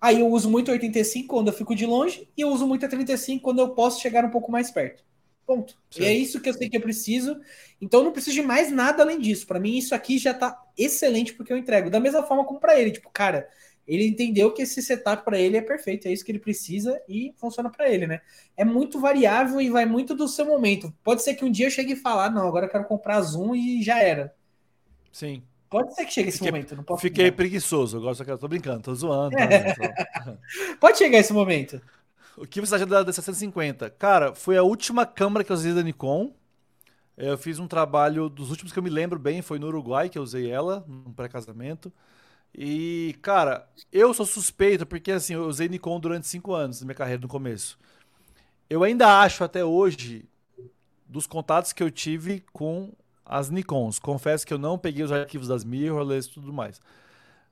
Aí eu uso muito 85 quando eu fico de longe, e eu uso muito a 35 quando eu posso chegar um pouco mais perto. Ponto. E é isso que eu sei que eu preciso. Então eu não preciso de mais nada além disso. Para mim, isso aqui já tá excelente porque eu entrego. Da mesma forma como para ele. Tipo, cara, ele entendeu que esse setup para ele é perfeito, é isso que ele precisa e funciona para ele, né? É muito variável e vai muito do seu momento. Pode ser que um dia eu chegue e falar, não, agora eu quero comprar Zoom e já era. Sim. Pode ser que chegue esse fiquei, momento, não posso Fiquei preguiçoso, eu gosto, tô brincando, tô zoando. É. Pode chegar esse momento. O que você acha da D750? Cara, foi a última câmera que eu usei da Nikon. Eu fiz um trabalho dos últimos que eu me lembro bem, foi no Uruguai que eu usei ela, num pré-casamento. E, cara, eu sou suspeito porque, assim, eu usei Nikon durante cinco anos na minha carreira no começo. Eu ainda acho até hoje, dos contatos que eu tive com as Nikons, confesso que eu não peguei os arquivos das mirrorless e tudo mais.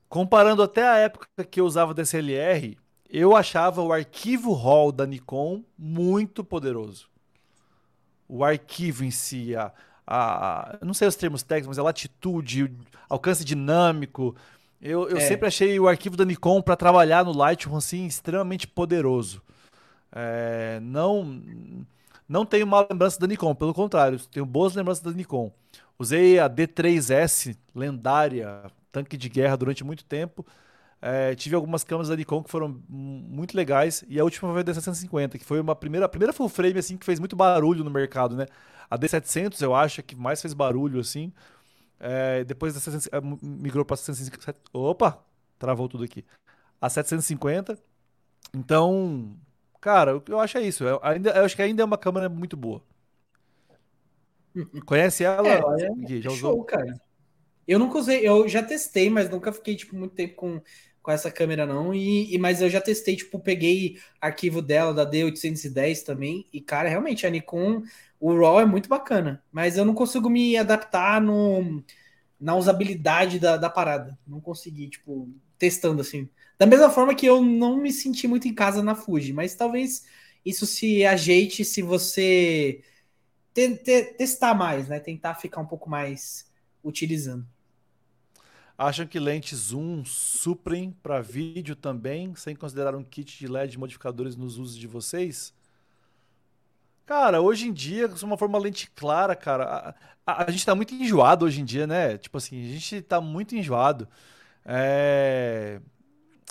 Comparando até a época que eu usava DSLR, eu achava o arquivo RAW da Nikon muito poderoso. O arquivo em si, a, a, não sei os termos técnicos, mas a latitude, o alcance dinâmico. Eu, eu é. sempre achei o arquivo da Nikon para trabalhar no Lightroom assim, extremamente poderoso. É, não, não tenho má lembrança da Nikon, pelo contrário, tenho boas lembranças da Nikon. Usei a D3S, lendária, tanque de guerra durante muito tempo. É, tive algumas câmeras da Nikon que foram muito legais e a última foi a D750, que foi uma primeira, a primeira full frame assim que fez muito barulho no mercado, né? A D700 eu acho que mais fez barulho assim. É, depois da 700, é, migrou para 750. Opa, travou tudo aqui. A 750. Então, cara, eu acho é isso. Eu, ainda, eu acho que ainda é uma câmera muito boa. Conhece ela? É, é já usou? Show, cara. Eu nunca usei, eu já testei, mas nunca fiquei tipo muito tempo com com essa câmera não. E, e, mas eu já testei, tipo, peguei arquivo dela da D810 também. E cara, realmente a Nikon, o RAW é muito bacana, mas eu não consigo me adaptar no na usabilidade da, da parada. Não consegui, tipo, testando assim. Da mesma forma que eu não me senti muito em casa na Fuji, mas talvez isso se ajeite se você te, te, testar mais, né? Tentar ficar um pouco mais utilizando. Acham que lentes zoom suprem para vídeo também, sem considerar um kit de LED modificadores nos usos de vocês? Cara, hoje em dia, com uma forma lente clara, cara, a, a, a, gente tá muito enjoado hoje em dia, né? Tipo assim, a gente tá muito enjoado. É...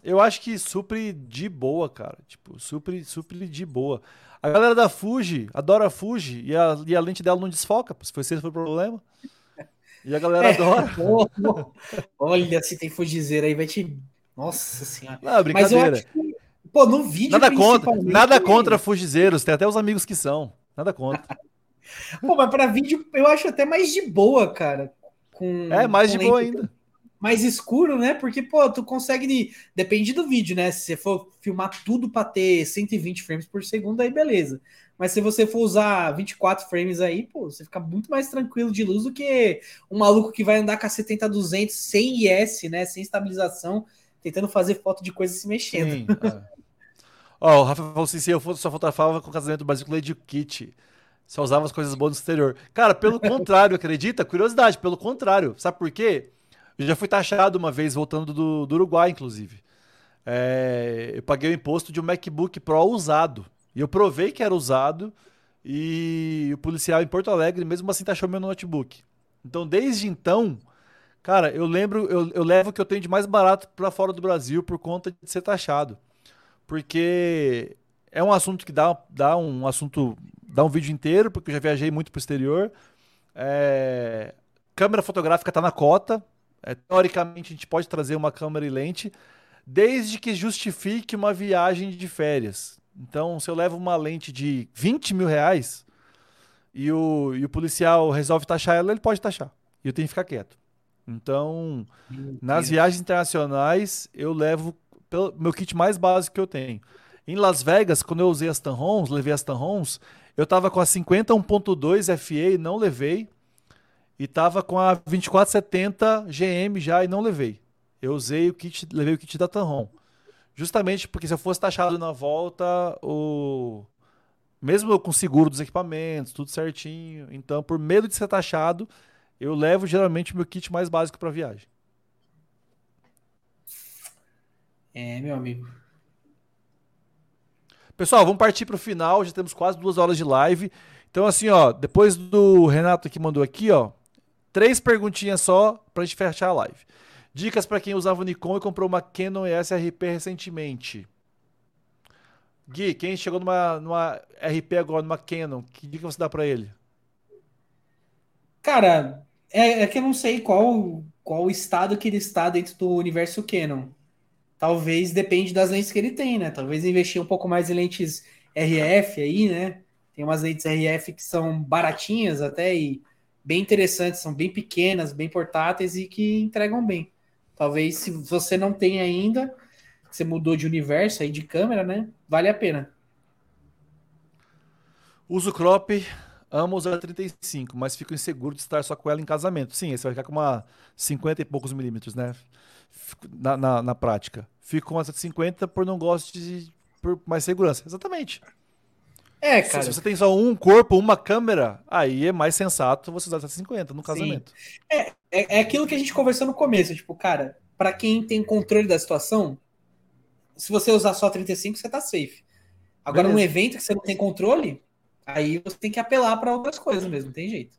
Eu acho que supre de boa, cara. Tipo, supre, supre de boa. A galera da Fuji adora a Fuji e a, e a lente dela não desfoca, se for esse o problema. E a galera é. adora. olha, se tem Fujizeiro aí, vai te. Nossa senhora. Não, brincadeira. Que, pô, no vídeo. Nada contra, nada contra Fujizeiros, tem até os amigos que são. Nada contra. pô, mas pra vídeo eu acho até mais de boa, cara. Com, é, mais com de boa ainda mais escuro, né? Porque, pô, tu consegue. Depende do vídeo, né? Se você for filmar tudo para ter 120 frames por segundo, aí beleza. Mas se você for usar 24 frames aí, pô, você fica muito mais tranquilo de luz do que um maluco que vai andar com a 70-200 sem IS, né? Sem estabilização, tentando fazer foto de coisa se mexendo. Sim, é. Ó, o Rafa falou assim: se eu fosse só fotografava com o casamento básico Lady Kit. Só usava as coisas boas no exterior. Cara, pelo contrário, acredita? Curiosidade, pelo contrário. Sabe por quê? Eu já fui taxado uma vez, voltando do, do Uruguai, inclusive. É, eu paguei o imposto de um MacBook Pro usado. E eu provei que era usado. E o policial em Porto Alegre, mesmo assim, taxou meu notebook. Então, desde então, cara, eu lembro, eu, eu levo o que eu tenho de mais barato para fora do Brasil por conta de ser taxado. Porque é um assunto que dá, dá um assunto, dá um vídeo inteiro, porque eu já viajei muito para o exterior. É, câmera fotográfica está na cota, é, teoricamente, a gente pode trazer uma câmera e lente, desde que justifique uma viagem de férias. Então, se eu levo uma lente de 20 mil reais e o, e o policial resolve taxar ela, ele pode taxar. E eu tenho que ficar quieto. Então, nas viagens internacionais, eu levo pelo, meu kit mais básico que eu tenho. Em Las Vegas, quando eu usei as Tanrons, levei as Tanrons, eu tava com a 50 1.2 FA, não levei. E tava com a 2470 GM já e não levei. Eu usei o kit, levei o kit da Tanron. Justamente porque se eu fosse taxado na volta, o mesmo com seguro dos equipamentos, tudo certinho. Então, por medo de ser taxado, eu levo geralmente o meu kit mais básico para viagem. É, meu amigo. Pessoal, vamos partir para o final. Já temos quase duas horas de live. Então, assim, ó, depois do Renato que mandou aqui, ó, Três perguntinhas só pra gente fechar a live. Dicas para quem usava o Nikon e comprou uma Canon ES RP recentemente. Gui, quem chegou numa, numa RP agora, numa Canon, que dica você dá para ele? Cara, é, é, que eu não sei qual, qual estado que ele está dentro do universo Canon. Talvez depende das lentes que ele tem, né? Talvez investir um pouco mais em lentes RF aí, né? Tem umas lentes RF que são baratinhas até e bem interessantes, são bem pequenas, bem portáteis e que entregam bem. Talvez se você não tem ainda, você mudou de universo aí de câmera, né? Vale a pena. Uso crop, amo usar 35, mas fico inseguro de estar só com ela em casamento. Sim, você vai ficar com uma 50 e poucos milímetros, né? Na, na, na prática. Fico com essa 50 por não gosto de por mais segurança. Exatamente. É, cara. Se você tem só um corpo, uma câmera, aí é mais sensato você usar 750 no casamento. É, é, é, aquilo que a gente conversou no começo, tipo, cara, para quem tem controle da situação, se você usar só 35, você tá safe. Agora, Beleza. num evento que você não tem controle, aí você tem que apelar para outras coisas mesmo, não tem jeito.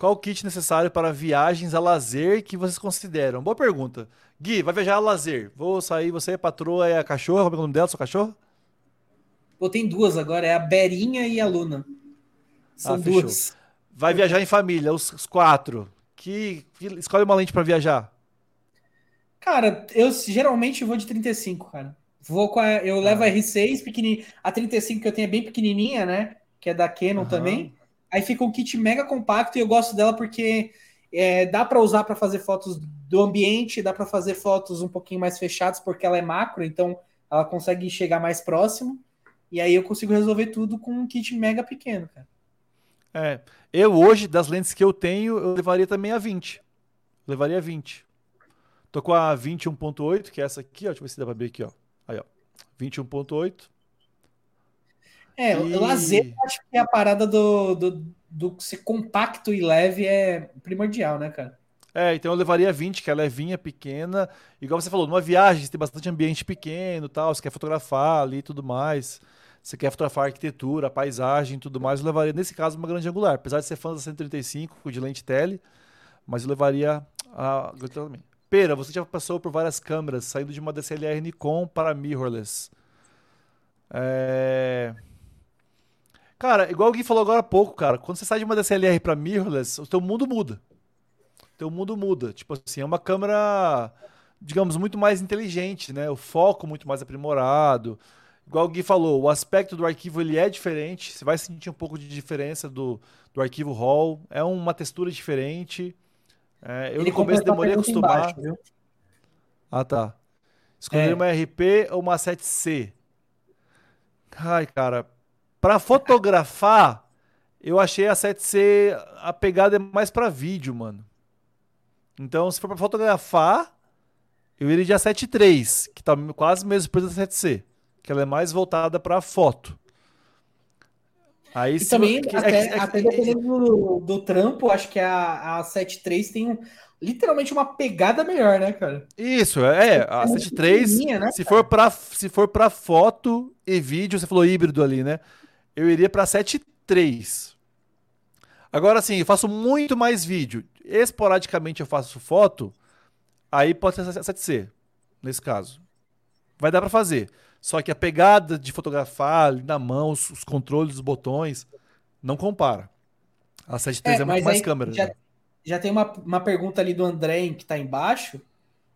Qual o kit necessário para viagens a lazer que vocês consideram? Boa pergunta. Gui, vai viajar a lazer. Vou sair, você é patroa, é a cachorra, como é o nome dela, sua cachorra? Pô, tem duas agora, é a Berinha e a Luna. São ah, duas. Vai viajar em família, os, os quatro. Que, que, escolhe uma lente para viajar. Cara, eu geralmente vou de 35, cara. Vou com a, eu ah. levo a R6 pequenininha, a 35 que eu tenho é bem pequenininha, né? Que é da Canon uhum. também. Aí fica um kit mega compacto e eu gosto dela porque é, dá para usar para fazer fotos do ambiente, dá para fazer fotos um pouquinho mais fechadas porque ela é macro, então ela consegue chegar mais próximo. E aí eu consigo resolver tudo com um kit mega pequeno, cara. É. Eu hoje, das lentes que eu tenho, eu levaria também a 20. Levaria a 20. Tô com a 21.8, que é essa aqui, ó. Deixa eu ver se dá pra ver aqui, ó. Aí, ó. 21.8. É, e... o lazer, eu acho que a parada do, do, do ser compacto e leve é primordial, né, cara? É, então eu levaria 20, que é vinha pequena. Igual você falou, numa viagem, você tem bastante ambiente pequeno tal, você quer fotografar ali e tudo mais você quer fotografar arquitetura, paisagem e tudo mais, eu levaria, nesse caso, uma grande angular. Apesar de ser fã da 135 de lente tele, mas eu levaria a também. Pera, você já passou por várias câmeras, saindo de uma DSLR Nikon para mirrorless. É... Cara, igual o Gui falou agora há pouco, cara, quando você sai de uma DSLR para mirrorless, o teu mundo muda. O teu mundo muda. Tipo assim, é uma câmera, digamos, muito mais inteligente, né? O foco muito mais aprimorado. Igual o Gui falou, o aspecto do arquivo ele é diferente. Você vai sentir um pouco de diferença do, do arquivo RAW. É uma textura diferente. É, eu ele no começo demorei a acostumar. Embaixo, ah, tá. Escolher é. uma RP ou uma 7C? Ai, cara, para fotografar, eu achei a 7C a pegada é mais para vídeo, mano. Então, se for para fotografar, eu iria de A73, que tá quase mesmo preço da 7C, que ela é mais voltada para foto. Aí, e também, eu... até, é, é, até dependendo do, do, trampo, acho que a, a 73 tem um, literalmente uma pegada melhor, né, cara? Isso, é. é a 73, né, se, for pra, se for para foto e vídeo, você falou híbrido ali, né? Eu iria para 73. Agora sim, eu faço muito mais vídeo. Esporadicamente eu faço foto, aí pode ser 7C, nesse caso. Vai dar para fazer. Só que a pegada de fotografar ali na mão, os, os controles dos botões, não compara. A 73 é, é muito mais câmera. Já, né? já tem uma, uma pergunta ali do André que está embaixo,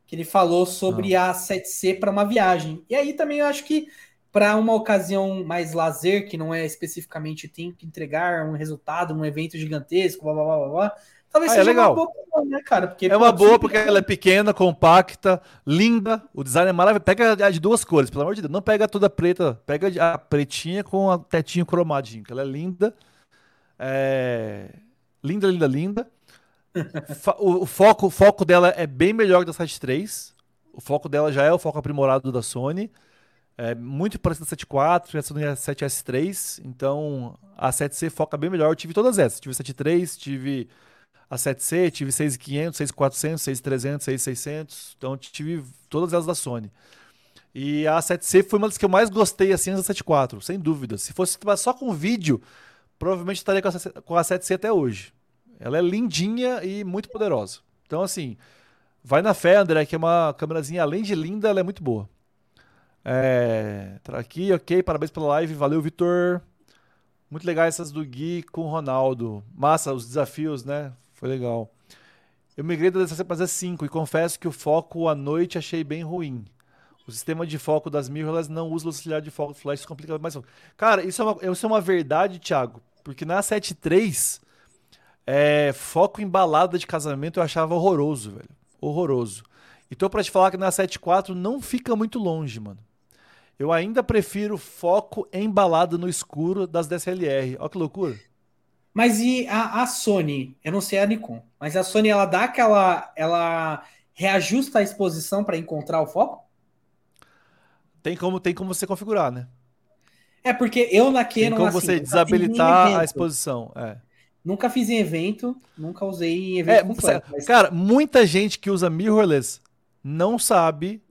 que ele falou sobre ah. a 7C para uma viagem. E aí também eu acho que para uma ocasião mais lazer, que não é especificamente tem que entregar um resultado, um evento gigantesco, blá blá blá blá, Talvez ah, é seja é legal. uma boa, né, cara? Porque, é uma boa porque ela é pequena, compacta, linda. O design é maravilhoso. Pega a de duas cores, pelo amor de Deus. Não pega toda preta, pega a pretinha com a tetinho cromadinho, que ela é linda. É... Linda, linda, linda. o, foco, o foco dela é bem melhor que da 7.3. O foco dela já é o foco aprimorado da Sony. É muito parecido com a 7.4, a Sony é a 7S3. Então a 7C foca bem melhor. Eu tive todas essas. Tive 7.3, tive a 7C, tive 6500, 6400, 6300, 6600, então tive todas elas da Sony. E a 7C foi uma das que eu mais gostei assim da 74, sem dúvida. Se fosse só com vídeo, provavelmente estaria com a, com a 7C até hoje. Ela é lindinha e muito poderosa. Então assim, vai na fé, André, que é uma câmerazinha além de linda, ela é muito boa. É, tá aqui, ok, parabéns pela live, valeu, Vitor. Muito legal essas do Gui com o Ronaldo. Massa, os desafios, né? Foi legal. Eu migrei da DSLR para Z5 e confesso que o foco à noite achei bem ruim. O sistema de foco das mirrorless não usa o auxiliar de foco flash, complica mais. Cara, isso é uma, isso é uma verdade, Thiago, porque na 7.3, é, foco em balada de casamento eu achava horroroso, velho. Horroroso. E tô pra te falar que na 7.4 não fica muito longe, mano. Eu ainda prefiro foco em balada no escuro das DSLR. Olha que loucura. Mas e a, a, Sony? Eu não sei a Nikon, mas a Sony ela dá aquela. Ela reajusta a exposição para encontrar o foco? Tem como, tem como você configurar, né? É, porque eu na Canon. Tem como assim, você desabilitar a exposição. É. Nunca fiz em evento, nunca usei em evento é, completo, mas... Cara, muita gente que usa mirrorless não sabe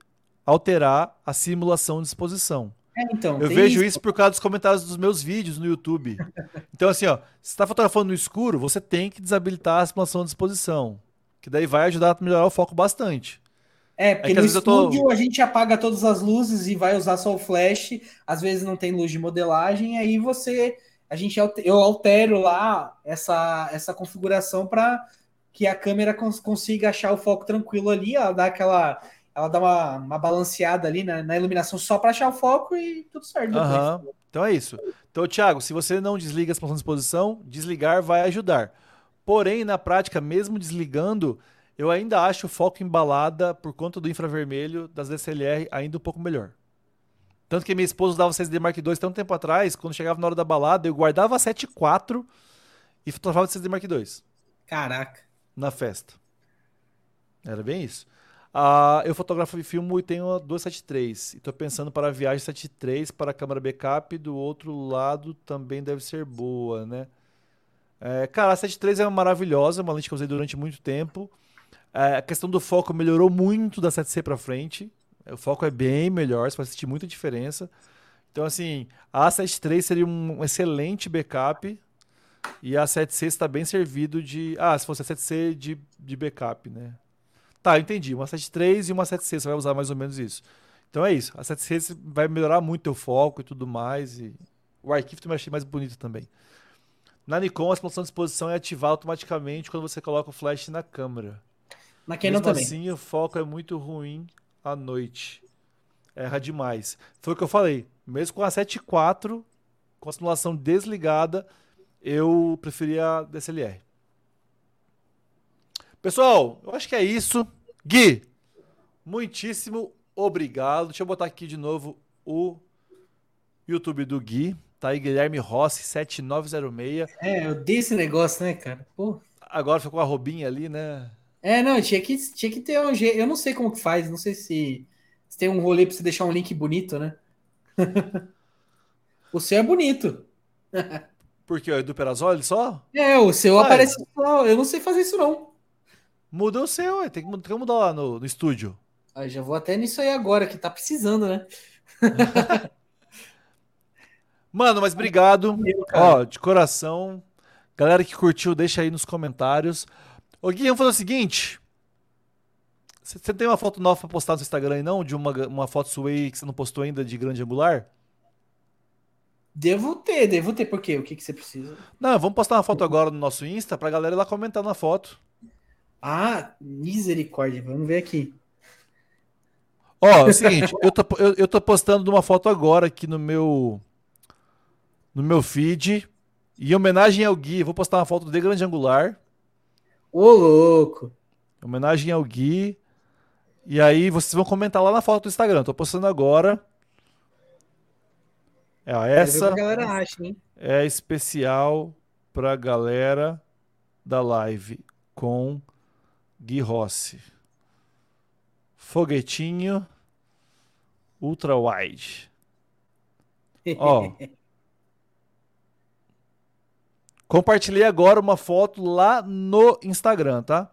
alterar a simulação de exposição. É, então, eu vejo isso. isso. por causa dos comentários dos meus vídeos no YouTube. então, assim, ó, se está fotografando no escuro, você tem que desabilitar a simulação de exposição. Que daí vai ajudar a melhorar o foco bastante. É, porque é no estúdio tô... a gente apaga todas as luzes e vai usar só o flash. Às vezes não tem luz de modelagem, aí você. A gente eu altero lá essa, essa configuração para que a câmera cons consiga achar o foco tranquilo ali, ó, dar aquela ela dá uma, uma balanceada ali na, na iluminação só para achar o foco e tudo certo. Uhum. Então é isso. Então, Thiago, se você não desliga a expansão de exposição, desligar vai ajudar. Porém, na prática, mesmo desligando, eu ainda acho o foco embalada por conta do infravermelho das DSLR ainda um pouco melhor. Tanto que minha esposa usava 6D Mark II tanto tempo atrás, quando chegava na hora da balada, eu guardava a 7.4 e fotografava 6D Mark II. Caraca. Na festa. Era bem isso. Uh, eu fotografo e filmo e tenho 273. Estou pensando para a viagem 73 para a câmera backup. Do outro lado também deve ser boa, né? É, cara, a 73 é maravilhosa, uma lente que eu usei durante muito tempo. É, a questão do foco melhorou muito da 7C para frente. O foco é bem melhor, você vai sentir muita diferença. Então, assim, a 73 seria um excelente backup. E a 7C está bem servido de. Ah, se fosse a 7C de, de backup, né? Tá, entendi. Uma 7.3 e uma 7.6, você vai usar mais ou menos isso. Então é isso. A 7.6 vai melhorar muito o foco e tudo mais. E O arquivo também achei mais bonito também. Na Nikon, a expansão de exposição é ativada automaticamente quando você coloca o flash na câmera. Na Canon Mesmo também. assim, o foco é muito ruim à noite. Erra demais. Foi o que eu falei. Mesmo com a 7.4, com a simulação desligada, eu preferia a DSLR. Pessoal, eu acho que é isso. Gui, muitíssimo obrigado. Deixa eu botar aqui de novo o YouTube do Gui. Tá aí, Guilherme Rossi, 7906. É, eu dei esse negócio, né, cara? Pô. Agora ficou a robinha ali, né? É, não, tinha que, tinha que ter um jeito. Eu não sei como que faz, não sei se, se tem um rolê pra você deixar um link bonito, né? o seu é bonito. Porque o Edu Perazoli só? É, o seu aparece só. Eu não sei fazer isso, não. Muda o seu, ué. tem que, tem que mudar lá no, no estúdio. Ah, já vou até nisso aí agora, que tá precisando, né? Mano, mas obrigado. Cara. Ó, de coração. Galera que curtiu, deixa aí nos comentários. Ô Gui, vamos fazer o seguinte. Você tem uma foto nova pra postar no seu Instagram aí, não? De uma, uma foto sua aí que você não postou ainda de grande angular? Devo ter, devo ter. Por quê? O que, que você precisa? Não, vamos postar uma foto agora no nosso Insta pra galera ir lá comentar na foto. Ah, misericórdia. Vamos ver aqui. Ó, é o seguinte, eu tô, eu, eu tô postando uma foto agora aqui no meu no meu feed. Em homenagem ao Gui, vou postar uma foto de grande angular. Ô, louco. Em homenagem ao Gui. E aí vocês vão comentar lá na foto do Instagram. Tô postando agora. É, ó, essa acha, é especial pra galera da live com Gui Rossi. Foguetinho ultra wide. Ó. Compartilhei agora uma foto lá no Instagram, tá?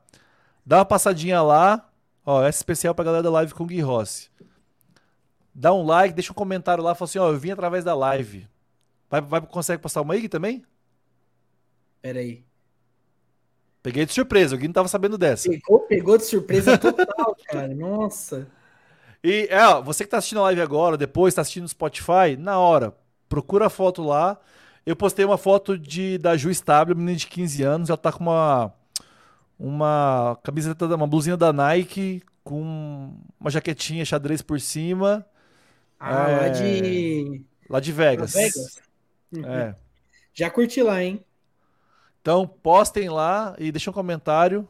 Dá uma passadinha lá. Ó, essa é especial pra galera da live com o Gui Rossi. Dá um like, deixa um comentário lá, fala assim, ó, eu vim através da live. Vai, vai, consegue passar uma aí também? Pera aí. Peguei de surpresa, o Gui não tava sabendo dessa. Pegou, pegou de surpresa total, cara. Nossa. E, é, ó, você que tá assistindo a live agora, depois tá assistindo no Spotify, na hora, procura a foto lá. Eu postei uma foto de, da Ju Stable, menina de 15 anos, ela tá com uma uma camiseta, uma blusinha da Nike com uma jaquetinha xadrez por cima, Ah, lá É. de lá de Vegas. Vegas. Uhum. É. Já curti lá, hein? Então, postem lá e deixem um comentário.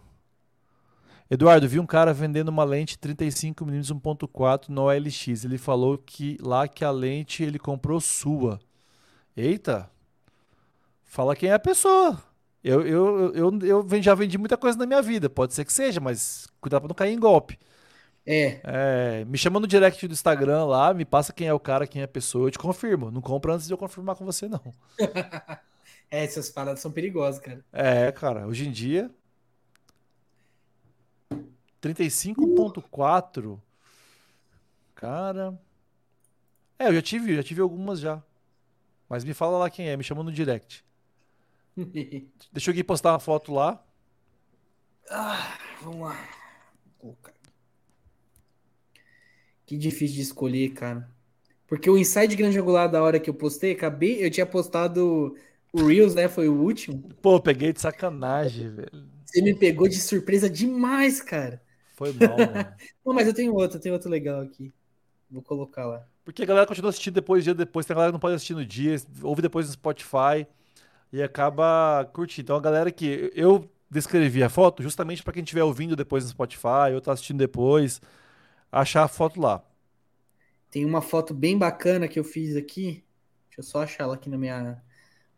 Eduardo, vi um cara vendendo uma lente 35mm 1.4 no OLX. Ele falou que lá que a lente ele comprou sua. Eita! Fala quem é a pessoa. Eu, eu, eu, eu já vendi muita coisa na minha vida. Pode ser que seja, mas cuidado pra não cair em golpe. É. É, me chama no direct do Instagram lá, me passa quem é o cara, quem é a pessoa, eu te confirmo. Não compra antes de eu confirmar com você, não. É, essas paradas são perigosas, cara. É, cara, hoje em dia. 35.4. Cara. É, eu já tive, já tive algumas já. Mas me fala lá quem é, me chama no direct. Deixa eu aqui postar uma foto lá. Ah, vamos lá. Colocar. Que difícil de escolher, cara. Porque o inside grande angular da hora que eu postei, acabei, eu tinha postado o Reels, né? Foi o último. Pô, peguei de sacanagem, velho. Você me pegou de surpresa demais, cara. Foi mal, mano. Não, mas eu tenho outro, eu tenho outro legal aqui. Vou colocar lá. Porque a galera continua assistindo depois, dia depois. Tem a galera que não pode assistir no dia, ouve depois no Spotify e acaba curtindo. Então a galera que eu descrevi a foto justamente para quem estiver ouvindo depois no Spotify ou tá assistindo depois, achar a foto lá. Tem uma foto bem bacana que eu fiz aqui. Deixa eu só achar ela aqui na minha.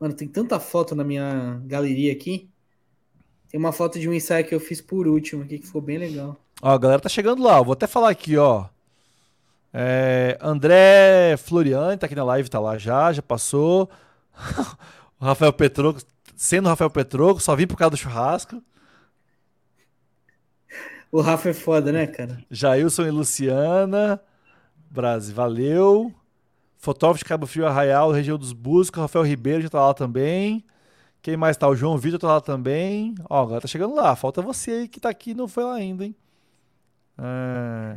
Mano, tem tanta foto na minha galeria aqui. Tem uma foto de um ensaio que eu fiz por último aqui que ficou bem legal. Ó, a galera tá chegando lá. Eu vou até falar aqui, ó. É, André Floriani tá aqui na live, tá lá já, já passou. o Rafael Petroco, sendo o Rafael Petroco, só vim por causa do churrasco. O Rafa é foda, né, cara? Jailson e Luciana. Brasil, valeu. Fotógrafo de Cabo Frio Arraial, região dos Buscos. Rafael Ribeiro já tá lá também. Quem mais tá? O João Vitor tá lá também. Ó, agora tá chegando lá. Falta você aí que tá aqui e não foi lá ainda, hein? É.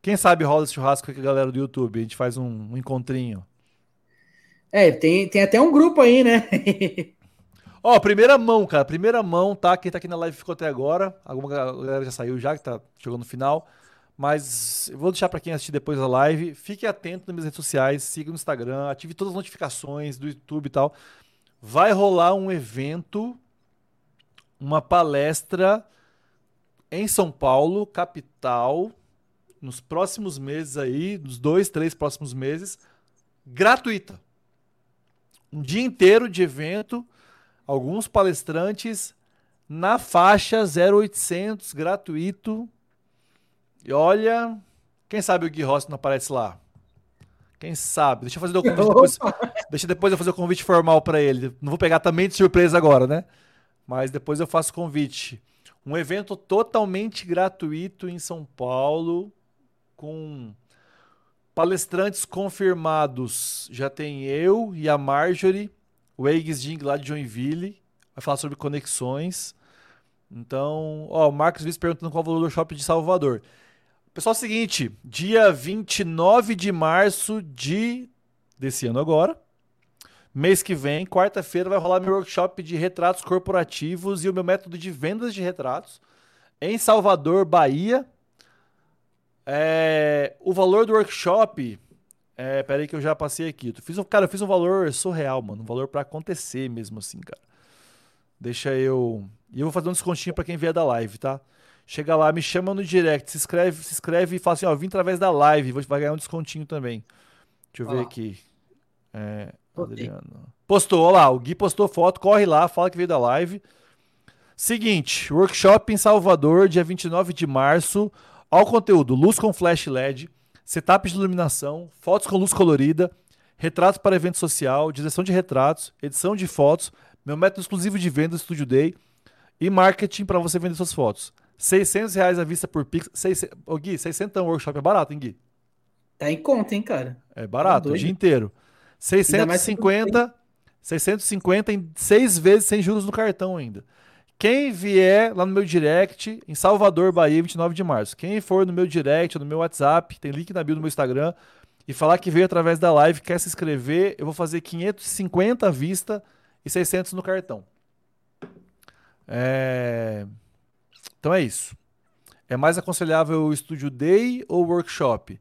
Quem sabe rola esse churrasco com a galera do YouTube? A gente faz um, um encontrinho. É, tem, tem até um grupo aí, né? Ó, primeira mão, cara. Primeira mão, tá? Quem tá aqui na live ficou até agora. Alguma galera já saiu já, que tá chegando no final. Mas eu vou deixar para quem assistir depois da live. Fique atento nas minhas redes sociais, siga no Instagram, ative todas as notificações do YouTube e tal. Vai rolar um evento, uma palestra em São Paulo, capital, nos próximos meses aí, nos dois, três próximos meses, gratuita um dia inteiro de evento, alguns palestrantes na faixa 0800 gratuito. E olha, quem sabe o Gui Rossi não aparece lá? Quem sabe? Deixa eu fazer o convite depois, deixa depois eu fazer o convite formal para ele. Não vou pegar também de surpresa agora, né? Mas depois eu faço o convite. Um evento totalmente gratuito em São Paulo com Palestrantes confirmados. Já tem eu e a Marjorie, o Eggs Ding lá de Joinville. Vai falar sobre conexões. Então, ó, o Marcos Viz perguntando qual é o valor do shopping de Salvador. Pessoal, é o seguinte, dia 29 de março de desse ano agora, mês que vem, quarta-feira, vai rolar meu workshop de retratos corporativos e o meu método de vendas de retratos em Salvador, Bahia. É, o valor do workshop. É, peraí que eu já passei aqui. Eu fiz um, cara, eu fiz um valor surreal, mano. Um valor para acontecer mesmo assim, cara. Deixa eu. E eu vou fazer um descontinho para quem vier da live, tá? Chega lá, me chama no direct, se inscreve, se inscreve e fala assim, ó, vim através da live, vai ganhar um descontinho também. Deixa eu ver aqui. É, Adriano. Postou, olha lá, o Gui postou foto, corre lá, fala que veio da live. Seguinte, workshop em Salvador, dia 29 de março. Ao conteúdo: luz com flash LED, setup de iluminação, fotos com luz colorida, retratos para evento social, direção de retratos, edição de fotos, meu método exclusivo de venda Studio Day e marketing para você vender suas fotos. 600 reais à vista por Pix. 600... Ô, Gui, 600 workshop é barato, hein, Gui? Tá em conta, hein, cara? É barato, tá o dia inteiro. 650, 650 em seis vezes sem juros no cartão ainda. Quem vier lá no meu direct, em Salvador, Bahia, 29 de março. Quem for no meu direct, no meu WhatsApp, tem link na bio do meu Instagram, e falar que veio através da live, quer se inscrever, eu vou fazer 550 à vista e 600 no cartão. É... Então é isso. É mais aconselhável o Studio Day ou workshop?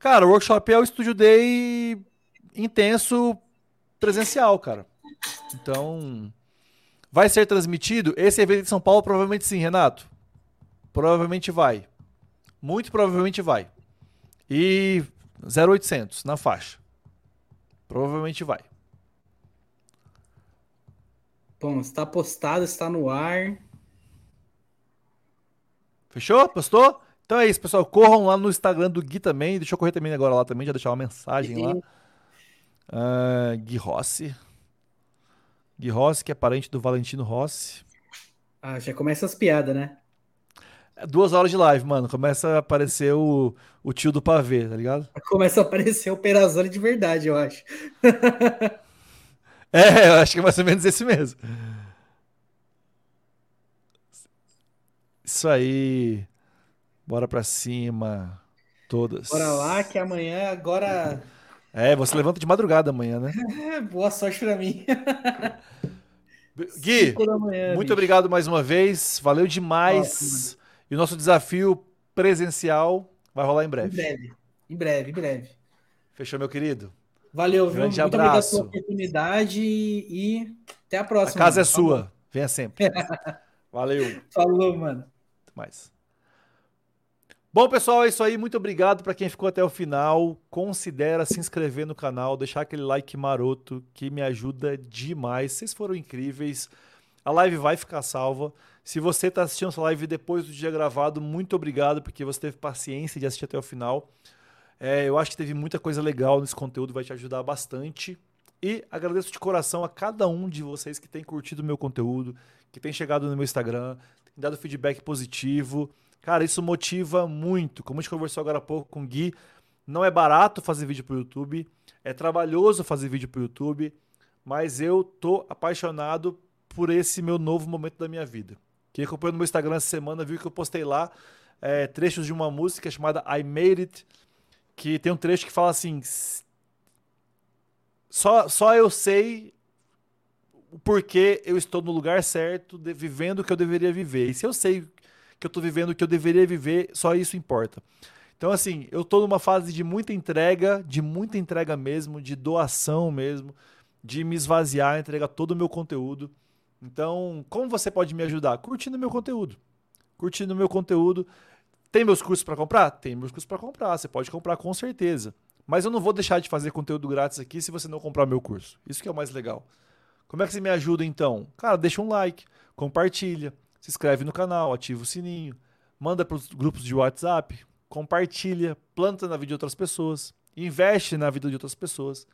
Cara, o workshop é o Studio Day intenso presencial, cara. Então, Vai ser transmitido? Esse evento em São Paulo provavelmente sim, Renato. Provavelmente vai. Muito provavelmente vai. E 0800 na faixa. Provavelmente vai. Bom, está postado, está no ar. Fechou? Postou? Então é isso, pessoal. Corram lá no Instagram do Gui também. Deixa eu correr também agora lá também, já deixar uma mensagem lá. Uh, Gui Rossi. Gui Rossi, que é parente do Valentino Rossi. Ah, já começa as piadas, né? É duas horas de live, mano. Começa a aparecer o, o tio do pavê, tá ligado? Começa a aparecer o Perazoli de verdade, eu acho. é, eu acho que é mais ou menos esse mesmo. Isso aí. Bora pra cima. Todas. Bora lá, que amanhã agora é, você levanta de madrugada amanhã, né? Boa sorte pra mim. Gui, manhã, muito bicho. obrigado mais uma vez. Valeu demais. e o nosso desafio presencial vai rolar em breve. Em breve, em breve, em breve. Fechou, meu querido? Valeu, viu? Grande muito abraço. obrigado pela oportunidade e até a próxima. A casa mano. é sua. Venha sempre. Valeu. Falou, mano. Mais. Bom, pessoal, é isso aí. Muito obrigado para quem ficou até o final. Considera se inscrever no canal, deixar aquele like maroto que me ajuda demais. Vocês foram incríveis. A live vai ficar salva. Se você está assistindo essa live depois do dia gravado, muito obrigado porque você teve paciência de assistir até o final. É, eu acho que teve muita coisa legal nesse conteúdo, vai te ajudar bastante. E agradeço de coração a cada um de vocês que tem curtido o meu conteúdo, que tem chegado no meu Instagram, dado feedback positivo. Cara, isso motiva muito. Como a gente conversou agora há pouco com o Gui, não é barato fazer vídeo para o YouTube, é trabalhoso fazer vídeo para o YouTube, mas eu tô apaixonado por esse meu novo momento da minha vida. Quem acompanhou no meu Instagram essa semana viu que eu postei lá é, trechos de uma música chamada I Made It, que tem um trecho que fala assim: só, só eu sei porquê eu estou no lugar certo, de, vivendo o que eu deveria viver. E se eu sei que eu estou vivendo o que eu deveria viver, só isso importa. Então, assim, eu estou numa fase de muita entrega, de muita entrega mesmo, de doação mesmo, de me esvaziar, entregar todo o meu conteúdo. Então, como você pode me ajudar? Curtindo meu conteúdo. Curtindo meu conteúdo. Tem meus cursos para comprar? Tem meus cursos para comprar. Você pode comprar com certeza. Mas eu não vou deixar de fazer conteúdo grátis aqui se você não comprar meu curso. Isso que é o mais legal. Como é que você me ajuda então? Cara, deixa um like, compartilha, se inscreve no canal, ativa o sininho, manda para os grupos de WhatsApp, compartilha, planta na vida de outras pessoas, investe na vida de outras pessoas.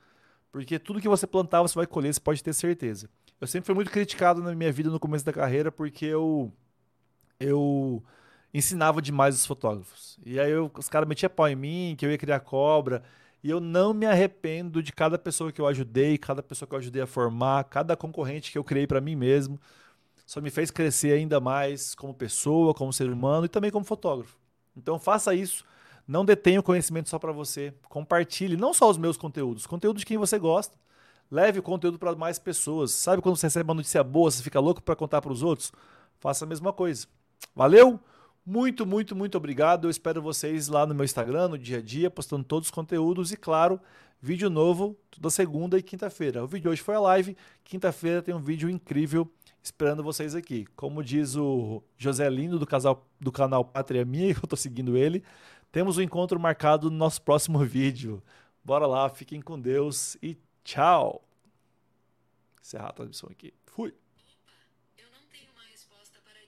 Porque tudo que você plantar, você vai colher, você pode ter certeza. Eu sempre fui muito criticado na minha vida no começo da carreira porque eu eu ensinava demais os fotógrafos. E aí eu, os caras metiam pau em mim, que eu ia criar cobra. E eu não me arrependo de cada pessoa que eu ajudei, cada pessoa que eu ajudei a formar, cada concorrente que eu criei para mim mesmo. Só me fez crescer ainda mais como pessoa, como ser humano e também como fotógrafo. Então faça isso. Não detenha o conhecimento só para você. Compartilhe não só os meus conteúdos, conteúdo de quem você gosta. Leve o conteúdo para mais pessoas. Sabe quando você recebe uma notícia boa, você fica louco para contar para os outros? Faça a mesma coisa. Valeu? Muito, muito, muito obrigado. Eu espero vocês lá no meu Instagram, no dia a dia, postando todos os conteúdos e, claro, vídeo novo toda segunda e quinta-feira. O vídeo hoje foi a live, quinta-feira tem um vídeo incrível esperando vocês aqui. Como diz o José Lindo do, casal, do canal Pátria Minha, eu estou seguindo ele, temos um encontro marcado no nosso próximo vídeo. Bora lá, fiquem com Deus e tchau. Encerrar a transmissão aqui. Fui.